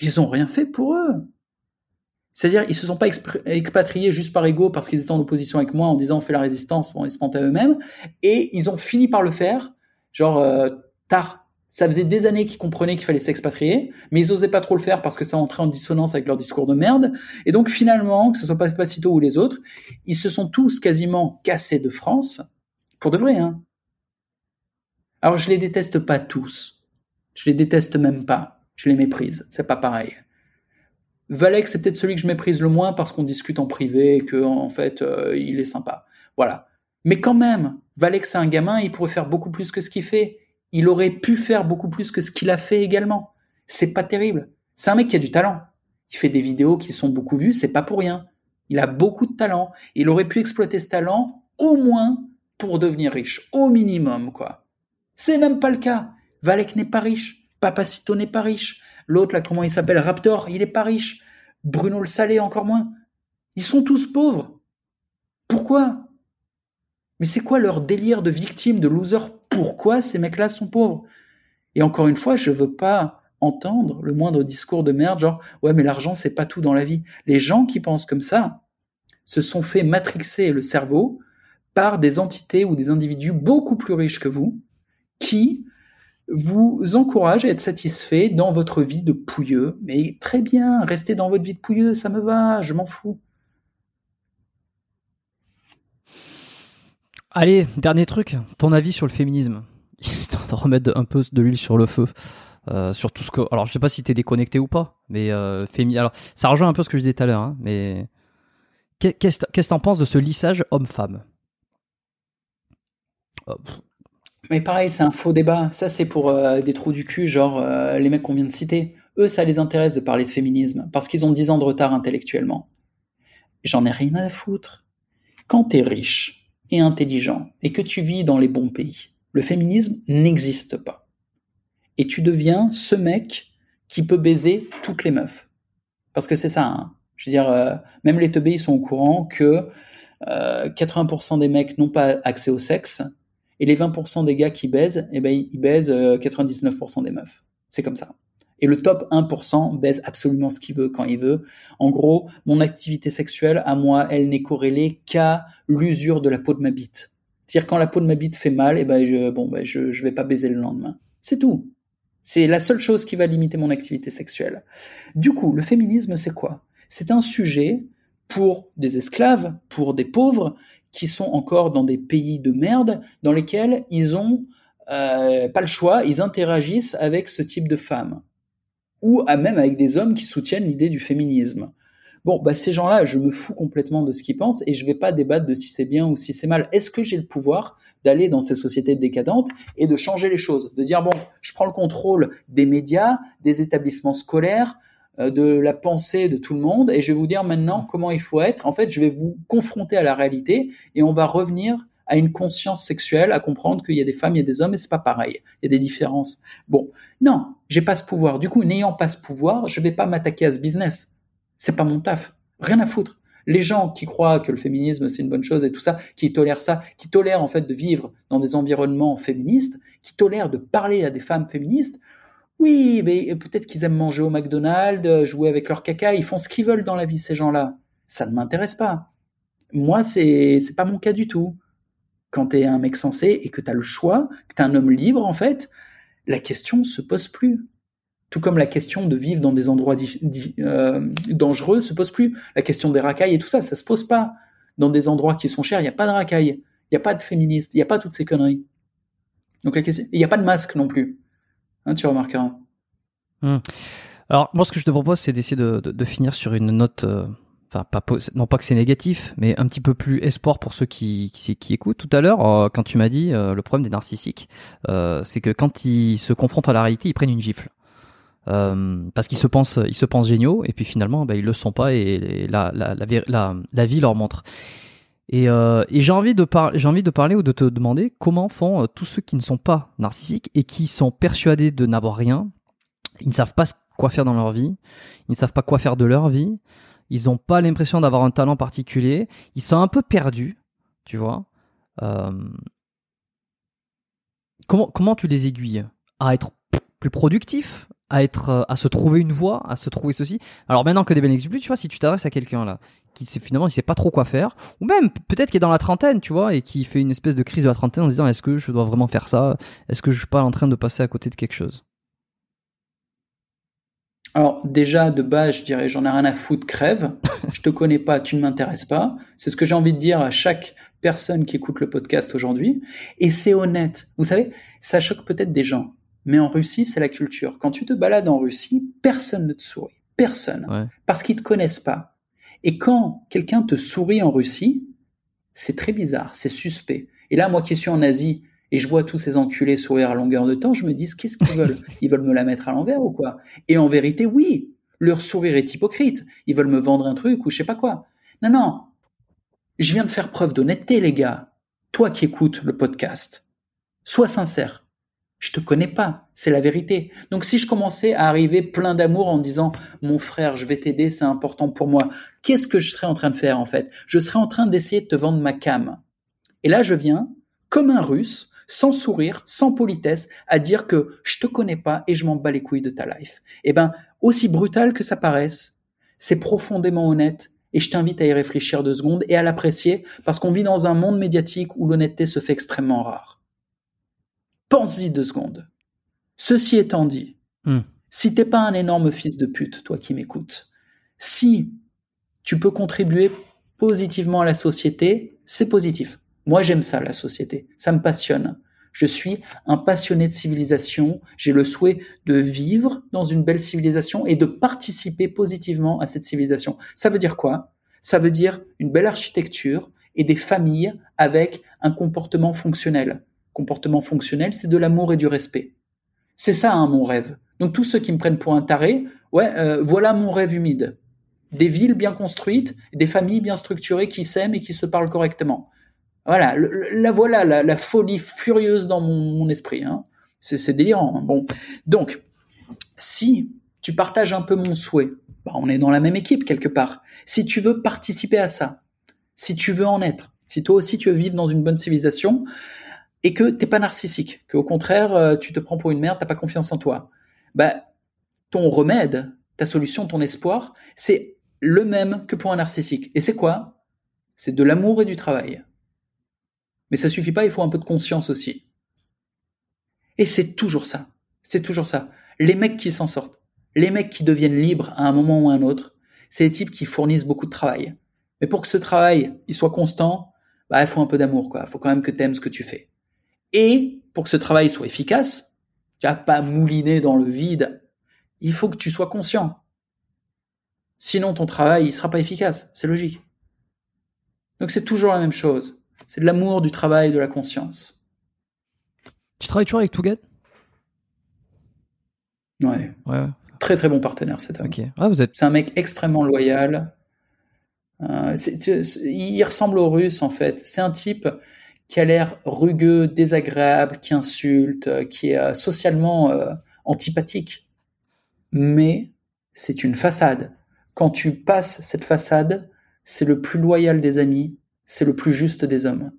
ils ont rien fait pour eux. C'est-à-dire, ils se sont pas expatriés juste par ego parce qu'ils étaient en opposition avec moi en disant on fait la résistance, bon, ils se mentaient eux-mêmes, et ils ont fini par le faire, genre euh, tard, ça faisait des années qu'ils comprenaient qu'il fallait s'expatrier, mais ils osaient pas trop le faire parce que ça entrait en dissonance avec leur discours de merde. Et donc finalement, que ce soit Papacito ou les autres, ils se sont tous quasiment cassés de France, pour de vrai. Hein. Alors je les déteste pas tous, je les déteste même pas, je les méprise, c'est pas pareil. Valek, c'est peut-être celui que je méprise le moins parce qu'on discute en privé et que en fait euh, il est sympa. Voilà. Mais quand même, Valek c'est un gamin, il pourrait faire beaucoup plus que ce qu'il fait il aurait pu faire beaucoup plus que ce qu'il a fait également. C'est pas terrible. C'est un mec qui a du talent. Il fait des vidéos qui sont beaucoup vues, c'est pas pour rien. Il a beaucoup de talent. Il aurait pu exploiter ce talent au moins pour devenir riche, au minimum quoi. C'est même pas le cas. Valek n'est pas riche. Papacito n'est pas riche. L'autre, là, comment il s'appelle? Raptor, il est pas riche. Bruno le Salé, encore moins. Ils sont tous pauvres. Pourquoi? Mais c'est quoi leur délire de victime, de loser Pourquoi ces mecs-là sont pauvres Et encore une fois, je veux pas entendre le moindre discours de merde, genre ouais mais l'argent c'est pas tout dans la vie. Les gens qui pensent comme ça se sont fait matrixer le cerveau par des entités ou des individus beaucoup plus riches que vous, qui vous encouragent à être satisfait dans votre vie de pouilleux. Mais très bien, restez dans votre vie de pouilleux, ça me va, je m'en fous. Allez, dernier truc, ton avis sur le féminisme, histoire de remettre un peu de l'huile sur le feu. Euh, sur tout ce que. Alors, je sais pas si t'es déconnecté ou pas, mais euh. Alors, ça rejoint un peu ce que je disais tout à l'heure, hein, mais qu'est-ce que t'en penses de ce lissage homme-femme? Mais pareil, c'est un faux débat. Ça, c'est pour euh, des trous du cul, genre euh, les mecs qu'on vient de citer. Eux, ça les intéresse de parler de féminisme parce qu'ils ont 10 ans de retard intellectuellement. J'en ai rien à foutre. Quand t'es riche et intelligent et que tu vis dans les bons pays, le féminisme n'existe pas. Et tu deviens ce mec qui peut baiser toutes les meufs. Parce que c'est ça. Hein. Je veux dire, euh, même les teubés, ils sont au courant que 80% des mecs n'ont pas accès au sexe et les 20% des gars qui baisent, eh ben, ils baisent 99% des meufs. C'est comme ça. Et le top 1% baise absolument ce qu'il veut quand il veut. En gros, mon activité sexuelle, à moi, elle n'est corrélée qu'à l'usure de la peau de ma bite. C'est-à-dire quand la peau de ma bite fait mal, eh ben, je, bon, ben, je vais pas baiser le lendemain. C'est tout. C'est la seule chose qui va limiter mon activité sexuelle. Du coup, le féminisme, c'est quoi? C'est un sujet pour des esclaves, pour des pauvres, qui sont encore dans des pays de merde, dans lesquels ils ont euh, pas le choix, ils interagissent avec ce type de femmes, ou à même avec des hommes qui soutiennent l'idée du féminisme. Bon, bah ces gens-là, je me fous complètement de ce qu'ils pensent et je vais pas débattre de si c'est bien ou si c'est mal. Est-ce que j'ai le pouvoir d'aller dans ces sociétés décadentes et de changer les choses, de dire bon, je prends le contrôle des médias, des établissements scolaires, euh, de la pensée de tout le monde et je vais vous dire maintenant comment il faut être. En fait, je vais vous confronter à la réalité et on va revenir à une conscience sexuelle, à comprendre qu'il y a des femmes, il y a des hommes et c'est pas pareil. Il y a des différences. Bon, non, j'ai pas ce pouvoir. Du coup, n'ayant pas ce pouvoir, je vais pas m'attaquer à ce business. C'est pas mon taf. Rien à foutre. Les gens qui croient que le féminisme c'est une bonne chose et tout ça, qui tolèrent ça, qui tolèrent en fait de vivre dans des environnements féministes, qui tolèrent de parler à des femmes féministes, oui, mais peut-être qu'ils aiment manger au McDonald's, jouer avec leur caca, ils font ce qu'ils veulent dans la vie, ces gens-là. Ça ne m'intéresse pas. Moi, c'est, c'est pas mon cas du tout. Quand t'es un mec sensé et que t'as le choix, que t'es un homme libre, en fait, la question se pose plus. Tout comme la question de vivre dans des endroits euh, dangereux se pose plus. La question des racailles et tout ça, ça se pose pas. Dans des endroits qui sont chers, il n'y a pas de racailles, il n'y a pas de féministes, il n'y a pas toutes ces conneries. Donc la question, il n'y a pas de masque non plus. Hein, tu remarqueras. Hmm. Alors, moi, ce que je te propose, c'est d'essayer de, finir sur une note, euh, enfin, pas, non pas que c'est négatif, mais un petit peu plus espoir pour ceux qui, qui, écoutent. Tout à l'heure, euh, quand tu m'as dit euh, le problème des narcissiques, c'est que quand ils se confrontent à la réalité, ils prennent une gifle. parce qu'ils se pensent, ils se pensent géniaux, et puis finalement, bah, ils le sont pas, et, la, la, la, vie leur montre. Et, euh, et j'ai envie de parler, j'ai envie de parler ou de te demander comment font euh, tous ceux qui ne sont pas narcissiques et qui sont persuadés de n'avoir rien. Ils ne savent pas quoi faire dans leur vie. Ils ne savent pas quoi faire de leur vie. Ils n'ont pas l'impression d'avoir un talent particulier. Ils sont un peu perdus, tu vois. Euh, comment comment tu les aiguilles à être plus productifs, à être à se trouver une voie, à se trouver ceci? Alors maintenant que des bénéfices tu vois, si tu t'adresses à quelqu'un là qui sait finalement il sait pas trop quoi faire ou même peut-être qui est dans la trentaine, tu vois, et qui fait une espèce de crise de la trentaine en se disant est-ce que je dois vraiment faire ça? Est-ce que je suis pas en train de passer à côté de quelque chose? Alors déjà de base, je dirais j'en ai rien à foutre, crève. je te connais pas, tu ne m'intéresses pas. C'est ce que j'ai envie de dire à chaque personne qui écoute le podcast aujourd'hui. Et c'est honnête. Vous savez, ça choque peut-être des gens. Mais en Russie, c'est la culture. Quand tu te balades en Russie, personne ne te sourit. Personne. Parce qu'ils te connaissent pas. Et quand quelqu'un te sourit en Russie, c'est très bizarre, c'est suspect. Et là, moi qui suis en Asie et je vois tous ces enculés sourire à longueur de temps, je me dis qu'est-ce qu'ils veulent? Ils veulent me la mettre à l'envers ou quoi? Et en vérité, oui, leur sourire est hypocrite. Ils veulent me vendre un truc ou je sais pas quoi. Non, non. Je viens de faire preuve d'honnêteté, les gars. Toi qui écoutes le podcast, sois sincère. Je te connais pas, c'est la vérité. Donc si je commençais à arriver plein d'amour en disant mon frère, je vais t'aider, c'est important pour moi, qu'est-ce que je serais en train de faire en fait? Je serais en train d'essayer de te vendre ma cam. Et là je viens comme un russe, sans sourire, sans politesse, à dire que je te connais pas et je m'en bats les couilles de ta life. Eh ben, aussi brutal que ça paraisse, c'est profondément honnête et je t'invite à y réfléchir deux secondes et à l'apprécier parce qu'on vit dans un monde médiatique où l'honnêteté se fait extrêmement rare. Pense-y deux secondes. Ceci étant dit, Hmm. si t'es pas un énorme fils de pute, toi qui m'écoutes, si tu peux contribuer positivement à la société, c'est positif. Moi, j'aime ça, la société. Ça me passionne. Je suis un passionné de civilisation. J'ai le souhait de vivre dans une belle civilisation et de participer positivement à cette civilisation. Ça veut dire quoi? Ça veut dire une belle architecture et des familles avec un comportement fonctionnel. Comportement fonctionnel, c'est de l'amour et du respect. C'est ça, hein, mon rêve. Donc tous ceux qui me prennent pour un taré, ouais, euh, voilà mon rêve humide. Des villes bien construites, des familles bien structurées qui s'aiment et qui se parlent correctement. Voilà, la voilà la, folie furieuse dans mon, esprit. Hein. C'est c'est délirant. hein. Bon, donc si tu partages un peu mon souhait, bah, on est dans la même équipe quelque part. Si tu veux participer à ça, si tu veux en être, si toi aussi tu veux vivre dans une bonne civilisation et que t'es pas narcissique, que au contraire euh, tu te prends pour une merde, t'as pas confiance en toi, bah ton remède, ta solution, ton espoir, c'est le même que pour un narcissique. Et c'est quoi? C'est de l'amour et du travail. Mais ça suffit pas, il faut un peu de conscience aussi. Et c'est toujours ça. C'est toujours ça. Les mecs qui s'en sortent, les mecs qui deviennent libres à un moment ou à un autre, c'est les types qui fournissent beaucoup de travail. Mais pour que ce travail, il soit constant, bah, il faut un peu d'amour, quoi. Il faut quand même que t'aimes ce que tu fais. Et pour que ce travail soit efficace, tu vas pas mouliner dans le vide. Il faut que tu sois conscient. Sinon, ton travail, il sera pas efficace. C'est logique. Donc c'est toujours la même chose. C'est de l'amour, du travail, de la conscience. Tu travailles toujours avec Tougat Ouais. Ouais. Très très bon partenaire cet homme. ok. Ah, vous êtes. C'est un mec extrêmement loyal. Euh, tu- il ressemble aux Russes en fait. C'est un type qui a l'air rugueux, désagréable, qui insulte, euh, qui est euh, socialement euh, antipathique. Mais c'est une façade. Quand tu passes cette façade, c'est le plus loyal des amis, c'est le plus juste des hommes.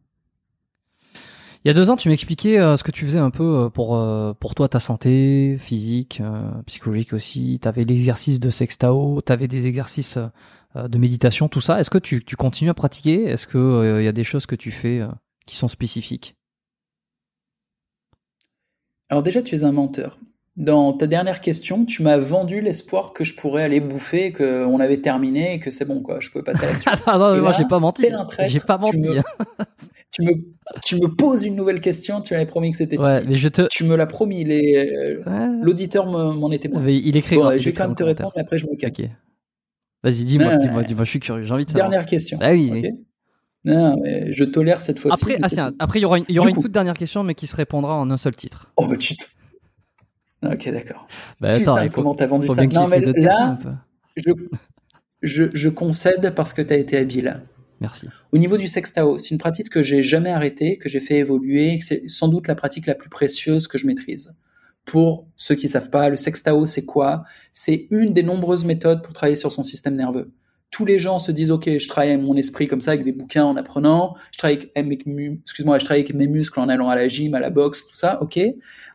Il y a deux ans, tu m'expliquais euh, ce que tu faisais un peu euh, pour, euh, pour toi, ta santé physique, euh, psychologique aussi. Tu avais l'exercice de sextao, tu avais des exercices de méditation, tout ça. Est-ce que tu, tu continues à pratiquer? Est-ce qu'il y a des choses que tu fais qui sont spécifiques? Alors déjà, tu es un menteur. Dans ta dernière question, tu m'as vendu l'espoir que je pourrais aller bouffer, qu'on avait terminé et que c'est bon, quoi. Je pouvais passer à la suite. Ah Et moi j'ai pas menti. J'ai pas tu menti. me- tu me, tu me poses une nouvelle question, tu m'avais promis que c'était Ouais, mais je te. Tu me l'as promis, les, euh, Ouais. l'auditeur me- m'en était témoin. Mais il écrit. Bon, il je vais quand même te répondre, mais après je me casse. Vas-y, dis-moi, Ouais. dis-moi, dis-moi. Je suis curieux. J'ai envie de savoir. Dernière question. Ah oui. Non, mais je tolère cette fois-ci. Après, ah, après, il y aura une, il y aura Du une coup. toute dernière question, mais qui se répondra en un seul titre. Oh, bah tu te- Ok, d'accord. Bah, Putain, il faut- comment t'as vendu ça Non, mais là, je, je, je concède parce que t'as été habile. Merci. Au niveau du sextao, c'est une pratique que j'ai jamais arrêtée, que j'ai fait évoluer, que c'est sans doute la pratique la plus précieuse que je maîtrise. Pour ceux qui savent pas, le sextao, c'est quoi? C'est une des nombreuses méthodes pour travailler sur son système nerveux. Tous les gens se disent, OK, je travaille mon esprit comme ça, avec des bouquins en apprenant, je travaille avec, mes muscles en allant à la gym, à la boxe, tout ça, OK.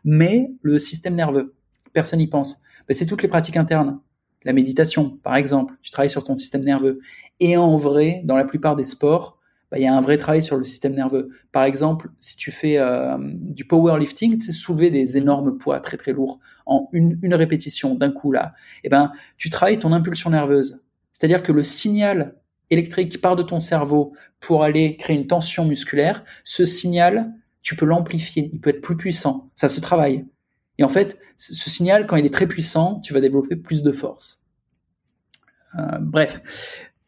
Mais le système nerveux, personne n'y pense. Ben, c'est toutes les pratiques internes. La méditation, par exemple, tu travailles sur ton système nerveux. Et en vrai, dans la plupart des sports, bah, il y a un vrai travail sur le système nerveux. Par exemple, si tu fais euh, du powerlifting, tu soulever des énormes poids très très lourds en une, répétition d'un coup là, eh ben, tu travailles ton impulsion nerveuse. C'est-à-dire que le signal électrique qui part de ton cerveau pour aller créer une tension musculaire, ce signal, tu peux l'amplifier, il peut être plus puissant. Ça se travaille. Et en fait, ce signal, quand il est très puissant, tu vas développer plus de force. Euh, bref,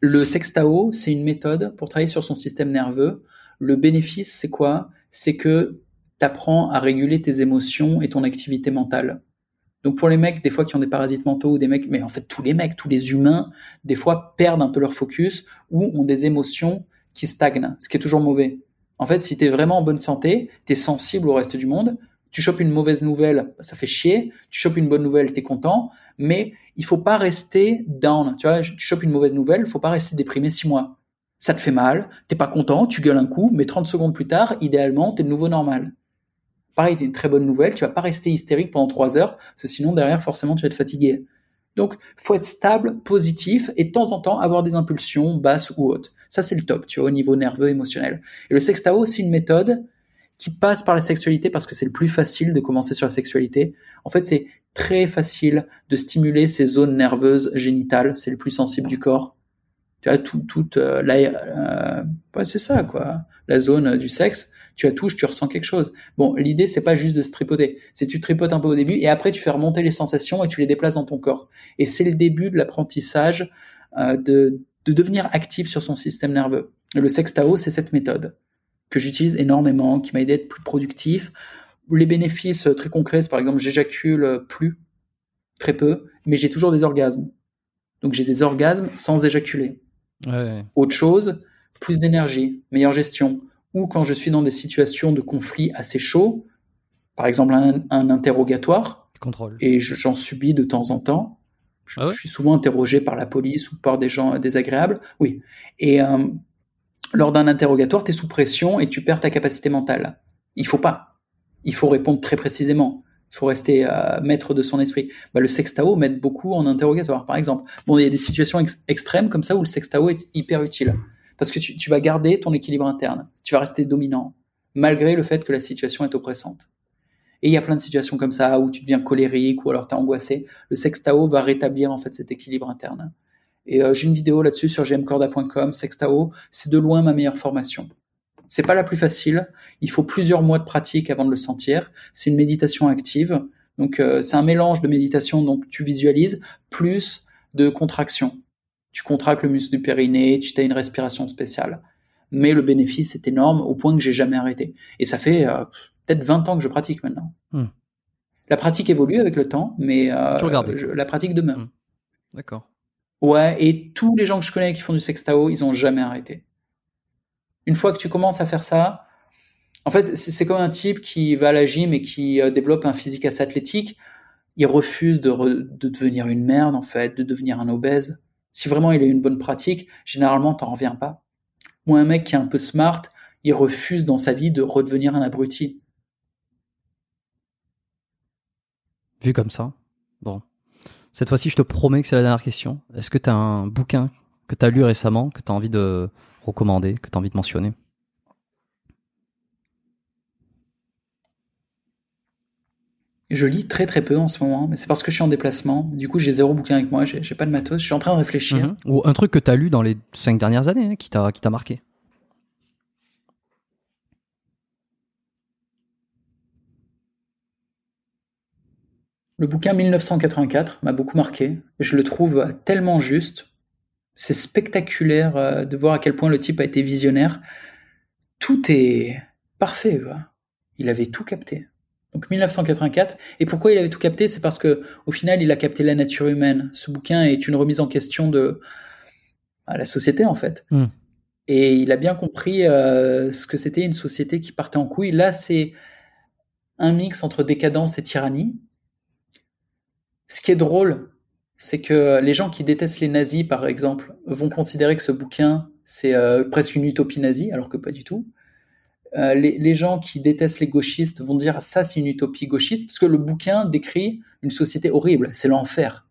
le sextao, c'est une méthode pour travailler sur son système nerveux. Le bénéfice, c'est quoi? C'est que tu apprends à réguler tes émotions et ton activité mentale. Donc pour les mecs, des fois qui ont des parasites mentaux ou des mecs, mais en fait tous les mecs, tous les humains, des fois perdent un peu leur focus ou ont des émotions qui stagnent, ce qui est toujours mauvais. En fait, si tu es vraiment en bonne santé, tu es sensible au reste du monde, Tu chopes une mauvaise nouvelle, ça fait chier. Tu chopes une bonne nouvelle, t'es content. Mais il faut pas rester down. Tu vois, tu chopes une mauvaise nouvelle, faut pas rester déprimé six mois. Ça te fait mal, t'es pas content, tu gueules un coup, mais 30 secondes plus tard, idéalement, t'es de nouveau normal. Pareil, une très bonne nouvelle, tu vas pas rester hystérique pendant trois heures, parce que sinon derrière, forcément, tu vas être fatigué. Donc, faut être stable, positif, et de temps en temps avoir des impulsions basses ou hautes. Ça, c'est le top, tu vois, au niveau nerveux, émotionnel. Et le sextao, c'est une méthode qui passe par la sexualité parce que c'est le plus facile de commencer sur la sexualité. En fait, c'est très facile de stimuler ces zones nerveuses génitales, c'est le plus sensible du corps. Tu as tout, toute euh, la, euh, c'est ça quoi, la zone du sexe. Tu la touches, tu ressens quelque chose. Bon, l'idée c'est pas juste de se tripoter, c'est tu tripotes un peu au début et après tu fais remonter les sensations et tu les déplaces dans ton corps. Et c'est le début de l'apprentissage euh, de, de devenir actif sur son système nerveux. Le sextao, c'est cette méthode que j'utilise énormément, qui m'a aidé à être plus productif. Les bénéfices très concrets, c'est par exemple, j'éjacule plus, très peu, mais j'ai toujours des orgasmes. Donc j'ai des orgasmes sans éjaculer. Ouais. Autre chose, plus d'énergie, meilleure gestion. Ou quand je suis dans des situations de conflit assez chaud, par exemple un, interrogatoire, Contrôle. et j'en subis de temps en temps. Je, ah je, suis souvent interrogé par la police ou par des gens désagréables. Oui. Et euh, lors d'un interrogatoire, tu es sous pression et tu perds ta capacité mentale. Il faut pas. Il faut répondre très précisément. Il faut rester euh, maître de son esprit. Bah, le sextao m'aide beaucoup en interrogatoire, par exemple. Bon, il y a des situations extrêmes comme ça où le sextao est hyper utile. Parce que tu, vas garder ton équilibre interne. Tu vas rester dominant, malgré le fait que la situation est oppressante. Et il y a plein de situations comme ça où tu deviens colérique ou alors tu es angoissé. Le sextao va rétablir en fait cet équilibre interne. Et euh, j'ai une vidéo là-dessus sur gmcorda.com, Sextao. C'est de loin ma meilleure formation. C'est pas la plus facile. Il faut plusieurs mois de pratique avant de le sentir. C'est une méditation active. Donc euh, c'est un mélange de méditation donc tu visualises plus de contraction. Tu contractes le muscle du périnée, tu as une respiration spéciale. Mais le bénéfice est énorme au point que j'ai jamais arrêté. Et ça fait euh, peut-être 20 ans que je pratique maintenant. Hmm. La pratique évolue avec le temps, mais la pratique demeure. Hmm. D'accord. Ouais, et tous les gens que je connais qui font du sextao, ils ont jamais arrêté. Une fois que tu commences à faire ça, en fait, c'est comme un type qui va à la gym et qui euh, développe un physique assez athlétique. Il refuse de, de, devenir une merde, en fait, de devenir un obèse. Si vraiment il a une bonne pratique, généralement, t'en reviens pas. Ou un mec qui est un peu smart, il refuse dans sa vie de redevenir un abruti. Vu comme ça, bon. Cette fois-ci, je te promets que c'est la dernière question. Est-ce que tu as un bouquin que tu as lu récemment, que tu as envie de recommander, que tu as envie de mentionner? Je lis très très peu en ce moment, mais c'est parce que je suis en déplacement. Du coup, j'ai zéro bouquin avec moi, j'ai pas de matos. Je suis en train de réfléchir. Mhm. Ou un truc que tu as lu dans les cinq dernières années hein, qui t'a marqué. Le bouquin 1984 m'a beaucoup marqué. Je le trouve tellement juste. C'est spectaculaire euh, de voir à quel point le type a été visionnaire. Tout est parfait. Il avait tout capté. Donc 1984. Et pourquoi il avait tout capté? C'est parce que au final, il a capté la nature humaine. Ce bouquin est une remise en question de la société en fait. Hmm. Et il a bien compris euh, ce que c'était une société qui partait en couille. Là, c'est un mix entre décadence et tyrannie. Ce qui est drôle, c'est que les gens qui détestent les nazis, par exemple, vont considérer que ce bouquin, c'est euh, presque une utopie nazie, alors que pas du tout. Euh, les, gens qui détestent les gauchistes vont dire ça c'est une utopie gauchiste, parce que le bouquin décrit une société horrible, c'est l'enfer.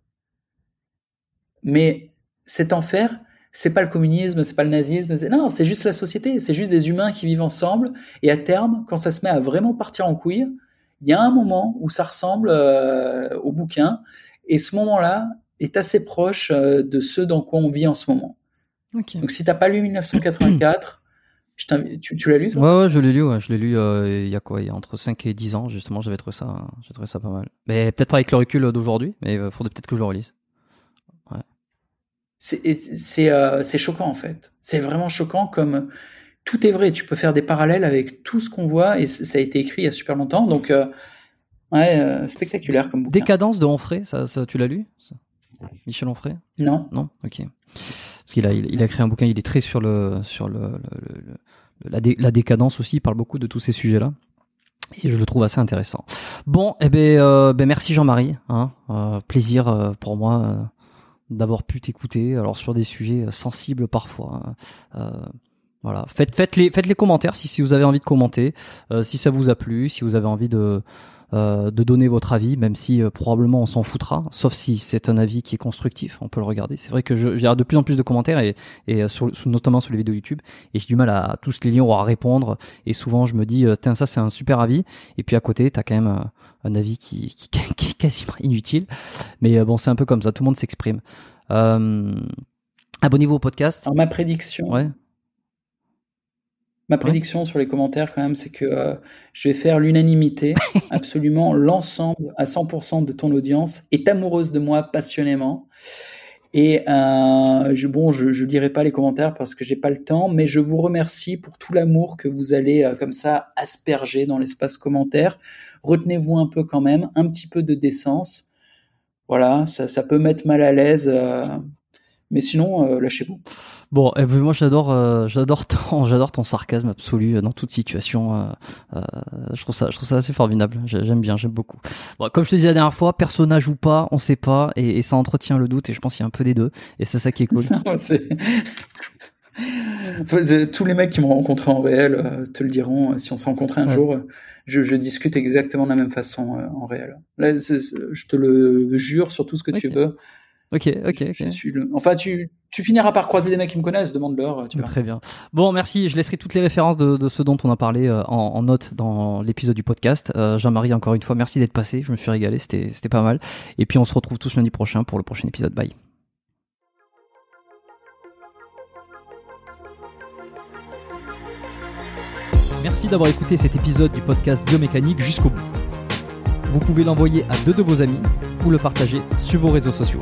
Mais cet enfer, c'est pas le communisme, c'est pas le nazisme, non, c'est juste la société, c'est juste des humains qui vivent ensemble, et à terme, quand ça se met à vraiment partir en couille, il y a un moment où ça ressemble euh, au bouquin, et ce moment-là est assez proche euh, de ce dans quoi on vit en ce moment. Donc si t'as pas lu 1984, je tu, tu l'as lu toi? Ouais, ouais, je l'ai lu, ouais. je l'ai lu euh, il y a quoi, il y a entre 5 et 10 ans justement, j'avais trouvé ça, j'ai trouvé ça pas mal. Mais peut-être pas avec le recul d'aujourd'hui, mais il faudrait peut-être que je le relise. Ouais. C'est choquant en fait. C'est vraiment choquant comme tout est vrai. Tu peux faire des parallèles avec tout ce qu'on voit et ça a été écrit il y a super longtemps. Donc, euh, ouais, euh, spectaculaire comme bouquin. Décadence de Onfray, ça, tu l'as lu? Michel Onfray? Non. Non? Ok. Parce qu'il a, il, a créé un bouquin, il est très sur, le, sur le, la, décadence aussi, il parle beaucoup de tous ces sujets-là. Et je le trouve assez intéressant. Bon, eh ben, euh, ben merci Jean-Marie. Hein, euh, plaisir euh, pour moi d'avoir pu t'écouter. Alors sur des sujets sensibles parfois. hein. voilà. Faites, faites les, faites les commentaires si vous avez envie de commenter, si ça vous a plu, si vous avez envie de euh, de donner votre avis, même si euh, probablement on s'en foutra, sauf si c'est un avis qui est constructif, on peut le regarder. C'est vrai que je, j'ai de plus en plus de commentaires et, et euh, sur, notamment sur les vidéos YouTube, et j'ai du mal à, tous les liens ou à répondre. Et souvent je me dis, tiens ça c'est un super avis, et puis à côté t'as quand même un avis qui, qui, qui, est quasiment inutile. Mais bon c'est un peu comme ça, tout le monde s'exprime. abonnez-vous au podcast. Alors ma prédiction. Ouais. Ma prédiction sur les commentaires, quand même, c'est que euh, je vais faire l'unanimité. Absolument, l'ensemble, à 100% de ton audience est amoureuse de moi passionnément. Et euh, je, bon, je ne lirai pas les commentaires parce que j'ai pas le temps, mais je vous remercie pour tout l'amour que vous allez euh, comme ça asperger dans l'espace commentaire. Retenez-vous un peu quand même, un petit peu de décence. Voilà, ça, ça peut mettre mal à l'aise, mais sinon, euh, lâchez-vous. Bon, eh ben, moi j'adore, euh, j'adore ton, j'adore ton sarcasme absolu euh, dans toute situation. Euh, je trouve ça, je trouve ça assez formidable. J'aime bien, j'aime beaucoup. Bon, comme je te disais la dernière fois, personnage ou pas, on sait pas, et, et ça entretient le doute. Et je pense qu'il y a un peu des deux, et c'est ça qui est cool. Tous les mecs qui m'ont rencontré en réel te le diront. Si on se rencontrait un ouais. jour, je, je, discute exactement de la même façon en réel. Là, je te le jure sur tout ce que okay. tu veux. Ok, ok, ok. Je suis le... Enfin, tu, tu finiras par croiser des mecs qui me connaissent, demande-leur. Tu vois. Très bien. Bon, merci. Je laisserai toutes les références de, de ce dont on a parlé euh, en, en, note dans l'épisode du podcast. Euh, Jean-Marie, encore une fois, merci d'être passé. Je me suis régalé, c'était pas mal. Et puis, on se retrouve tous lundi prochain pour le prochain épisode. Bye. Merci d'avoir écouté cet épisode du podcast Biomécanique jusqu'au bout. Vous pouvez l'envoyer à deux de vos amis ou le partager sur vos réseaux sociaux.